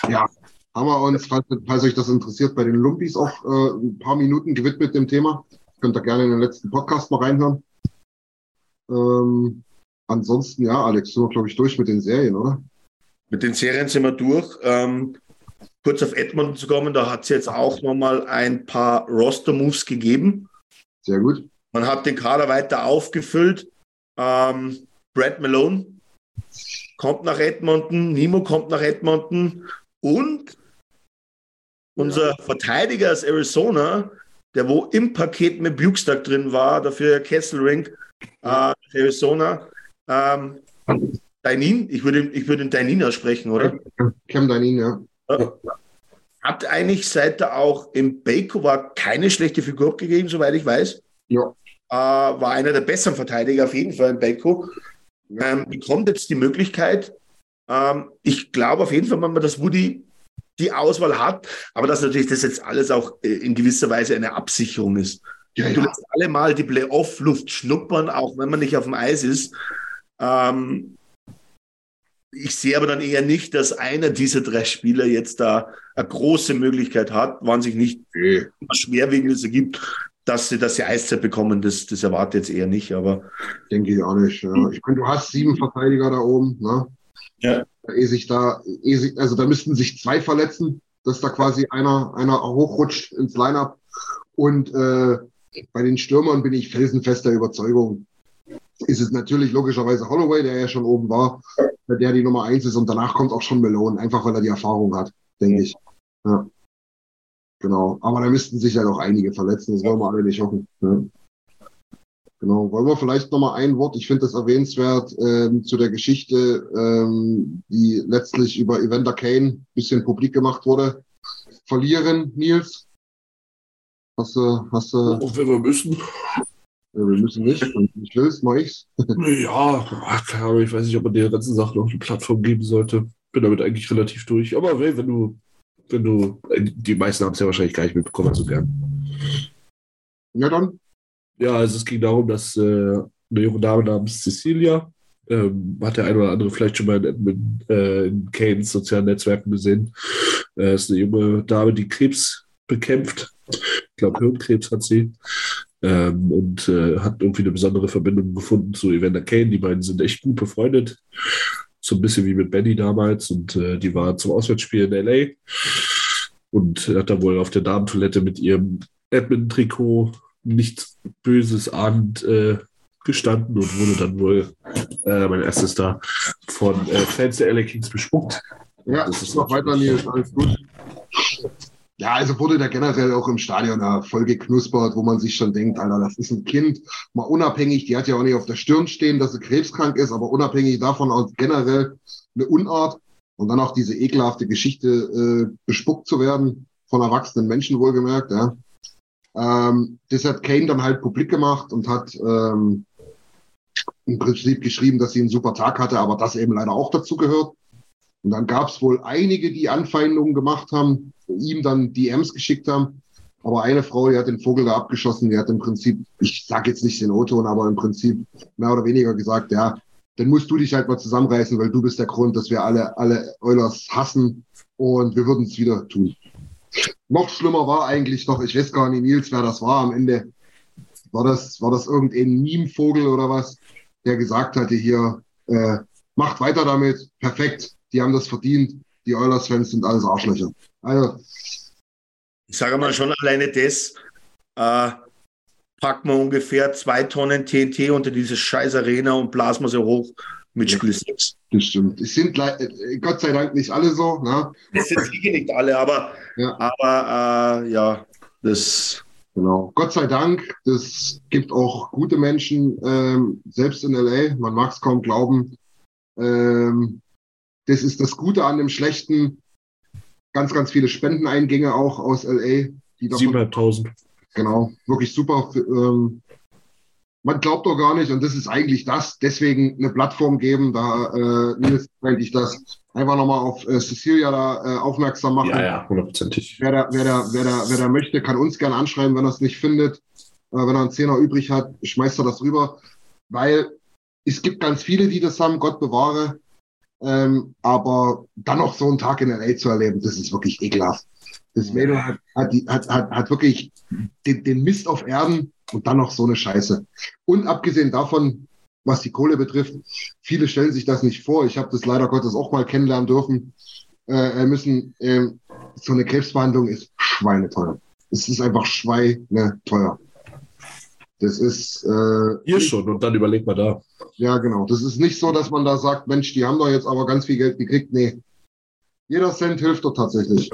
S4: ja, haben wir uns, falls, falls euch das interessiert, bei den Lumpis auch äh, ein paar Minuten gewidmet dem Thema. Könnt ihr gerne in den letzten Podcast mal reinhören. Ähm, ansonsten, ja, Alex, sind wir, glaube ich, durch mit den Serien, oder?
S2: mit den Serien sind wir durch. Ähm, kurz auf Edmonton zu kommen, da hat es jetzt auch nochmal ein paar Roster-Moves gegeben.
S4: Sehr gut.
S2: Man hat den Kader weiter aufgefüllt. Ähm, Brad Malone kommt nach Edmonton, Nimo kommt nach Edmonton und unser Verteidiger aus Arizona, der wo im Paket mit Bukestag drin war, dafür Kesselring, äh, Arizona, ähm, Dainin, ich würde, ich würde Dainin aussprechen, oder?
S4: Cam Dainin, ja.
S2: Hat eigentlich, seit er auch im Baco war, keine schlechte Figur abgegeben, soweit ich weiß.
S4: Ja.
S2: Äh, war einer der besseren Verteidiger auf jeden Fall im Baco. Ähm, bekommt jetzt die Möglichkeit. Ähm, ich glaube auf jeden Fall, wenn man das Woody die Auswahl hat, aber dass natürlich das jetzt alles auch äh, in gewisser Weise eine Absicherung ist.
S4: Ja,
S2: Du lässt alle mal die Playoff-Luft schnuppern, auch wenn man nicht auf dem Eis ist. Ähm, ich sehe aber dann eher nicht, dass einer dieser drei Spieler jetzt da eine große Möglichkeit hat, wann sich nicht was Schwerwiegendes ergibt, dass sie, dass sie Eiszeit bekommen. Das, das erwarte ich jetzt eher nicht, aber
S4: Denke ich auch nicht. Ja. Ich meine, du hast sieben Verteidiger da oben. Ne?
S2: Ja.
S4: Ehe sich da, ehe sich, also da müssten sich zwei verletzen, dass da quasi einer, einer hochrutscht ins Lineup. Und äh, bei den Stürmern bin ich felsenfester Überzeugung. Ist es natürlich logischerweise Holloway, der ja schon oben war, der die Nummer eins ist und danach kommt auch schon Malone, einfach weil er die Erfahrung hat, denke ich. Ja. Genau. Aber da müssten sich ja noch einige verletzen, das wollen wir alle nicht hoffen. Ja. Genau. Wollen wir vielleicht nochmal ein Wort, ich finde das erwähnenswert, ähm, zu der Geschichte, ähm, die letztlich über Evander Kane ein bisschen publik gemacht wurde. Verlieren, Nils? Hast du, hast du,
S1: Auch wenn wir müssen.
S4: wir müssen nicht, wenn du nicht willst, mach ich's.
S1: Ja, ich weiß nicht, ob man der ganzen Sache noch eine Plattform geben sollte. Bin damit eigentlich relativ durch. Aber hey, wenn du, wenn du, die meisten haben es ja wahrscheinlich gar nicht mitbekommen, also gern.
S4: Ja, dann,
S1: Ja, also es ging darum, dass äh, eine junge Dame namens Cecilia, ähm, hat der eine oder andere vielleicht schon mal in, äh, in Kanes sozialen Netzwerken gesehen, äh, ist eine junge Dame, die Krebs bekämpft. Ich glaube, Hirnkrebs hat sie. Ähm, und äh, hat irgendwie eine besondere Verbindung gefunden zu Evander Kane. Die beiden sind echt gut befreundet. So ein bisschen wie mit Benny damals. Und äh, die war zum Auswärtsspiel in L.A. Und hat da wohl auf der Damentoilette mit ihrem Edmund-Trikot nichts Böses ahnend äh, gestanden und wurde dann wohl, äh, mein erstes da, von äh, Fans der LA Kings bespuckt.
S4: ja,
S1: Das ist
S4: noch weiter, Nils, alles gut. Ja, also wurde da generell auch im Stadion ja voll geknuspert, wo man sich schon denkt, Alter, das ist ein Kind, mal unabhängig, die hat ja auch nicht auf der Stirn stehen, dass sie krebskrank ist, aber unabhängig davon auch generell eine Unart. Und dann auch diese ekelhafte Geschichte, äh, bespuckt zu werden, von erwachsenen Menschen wohlgemerkt, ja. Ähm, das hat Kane dann halt publik gemacht und hat ähm, im Prinzip geschrieben, dass sie einen super Tag hatte, aber das eben leider auch dazu gehört. Und dann gab es wohl einige, die Anfeindungen gemacht haben, ihm dann DMs geschickt haben. Aber eine Frau, die hat den Vogel da abgeschossen, die hat im Prinzip, ich sage jetzt nicht den O-Ton, aber im Prinzip mehr oder weniger gesagt, ja, dann musst du dich halt mal zusammenreißen, weil du bist der Grund, dass wir alle, alle Eulers hassen und wir würden es wieder tun. Noch schlimmer war eigentlich doch, ich weiß gar nicht, Nils, wer das war am Ende. War das, war das irgendein Meme-Vogel oder was, der gesagt hatte hier, äh, macht weiter damit, perfekt, die haben das verdient, die Oilers-Fans sind alles Arschlöcher. Also,
S2: ich sage mal schon alleine das, äh, packen wir ungefähr zwei Tonnen TNT unter diese scheiß Arena und blasen wir sie hoch mit Spiel 6.
S4: Das stimmt. Es sind äh, Gott sei Dank nicht alle so. Ne?
S2: Es sind sicher nicht alle, aber ja, aber, äh, ja das.
S4: Genau. Gott sei Dank, das gibt auch gute Menschen, ähm, selbst in LA, man mag es kaum glauben. Ähm, das ist das Gute an dem Schlechten. Ganz, ganz viele Spendeneingänge auch aus LA.
S1: 7.500.
S4: Genau, wirklich super. Ähm, man glaubt doch gar nicht, und das ist eigentlich das, deswegen eine Plattform geben, da äh, eigentlich das einfach nochmal auf äh, Cecilia da äh, aufmerksam machen.
S1: Ja, ja, hundertprozentig.
S4: Wer da, wer, da, wer, da, wer da möchte, kann uns gerne anschreiben, wenn er es nicht findet. Äh, wenn er einen Zehner übrig hat, schmeißt er das rüber. Weil es gibt ganz viele, die das haben, Gott bewahre. Ähm, aber dann noch so einen Tag in LA zu erleben, das ist wirklich ekelhaft. Das Mädel hat, hat, hat, hat, hat wirklich den, den Mist auf Erden und dann noch so eine Scheiße. Und abgesehen davon, was die Kohle betrifft, viele stellen sich das nicht vor. Ich habe das leider Gottes auch mal kennenlernen dürfen. Äh, müssen, äh, so eine Krebsbehandlung ist schweineteuer. Es ist einfach schweineteuer. Das ist. Äh,
S1: Hier schon und dann überlegt man da.
S4: Ja, genau. Das ist nicht so, dass man da sagt, Mensch, die haben doch jetzt aber ganz viel Geld gekriegt. Nee, jeder Cent hilft doch tatsächlich.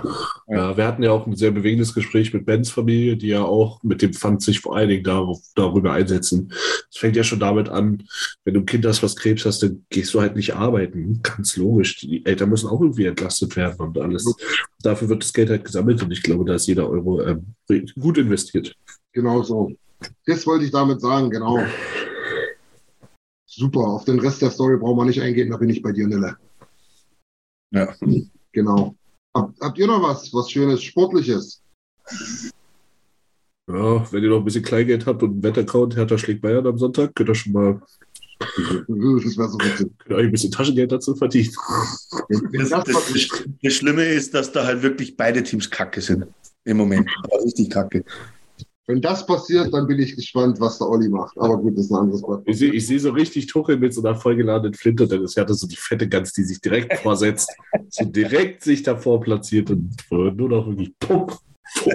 S1: Ja, wir hatten ja auch ein sehr bewegendes Gespräch mit Bens Familie, die ja auch mit dem Pfand sich vor allen Dingen darauf, darüber einsetzen. Es fängt ja schon damit an, wenn du ein Kind hast, was Krebs hast, dann gehst du halt nicht arbeiten. Ganz logisch. Die Eltern müssen auch irgendwie entlastet werden und alles. Dafür wird das Geld halt gesammelt und ich glaube, da ist jeder Euro ähm, gut investiert.
S4: Genau so. Das wollte ich damit sagen, genau. Super. Auf den Rest der Story brauchen wir nicht eingehen, da bin ich bei dir, Nille. Ja. Genau. Hab, habt ihr noch was, was Schönes, Sportliches?
S1: Ja, wenn ihr noch ein bisschen Kleingeld habt und einen Wettaccount, Hertha schlägt Bayern am Sonntag, könnt ihr schon mal das wäre so witzig. Könnt ihr euch ein bisschen Taschengeld dazu verdienen.
S2: Das, das, das, das, Schlimme ist, dass da halt wirklich beide Teams kacke sind. Im Moment. Aber richtig kacke.
S4: Wenn das passiert, dann bin ich gespannt, was der Olli macht. Aber gut, das ist ein anderes
S1: Wort. Ich sehe seh so richtig Tuchel mit so einer vollgeladenen Flinte. Dann ist ja so die fette Gans, die sich direkt vorsetzt, <laughs> so direkt sich davor platziert und nur noch wirklich pump. <laughs>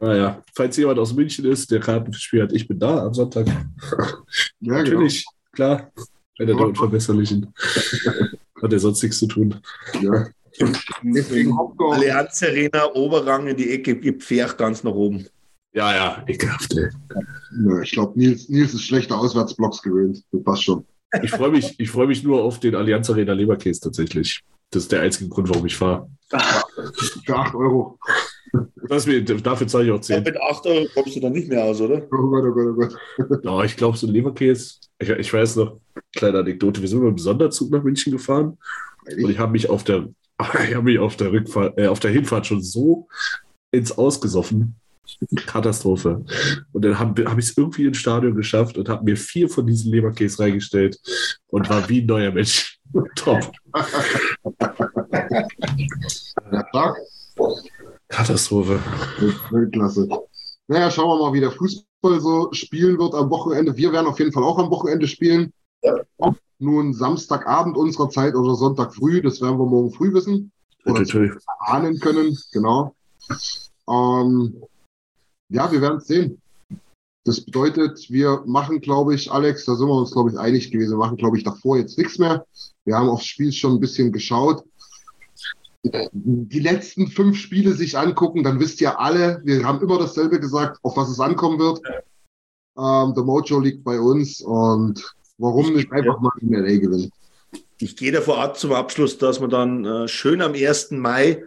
S1: naja, falls jemand aus München ist, der Kartenspiel hat, ich bin da am Sonntag. Ja, genau. Natürlich, genau. klar. Einer der Unverbesserlichen. Hat er sonst nichts zu tun. Ja.
S2: Deswegen Allianz Arena, Oberrang in die Ecke, gibt Pferd ganz nach oben.
S1: Ja, ja, ekelhaft, ey.
S4: Ich glaube, Nils, Nils ist schlechter Auswärtsblocks gewöhnt. Das passt schon.
S1: Ich freue mich, freu mich nur auf den Allianz Arena Leberkäse tatsächlich. Das ist der einzige Grund, warum ich fahre. <laughs>
S4: Für 8 Euro.
S1: Das, dafür zahle ich auch 10.
S2: Ja, mit 8 Euro kommst du dann nicht mehr aus, oder? Oh Gott, oh Gott,
S1: oh Gott. Ja, ich glaube, so ein Leberkäse, ich, ich, weiß noch, kleine Anekdote, wir sind mit dem Sonderzug nach München gefahren und ich habe mich auf der ich habe mich auf der, Rückfahrt, äh, auf der Hinfahrt schon so ins Ausgesoffen. Katastrophe. Und dann habe hab ich es irgendwie ins Stadion geschafft und habe mir vier von diesen Leberkäse reingestellt und war wie ein neuer Mensch. <laughs> Top. Katastrophe.
S4: Weltklasse. Naja, schauen wir mal, wie der Fußball so spielen wird am Wochenende. Wir werden auf jeden Fall auch am Wochenende spielen. Ja nun Samstagabend unserer Zeit oder Sonntag früh, das werden wir morgen früh wissen. Oder ahnen können, genau. Ähm, ja, wir werden es sehen. Das bedeutet, wir machen, glaube ich, Alex, da sind wir uns, glaube ich, einig gewesen, wir machen, glaube ich, davor jetzt nichts mehr. Wir haben aufs Spiel schon ein bisschen geschaut. Die letzten fünf Spiele sich angucken, dann wisst ihr alle, wir haben immer dasselbe gesagt, auf was es ankommen wird. Ähm, der Mojo liegt bei uns und Warum nicht einfach mal in LA gewinnen?
S2: ich gehe davor ab zum Abschluss, dass wir dann äh, schön am 1. Mai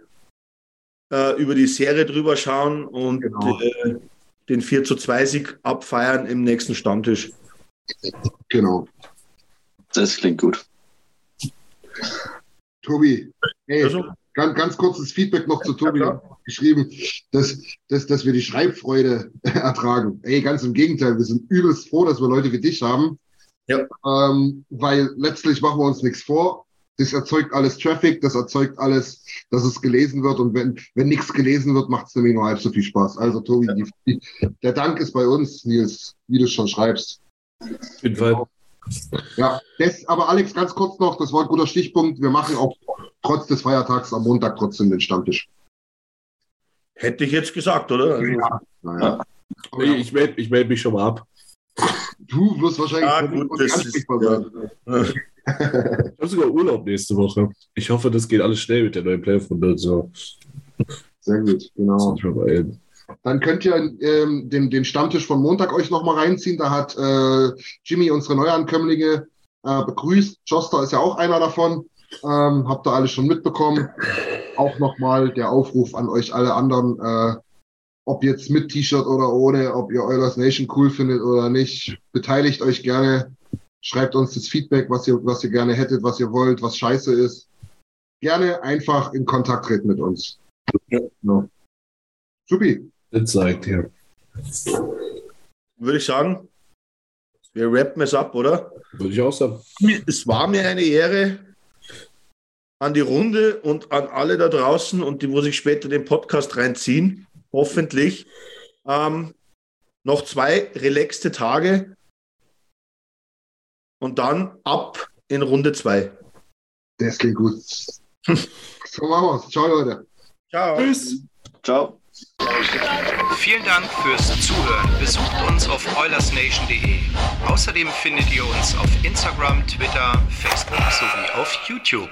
S2: äh, über die Serie drüber schauen und genau. äh, den 4 zu 2 Sieg abfeiern im nächsten Stammtisch.
S4: Genau.
S3: Das klingt gut.
S4: Tobi, hey, also? ganz, ganz kurzes Feedback noch zu Tobi ja, geschrieben, dass, dass, dass wir die Schreibfreude <laughs> ertragen. Ey, ganz im Gegenteil, wir sind übelst froh, dass wir Leute wie dich haben. Ja. Ähm, weil letztlich machen wir uns nichts vor. Das erzeugt alles Traffic, das erzeugt alles, dass es gelesen wird. Und wenn, wenn nichts gelesen wird, macht es nämlich nur halb so viel Spaß. Also, Tobi, ja. die, der Dank ist bei uns, Nils, wie du es schon schreibst.
S1: Auf jeden Fall.
S4: Ja, das, aber Alex, ganz kurz noch, das war ein guter Stichpunkt. Wir machen auch trotz des Feiertags am Montag trotzdem den Stammtisch.
S2: Hätte ich jetzt gesagt, oder?
S4: Also, ja, naja.
S1: Ja. Ich melde ich meld mich schon mal ab.
S4: Du wirst wahrscheinlich
S2: ah, gut, das ist, sein. Ja.
S1: ich habe sogar Urlaub nächste Woche. Ich hoffe, das geht alles schnell mit der neuen Playoff-Runde. So.
S4: Sehr gut, genau. Dann könnt ihr ähm, den, den Stammtisch von Montag euch nochmal reinziehen. Da hat äh, Jimmy unsere Neuankömmlinge äh, begrüßt. Joster ist ja auch einer davon. Ähm, habt ihr alles schon mitbekommen. Auch nochmal der Aufruf an euch alle anderen, äh, ob jetzt mit T-Shirt oder ohne, ob ihr Eulers Nation cool findet oder nicht. Beteiligt euch gerne. Schreibt uns das Feedback, was ihr, was ihr gerne hättet, was ihr wollt, was scheiße ist. Gerne einfach in Kontakt treten mit uns. Ja. No. Supi.
S1: Das zeigt hier.
S2: Würde ich sagen, wir rappen es ab, oder?
S1: Würde ich auch sagen.
S2: Es war mir eine Ehre an die Runde und an alle da draußen und die, wo sich später den Podcast reinziehen, hoffentlich. Ähm, noch zwei relaxte Tage und dann ab in Runde zwei.
S4: Das klingt gut. <laughs> so machen wir's. Ciao, Leute.
S2: Ciao.
S3: Tschüss. Ciao.
S8: Vielen Dank fürs Zuhören. Besucht uns auf oilersnation.de. Außerdem findet ihr uns auf Instagram, Twitter, Facebook sowie auf YouTube.